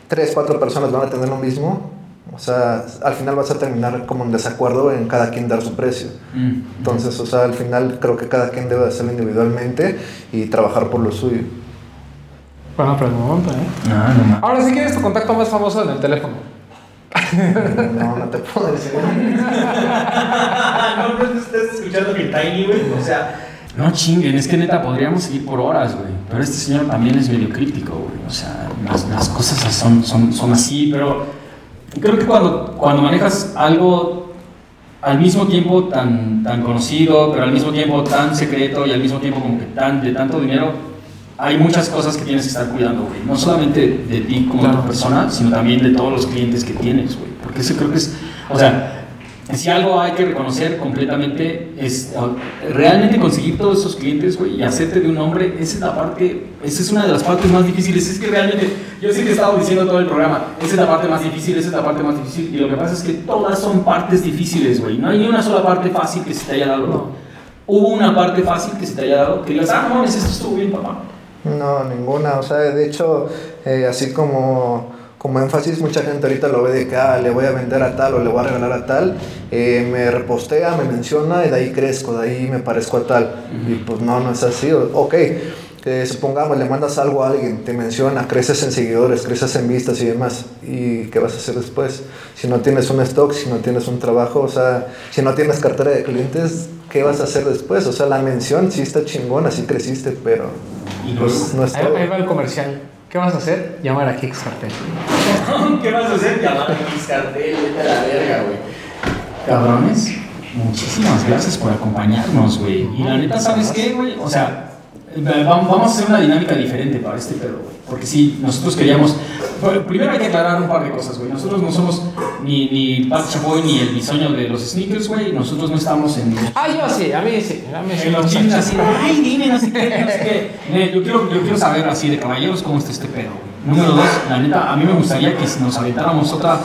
tres, cuatro personas van a tener lo mismo, o sea, al final vas a terminar como en desacuerdo en cada quien dar su precio. Mm. Entonces, o sea, al final creo que cada quien debe hacerlo individualmente y trabajar por lo suyo. Buena pregunta, ¿eh? Ah, no mames. Ahora sí, ¿quién es tu contacto más famoso en el teléfono? No, no te puedo decir. [LAUGHS] no, no estás escuchando que Tiny, güey. O sea. No chinguen, es que neta podríamos seguir por horas, güey. Pero este señor también es medio crítico, güey. O sea, las, las cosas son, son, son así, pero creo que cuando, cuando manejas algo al mismo tiempo tan, tan conocido, pero al mismo tiempo tan secreto y al mismo tiempo como que tan, de tanto dinero, hay muchas cosas que tienes que estar cuidando, güey. No solamente de ti como Claro. persona, sino también de todos los clientes que tienes, güey. Porque eso creo que es, o sea, si algo hay que reconocer completamente es realmente conseguir todos esos clientes, güey, y hacerte de un nombre, esa es la parte, esa es una de las partes más difíciles. Es que realmente, yo sé que he estado diciendo todo el programa, esa es la parte más difícil, esa es la parte más difícil, y lo que pasa es que todas son partes difíciles, güey. No hay ni una sola parte fácil que se te haya dado. No. Hubo una parte fácil que se te haya dado, que digas, ah, no mames, esto estuvo bien, papá. No, ninguna. O sea, de hecho, eh, así como, como énfasis, mucha gente ahorita lo ve de que ah, le voy a vender a tal o le voy a regalar a tal. eh, me repostea, me menciona y de ahí crezco, de ahí me parezco a tal. Y pues no, no es así. O- Ok, supongamos, le mandas algo a alguien, te menciona, creces en seguidores, creces en vistas y demás. ¿Y qué vas a hacer después? Si no tienes un stock, si no tienes un trabajo, o sea, si no tienes cartera de clientes, ¿qué vas a hacer después? O sea, la mención sí está chingona, sí creciste, pero Y pues no es Ahí, va el comercial. ¿Qué vas a hacer? Llamar a Kickstarter. [LAUGHS] ¿Qué vas a hacer? Llamar a mis cartel, vete a la verga, güey. Cabrones, muchísimas gracias por acompañarnos, güey. Y la neta, ¿sabes qué, güey? O sea, vamos a hacer una dinámica diferente para este pedo, güey. Porque sí, nosotros queríamos. bueno, primero hay que aclarar un par de cosas, güey. Nosotros no somos ni, ni Pat Chapoy ni el diseño de los sneakers, güey. Nosotros no estamos en. Ah, yo sí, a mí sí. A mí sí. En los chismes así, ay, dime, no sé qué, no sé qué. Yo quiero, yo quiero saber así de caballeros cómo está este pedo. güey. Número dos, la neta, a mí me gustaría que nos aventáramos otra,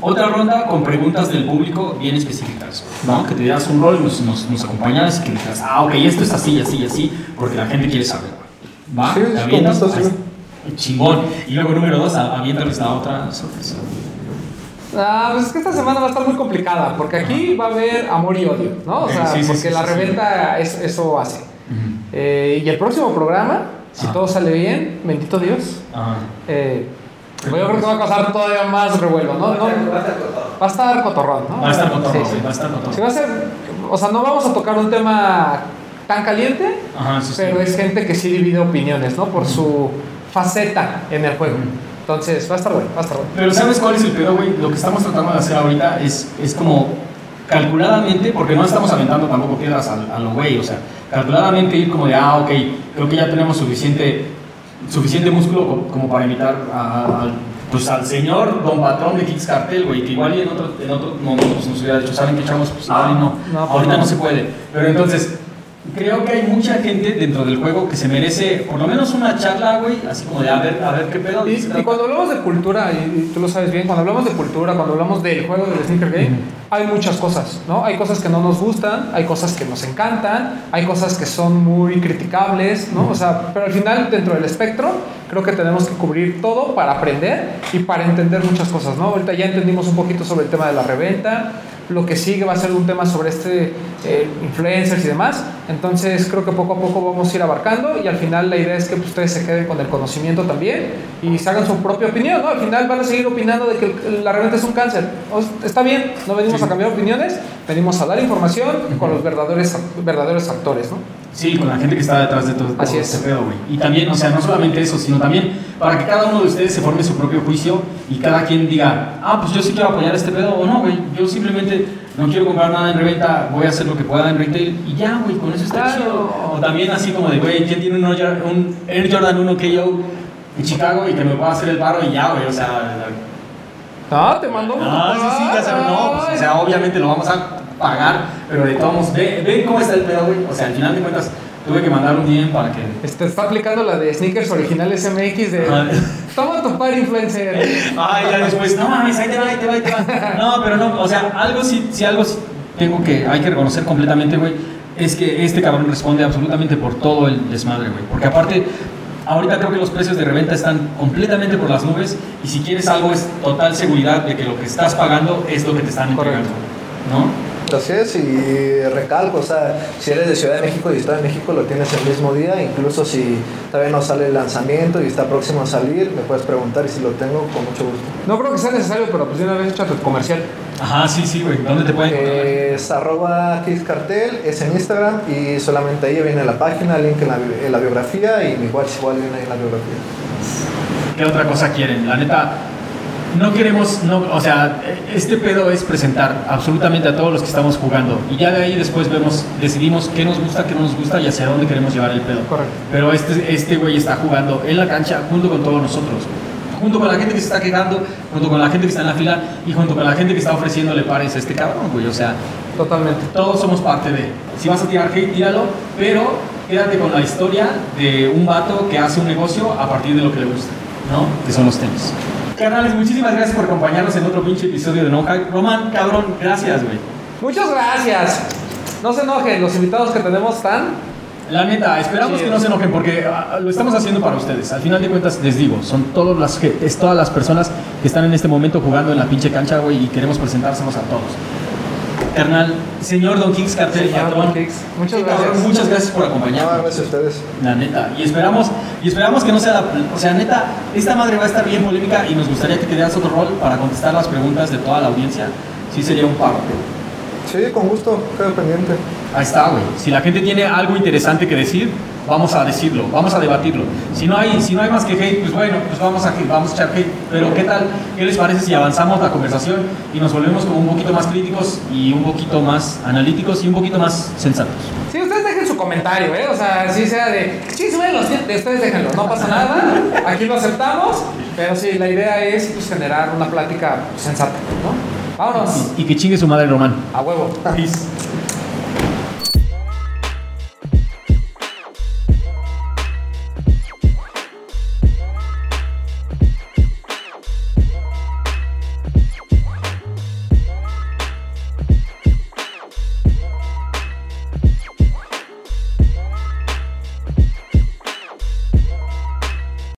otra ronda con preguntas del público bien específicas, ¿no? Que te dieras un rol, nos, nos, nos acompañaras y que dijeras, ah, ok, esto es así, así, así, porque la gente quiere saber. ¿Va? Sí. Chingón. Y luego, número dos, a- aviéntales la otra sorpresa. Ah, pues es que esta semana va a estar muy complicada, porque aquí va a haber amor y odio, ¿no? O [LAUGHS] sea, sí, sí, porque sí, la reventa es- eso hace. Eh, y el próximo programa, si Ajá. todo sale bien, bendito Dios, Ajá. eh, yo creo que va a causar todavía más revuelo, ¿no? no va a estar cotorrón, ¿no? Va a estar cotorrón, Sí, sí. va a estar cotorrón. Sí, va a ser, o sea, no vamos a tocar un tema tan caliente, Ajá, sí, sí. pero es gente que sí divide opiniones, ¿no? Por su faceta en el juego. Entonces, va a estar bueno, va a estar bueno. Pero ¿sabes cuál es el pedo, güey? Lo que estamos tratando de hacer ahorita es, es como calculadamente, porque no estamos aventando tampoco piedras a, a lo güey, o sea, calculadamente ir como de, ah, ok, creo que ya tenemos suficiente, suficiente músculo co- como para invitar a- al- pues, al señor don patrón de Kicks Cartel, güey, que igual y en otro, en otro momento pues, nos hubiera dicho, ¿saben qué chavos? Pues igual no, No, pues ahorita no. se puede. Pero entonces, creo que hay mucha gente dentro del juego que se merece por lo menos una charla, güey, así como de a ver, a ver qué pedo. Y, y cuando hablamos de cultura, y, y tú lo sabes bien, cuando hablamos de cultura, cuando hablamos del juego del sneaker game, hay muchas cosas, ¿no? Hay cosas que no nos gustan, hay cosas que nos encantan, hay cosas que son muy criticables, ¿no? O sea, pero al final, dentro del espectro, creo que tenemos que cubrir todo para aprender y para entender muchas cosas, ¿no? Ahorita ya entendimos un poquito sobre el tema de la reventa, lo que sigue va a ser un tema sobre este eh, influencers y demás. Entonces creo que poco a poco vamos a ir abarcando y al final la idea es que pues, ustedes se queden con el conocimiento también y se hagan su propia opinión. ¿no? Al final van a seguir opinando de que la reventa es un cáncer. O está bien, no venimos A cambiar opiniones, venimos a dar información con los verdaderos, verdaderos actores. ¿no? Sí, con la gente que está detrás de todo, todo Así es. este pedo, güey. Y también, o sea, no solamente eso, sino también para que cada uno de ustedes se forme su propio juicio y cada quien diga, ah, pues yo sí quiero apoyar este pedo o no, güey. Yo simplemente no quiero comprar nada en reventa, voy a hacer lo que pueda en retail y ya, güey, con eso está chido. O también así como de, güey, ¿quién tiene un, un Air Jordan 1 KO en Chicago y que me pueda hacer el paro y ya, güey? O sea, Ah, te mandó. Ah, sí, sí, ya sabes, no, pues, o sea, obviamente lo vamos a pagar, pero de todos modos, ve, ve cómo está el pedo, güey. O sea, al final de cuentas, tuve que mandar un DM para que. Este, está aplicando la de sneakers originales MX de. Ah. Toma tu par influencer. Ay, ya después, no mames, ahí te va, ahí te va, ahí te va. No, pero no, o sea, algo sí, sí, algo sí tengo que, hay que reconocer completamente, güey, es que este cabrón responde absolutamente por todo el desmadre, güey. Porque aparte, ahorita creo que los precios de reventa están completamente por las nubes y si quieres algo es total seguridad de que lo que estás pagando es lo que te están entregando, ¿no? Así es, y recalco, o sea, si eres de Ciudad de México y Estado de México, lo tienes el mismo día, incluso si todavía no sale el lanzamiento y está próximo a salir, me puedes preguntar y si lo tengo, con mucho gusto. No creo que sea necesario, pero pues de una vez échate tu comercial. Ajá, sí, sí, güey. ¿Dónde te pueden encontrar? Es arroba Cartel, es en Instagram y solamente ahí viene la página, el link en la, en la biografía y mi watch igual viene ahí en la biografía. ¿Qué otra cosa quieren? La neta, no queremos, no, o sea, este pedo es presentar absolutamente a todos los que estamos jugando y ya de ahí después vemos, decidimos qué nos gusta, qué no nos gusta y hacia dónde queremos llevar el pedo. Correcto. Pero este, este güey está jugando en la cancha junto con todos nosotros. Junto con la gente que se está quejando, junto con la gente que está en la fila y junto con la gente que está ofreciéndole pares a este cabrón, güey. O sea, Totalmente. todos somos parte de. Si vas a tirar hate, tíralo, pero quédate con la historia de un vato que hace un negocio a partir de lo que le gusta, ¿no? Que son los tenis. Carnales, muchísimas gracias por acompañarnos en otro pinche episodio de No Hype. Román, cabrón, gracias, güey. Muchas gracias. No se enojen, los invitados que tenemos están. La neta, esperamos Sí. que no se enojen porque ah, lo estamos haciendo para ustedes. Al final de cuentas, les digo, son todas las, que, es todas las personas que están en este momento jugando en la pinche cancha, güey, y queremos presentárselos a todos. Carnal, señor Don Kings Cartel, Señor patrón. Don Kings, muchas Sí, cabrón, gracias. Muchas gracias por No, acompañarnos. gracias a ustedes. La neta. Y esperamos, y esperamos que no sea la. O sea, neta, esta madre va a estar bien polémica y nos gustaría que te dieras otro rol para contestar las preguntas de toda la audiencia. Sí, sería un paro. Sí, con gusto, quedo pendiente. Ahí está, güey. Si la gente tiene algo interesante que decir, vamos a decirlo, vamos a debatirlo. Si no hay, si no hay más que hate, pues bueno, pues vamos a, vamos a echar hate. Pero ¿qué tal? ¿Qué les parece si avanzamos la conversación y nos volvemos como un poquito más críticos y un poquito más analíticos y un poquito más sensatos? Sí, ustedes dejen su comentario, ¿eh? O sea, si sea de. Sí, súbenlo, sí, de ustedes déjenlo, no pasa nada. Aquí lo aceptamos. Pero sí, la idea es pues, generar una plática sensata, ¿no? Vámonos. Y que chingue su madre Román. A huevo. Peace.